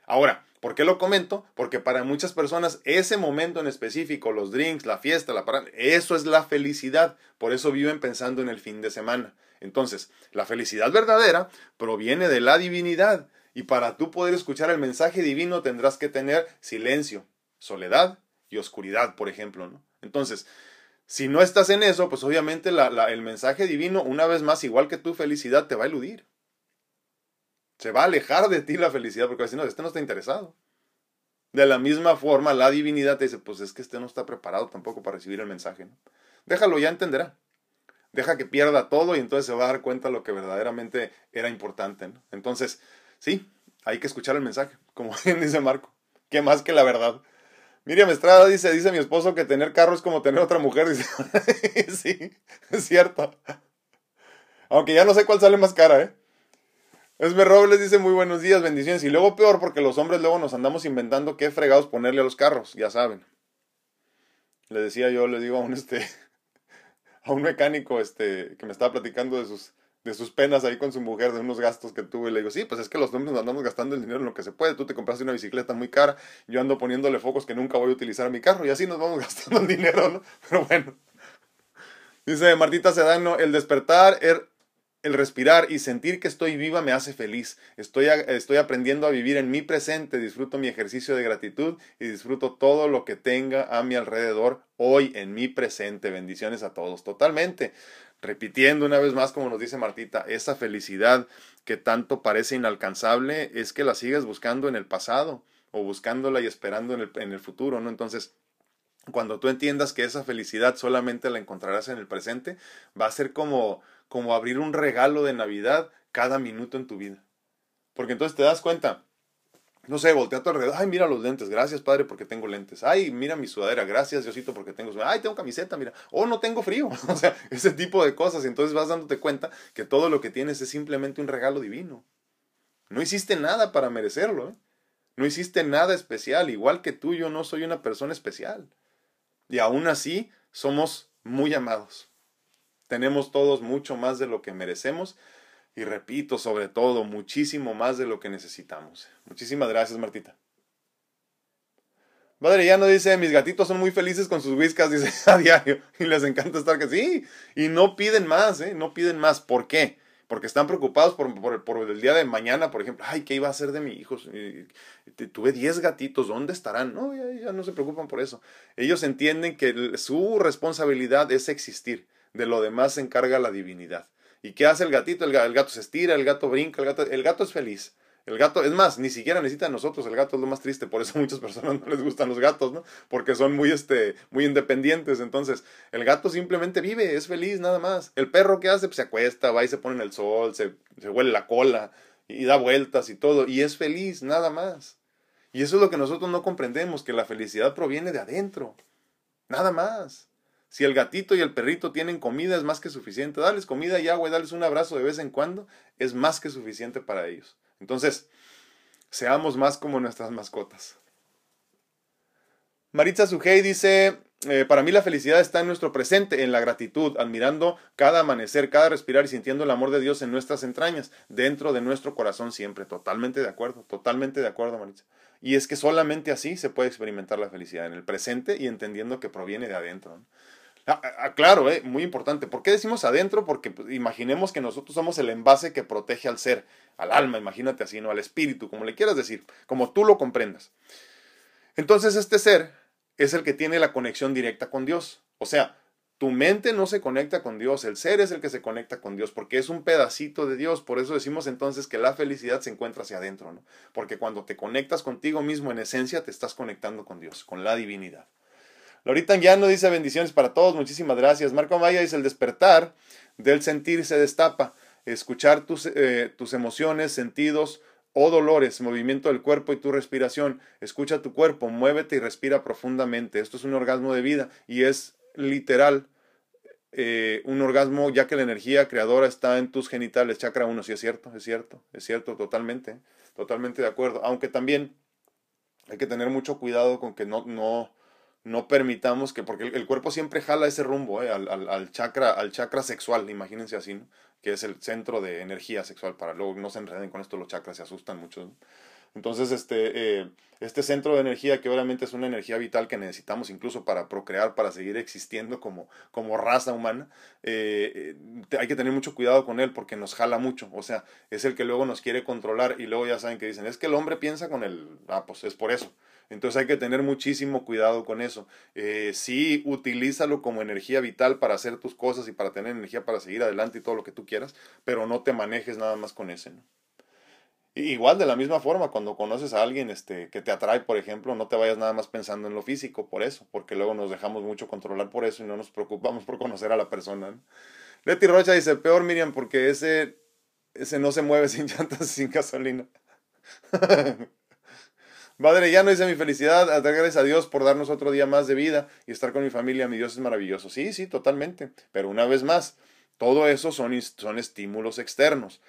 Ahora, ¿por qué lo comento? Porque para muchas personas ese momento en específico, los drinks, la fiesta, la parada, eso es la felicidad. Por eso viven pensando en el fin de semana. Entonces, la felicidad verdadera proviene de la divinidad. Y para tú poder escuchar el mensaje divino tendrás que tener silencio, soledad y oscuridad, por ejemplo. Entonces, si no estás en eso, pues obviamente el mensaje divino, una vez más, igual que tu felicidad, te va a eludir. Se va a alejar de ti la felicidad porque si no, este no está interesado. De la misma forma, la divinidad te dice, pues es que este no está preparado tampoco para recibir el mensaje. ¿no? Déjalo, ya entenderá. Deja que pierda todo y entonces se va a dar cuenta lo que verdaderamente era importante. Entonces, sí, hay que escuchar el mensaje, como bien dice Marco. ¿Qué más que la verdad? Miriam Estrada dice, dice mi esposo que tener carro es como tener otra mujer. Dice, sí, es cierto. Aunque ya no sé cuál sale más cara, ¿eh? Esme Robles dice muy buenos días, bendiciones. Y luego peor porque los hombres luego nos andamos inventando qué fregados ponerle a los carros, ya saben. Le decía yo, le digo a un este a un mecánico este que me estaba platicando de sus de sus penas ahí con su mujer, de unos gastos que tuve. Y le digo, sí, pues es que los hombres andamos gastando el dinero en lo que se puede. Tú te compraste una bicicleta muy cara, yo ando poniéndole focos que nunca voy a utilizar a mi carro y así nos vamos gastando el dinero, ¿no? Pero bueno. Dice Martita Sedano, el despertar, er, el respirar y sentir que estoy viva me hace feliz. Estoy, estoy aprendiendo a vivir en mi presente, disfruto mi ejercicio de gratitud y disfruto todo lo que tenga a mi alrededor hoy en mi presente. Bendiciones a todos. Totalmente repitiendo una vez más, como nos dice Martita, esa felicidad que tanto parece inalcanzable es que la sigues buscando en el pasado o buscándola y esperando en el, en el futuro, ¿no? Entonces, cuando tú entiendas que esa felicidad solamente la encontrarás en el presente, va a ser como, como abrir un regalo de Navidad cada minuto en tu vida. Porque entonces te das cuenta, no sé, voltea a tu alrededor, ay, mira los lentes, gracias padre porque tengo lentes, ay, mira mi sudadera, gracias Diosito porque tengo sudadera, ay, tengo camiseta, mira, o no tengo frío, o sea, ese tipo de cosas, y entonces vas dándote cuenta que todo lo que tienes es simplemente un regalo divino. No hiciste nada para merecerlo, ¿eh? no hiciste nada especial, igual que tú, yo no soy una persona especial. Y aún así, somos muy amados. Tenemos todos mucho más de lo que merecemos y repito, sobre todo, muchísimo más de lo que necesitamos. Muchísimas gracias, Martita. Padre ya no dice, mis gatitos son muy felices con sus whiskas, dice a diario, y les encanta estar que sí, y no piden más, ¿eh? No piden más. ¿Por qué? Porque están preocupados por, por, el día de mañana, por ejemplo. Ay, ¿qué iba a hacer de mi hijo? Tuve 10 gatitos, ¿dónde estarán? No, ya, ya, no se preocupan por eso. Ellos entienden que su responsabilidad es existir. De lo demás se encarga la divinidad. ¿Y qué hace el gatito? El, gato se estira, el gato brinca, el gato, el gato es feliz. El gato, es más, ni siquiera necesita a nosotros, el gato es lo más triste, por eso muchas personas no les gustan los gatos, ¿no? Porque son muy, este, muy independientes, entonces, el gato simplemente vive, es feliz, nada más. El perro, ¿qué hace? Pues se acuesta, va y se pone en el sol, se, se huele la cola, y da vueltas y todo, y es feliz, nada más. Y eso es lo que nosotros no comprendemos, que la felicidad proviene de adentro, nada más. Si el gatito y el perrito tienen comida, es más que suficiente. Darles comida y agua y darles un abrazo de vez en cuando es más que suficiente para ellos. Entonces, seamos más como nuestras mascotas. Maritza Sujei dice, eh, para mí la felicidad está en nuestro presente, en la gratitud, admirando cada amanecer, cada respirar y sintiendo el amor de Dios en nuestras entrañas, dentro de nuestro corazón siempre. Totalmente de acuerdo, totalmente de acuerdo, Maritza. Y es que solamente así se puede experimentar la felicidad, en el presente y entendiendo que proviene de adentro. Claro, eh, muy importante. ¿Por qué decimos adentro? Porque pues, imaginemos que nosotros somos el envase que protege al ser, al alma, imagínate así, ¿no? Al espíritu, como le quieras decir, como tú lo comprendas. Entonces este ser es el que tiene la conexión directa con Dios. O sea, tu mente no se conecta con Dios, el ser es el que se conecta con Dios, porque es un pedacito de Dios. Por eso decimos entonces que la felicidad se encuentra hacia adentro, ¿no? Porque cuando te conectas contigo mismo en esencia, te estás conectando con Dios, con la divinidad. Lorita no dice bendiciones para todos, muchísimas gracias. Marco Maya dice el despertar del sentir se destapa, escuchar tus, eh, tus emociones, sentidos o dolores, movimiento del cuerpo y tu respiración. Escucha tu cuerpo, muévete y respira profundamente. Esto es un orgasmo de vida y es literal eh, un orgasmo ya que la energía creadora está en tus genitales, chakra 1, sí es cierto, es cierto, es cierto, totalmente, totalmente de acuerdo. Aunque también hay que tener mucho cuidado con que no, no, no permitamos que, porque el, cuerpo siempre jala ese rumbo, eh, al, al, chakra, al chakra sexual, imagínense así, que es el centro de energía sexual, para luego no se enreden con esto, los chakras se asustan mucho. Entonces, este, eh, este centro de energía, que obviamente es una energía vital que necesitamos incluso para procrear, para seguir existiendo como, como raza humana, eh, eh, hay que tener mucho cuidado con él porque nos jala mucho. O sea, es el que luego nos quiere controlar y luego ya saben que dicen, es que el hombre piensa con el... Ah, pues es por eso. Entonces hay que tener muchísimo cuidado con eso. Eh, sí, utilízalo como energía vital para hacer tus cosas y para tener energía para seguir adelante y todo lo que tú quieras, pero no te manejes nada más con ese. ¿no? Igual de la misma forma, cuando conoces a alguien este, que te atrae, por ejemplo, no te vayas nada más pensando en lo físico por eso, porque luego nos dejamos mucho controlar por eso y no nos preocupamos por conocer a la persona. Leti Rocha dice, peor Miriam, porque ese, ese no se mueve sin llantas, sin gasolina. Padre, ya no dice mi felicidad, gracias a Dios por darnos otro día más de vida y estar con mi familia. Mi Dios es maravilloso. Sí, sí, totalmente. Pero una vez más, todo eso son, son estímulos externos.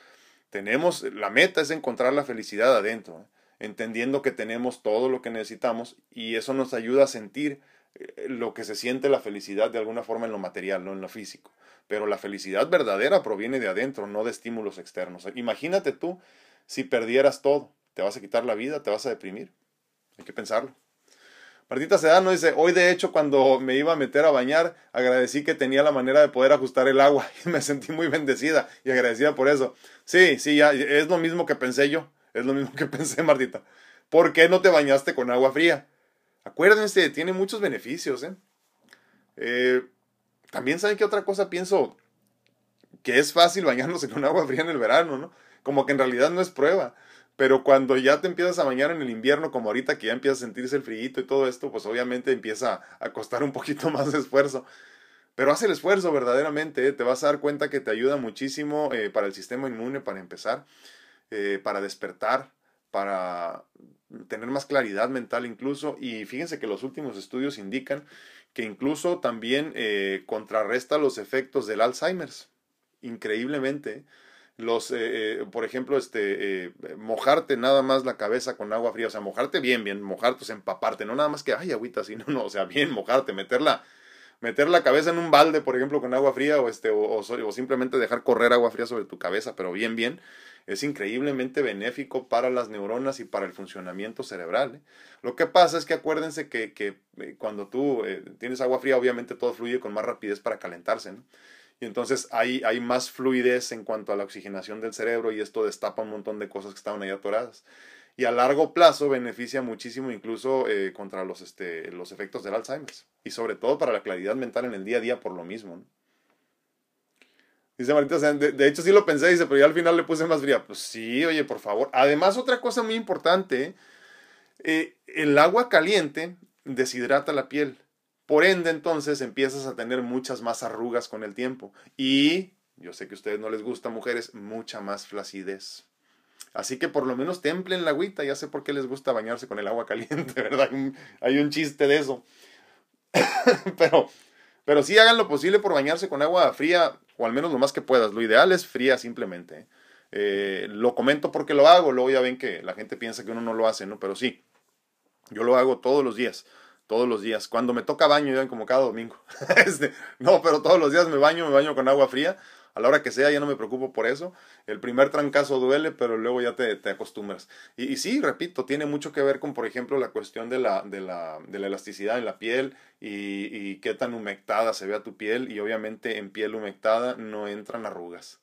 Tenemos, la meta es encontrar la felicidad adentro, ¿eh? entendiendo que tenemos todo lo que necesitamos y eso nos ayuda a sentir eh, lo que se siente la felicidad de alguna forma en lo material, no en lo físico. Pero la felicidad verdadera proviene de adentro, no de estímulos externos. Imagínate tú si perdieras todo, te vas a quitar la vida, te vas a deprimir. Hay que pensarlo. Martita Sedano dice, hoy de hecho cuando me iba a meter a bañar, agradecí que tenía la manera de poder ajustar el agua y me sentí muy bendecida y agradecida por eso. Sí, sí, ya, es lo mismo que pensé yo, es lo mismo que pensé Martita. ¿Por qué no te bañaste con agua fría? Acuérdense, tiene muchos beneficios. ¿eh? Eh, también saben que otra cosa pienso que es fácil bañarnos con agua fría en el verano, ¿no? Como que en realidad no es prueba. Pero cuando ya te empiezas a bañar en el invierno, como ahorita que ya empieza a sentirse el frío y todo esto, pues obviamente empieza a costar un poquito más de esfuerzo. Pero haz el esfuerzo verdaderamente, ¿eh? te vas a dar cuenta que te ayuda muchísimo eh, para el sistema inmune, para empezar, eh, para despertar, para tener más claridad mental incluso. Y fíjense que los últimos estudios indican que incluso también contrarresta los efectos del Alzheimer's. Increíblemente los, eh, eh, por ejemplo, este, eh, mojarte nada más la cabeza con agua fría, o sea, mojarte bien, bien, mojarte, o sea, empaparte, no nada más que, ay, agüita, sino, no, o sea, bien mojarte, meterla, meter la cabeza en un balde, por ejemplo, con agua fría, o, este, o, simplemente dejar correr agua fría sobre tu cabeza, pero bien, bien, es increíblemente benéfico para las neuronas y para el funcionamiento cerebral. Lo que pasa es que acuérdense que, que cuando tú tienes agua fría, obviamente todo fluye con más rapidez para calentarse, ¿no? Y entonces hay, hay más fluidez en cuanto a la oxigenación del cerebro y esto destapa un montón de cosas que estaban ahí atoradas. Y a largo plazo beneficia muchísimo incluso eh, contra los, este, los efectos del Alzheimer. Y sobre todo para la claridad mental en el día a día por lo mismo. Dice Marita, de, hecho sí lo pensé, dice, pero ya al final le puse más fría. Pues sí, oye, por favor. Además, otra cosa muy importante, eh, el agua caliente deshidrata la piel. Por ende, entonces empiezas a tener muchas más arrugas con el tiempo. Y, yo sé que a ustedes no les gusta, mujeres, mucha más flacidez. Así que por lo menos templen la agüita. Ya sé por qué les gusta bañarse con el agua caliente, ¿verdad? Hay un chiste de eso. pero, pero sí hagan lo posible por bañarse con agua fría, o al menos lo más que puedas. Lo ideal es fría simplemente. ¿eh? Lo comento porque lo hago, luego ya ven que la gente piensa que uno no lo hace, ¿no? Pero sí, yo lo hago todos los días todos los días. Cuando me toca baño, ya como cada domingo. Este, no, pero todos los días me baño, me baño con agua fría. A la hora que sea, ya no me preocupo por eso. El primer trancazo duele, pero luego ya te, te acostumbras. Y, sí, repito, tiene mucho que ver con, por ejemplo, la cuestión de la, de la, de la elasticidad en la piel y, y qué tan humectada se vea tu piel. Y obviamente en piel humectada no entran arrugas.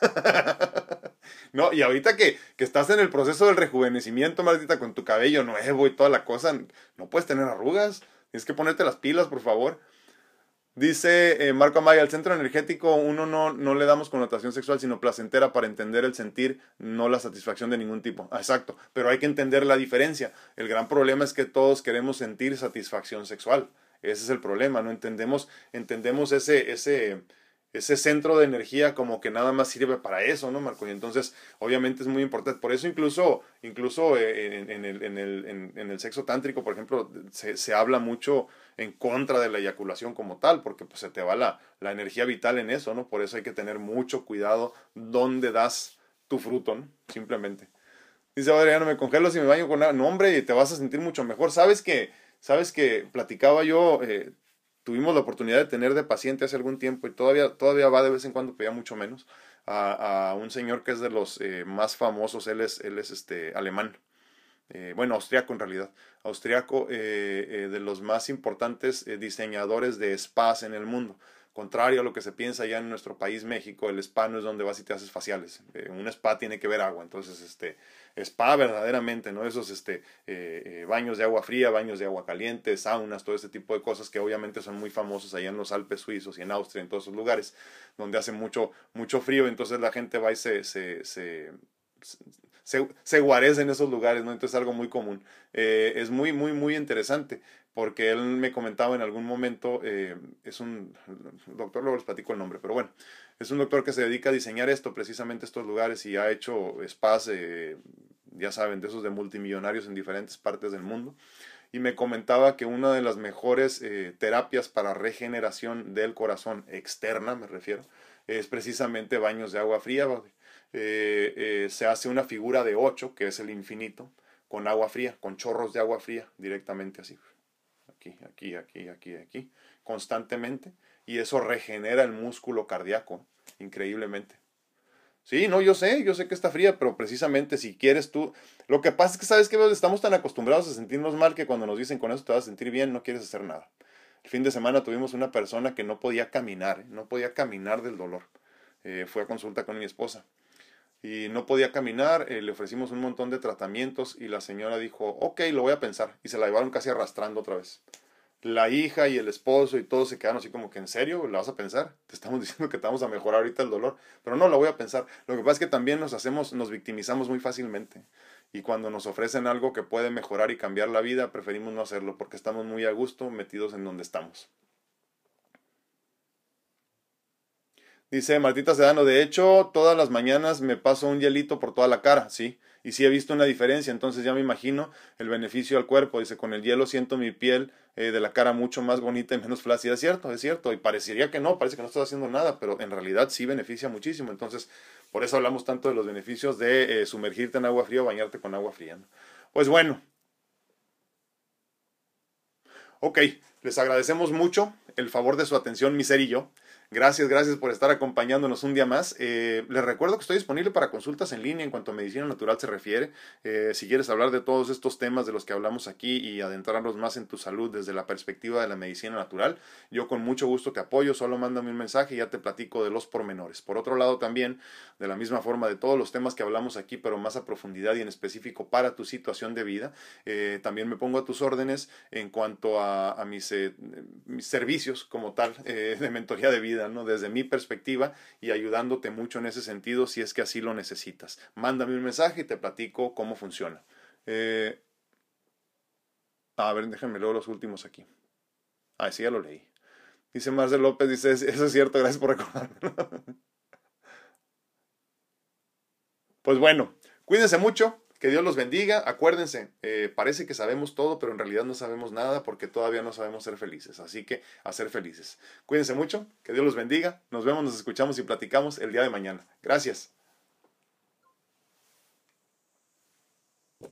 no, y ahorita que, que, estás en el proceso del rejuvenecimiento, maldita, con tu cabello nuevo y toda la cosa, no puedes tener arrugas. Tienes que ponerte las pilas, por favor. Dice eh, Marco Amaya, al centro energético uno no, no le damos connotación sexual, sino placentera para entender el sentir, no la satisfacción de ningún tipo. Exacto, pero hay que entender la diferencia. El gran problema es que todos queremos sentir satisfacción sexual. Ese es el problema, no entendemos, entendemos ese, ese, ese centro de energía como que nada más sirve para eso, ¿no, Marco? Y entonces, obviamente es muy importante. Por eso incluso, incluso eh, en, el, en, el, en, el, sexo tántrico, por ejemplo, se, se, habla mucho en contra de la eyaculación como tal, porque pues, se te va la, la energía vital en eso, ¿no? Por eso hay que tener mucho cuidado dónde das tu fruto, ¿no? Simplemente. Dice Adriano, me congelo si me baño con no, hombre, y te vas a sentir mucho mejor. ¿Sabes que, sabes que platicaba yo... Eh, tuvimos la oportunidad de tener de paciente hace algún tiempo y todavía, todavía va de vez en cuando, pero ya mucho menos, a, un señor que es de los eh, más famosos, él es, él es este, alemán, eh, bueno, austriaco en realidad, austriaco de los más importantes diseñadores de spas en el mundo. Contrario a lo que se piensa ya en nuestro país, México, el spa no es donde vas y te haces faciales. un spa tiene que ver agua, entonces este, spa verdaderamente, ¿no? Esos este, eh, eh, baños de agua fría, baños de agua caliente, saunas, todo ese tipo de cosas que obviamente son muy famosos allá en los Alpes suizos y en Austria, en todos esos lugares donde hace mucho, mucho frío, entonces la gente va y se, se, se, se, guarece en esos lugares, ¿no? Entonces es algo muy común. Eh, es muy, muy, muy interesante porque él me comentaba en algún momento, es un doctor, luego les platico el nombre, pero bueno, es un doctor que se dedica a diseñar esto, precisamente estos lugares, y ha hecho spas, eh, ya saben, de esos de multimillonarios en diferentes partes del mundo. Y me comentaba que una de las mejores eh, terapias para regeneración del corazón externa, me refiero, es precisamente baños de agua fría. Eh, se hace una figura de 8, que es el infinito, con agua fría, con chorros de agua fría, directamente así. Aquí, aquí, aquí, aquí, aquí, constantemente y eso regenera el músculo cardíaco increíblemente. Sí, no, yo sé, yo sé que está fría, pero precisamente si quieres tú, lo que pasa es que sabes que estamos tan acostumbrados a sentirnos mal que cuando nos dicen con eso te vas a sentir bien, no quieres hacer nada. El fin de semana tuvimos una persona que no podía caminar, no podía caminar del dolor. Eh, fue a consulta con mi esposa y no podía caminar, eh, le ofrecimos un montón de tratamientos y la señora dijo, ok, lo voy a pensar y se la llevaron casi arrastrando otra vez la hija y el esposo y todos se quedaron así como que en serio, ¿la vas a pensar? Te estamos diciendo que te vamos a mejorar ahorita el dolor, pero no lo voy a pensar. Lo que pasa es que también nos hacemos, nos victimizamos muy fácilmente. Y cuando nos ofrecen algo que puede mejorar y cambiar la vida, preferimos no hacerlo porque estamos muy a gusto metidos en donde estamos. Dice Martita Sedano, de hecho, todas las mañanas me paso un hielito por toda la cara, sí y sí he visto una diferencia, entonces ya me imagino el beneficio al cuerpo. Dice, con el hielo siento mi piel eh, de la cara mucho más bonita y menos flácida. Es cierto, es cierto, y parecería que no, parece que no estoy haciendo nada, pero en realidad sí beneficia muchísimo. Entonces, por eso hablamos tanto de los beneficios de eh, sumergirte en agua fría o bañarte con agua fría. Pues bueno. Ok, les agradecemos mucho el favor de su atención, mi ser y yo. Gracias, gracias por estar acompañándonos un día más. Eh, les recuerdo que estoy disponible para consultas en línea en cuanto a medicina natural se refiere. Eh, si quieres hablar de todos estos temas de los que hablamos aquí y adentrarnos más en tu salud desde la perspectiva de la medicina natural, yo con mucho gusto te apoyo. Solo mándame un mensaje y ya te platico de los pormenores. Por otro lado, también, de la misma forma, de todos los temas que hablamos aquí, pero más a profundidad y en específico para tu situación de vida, eh, también me pongo a tus órdenes en cuanto a, mis, mis, servicios como tal de mentoría de vida desde mi perspectiva y ayudándote mucho en ese sentido si es que así lo necesitas. Mándame un mensaje y te platico cómo funciona. Eh, a ver, déjenme luego los últimos aquí. Ah, sí, ya lo leí. Dice Marcel López, dice, eso es cierto, gracias por recordarme. pues bueno, cuídense mucho. Que Dios los bendiga. Acuérdense, eh, parece que sabemos todo, pero en realidad no sabemos nada porque todavía no sabemos ser felices. Así que a ser felices. Cuídense mucho, que Dios los bendiga. Nos vemos, nos escuchamos y platicamos el día de mañana. Gracias.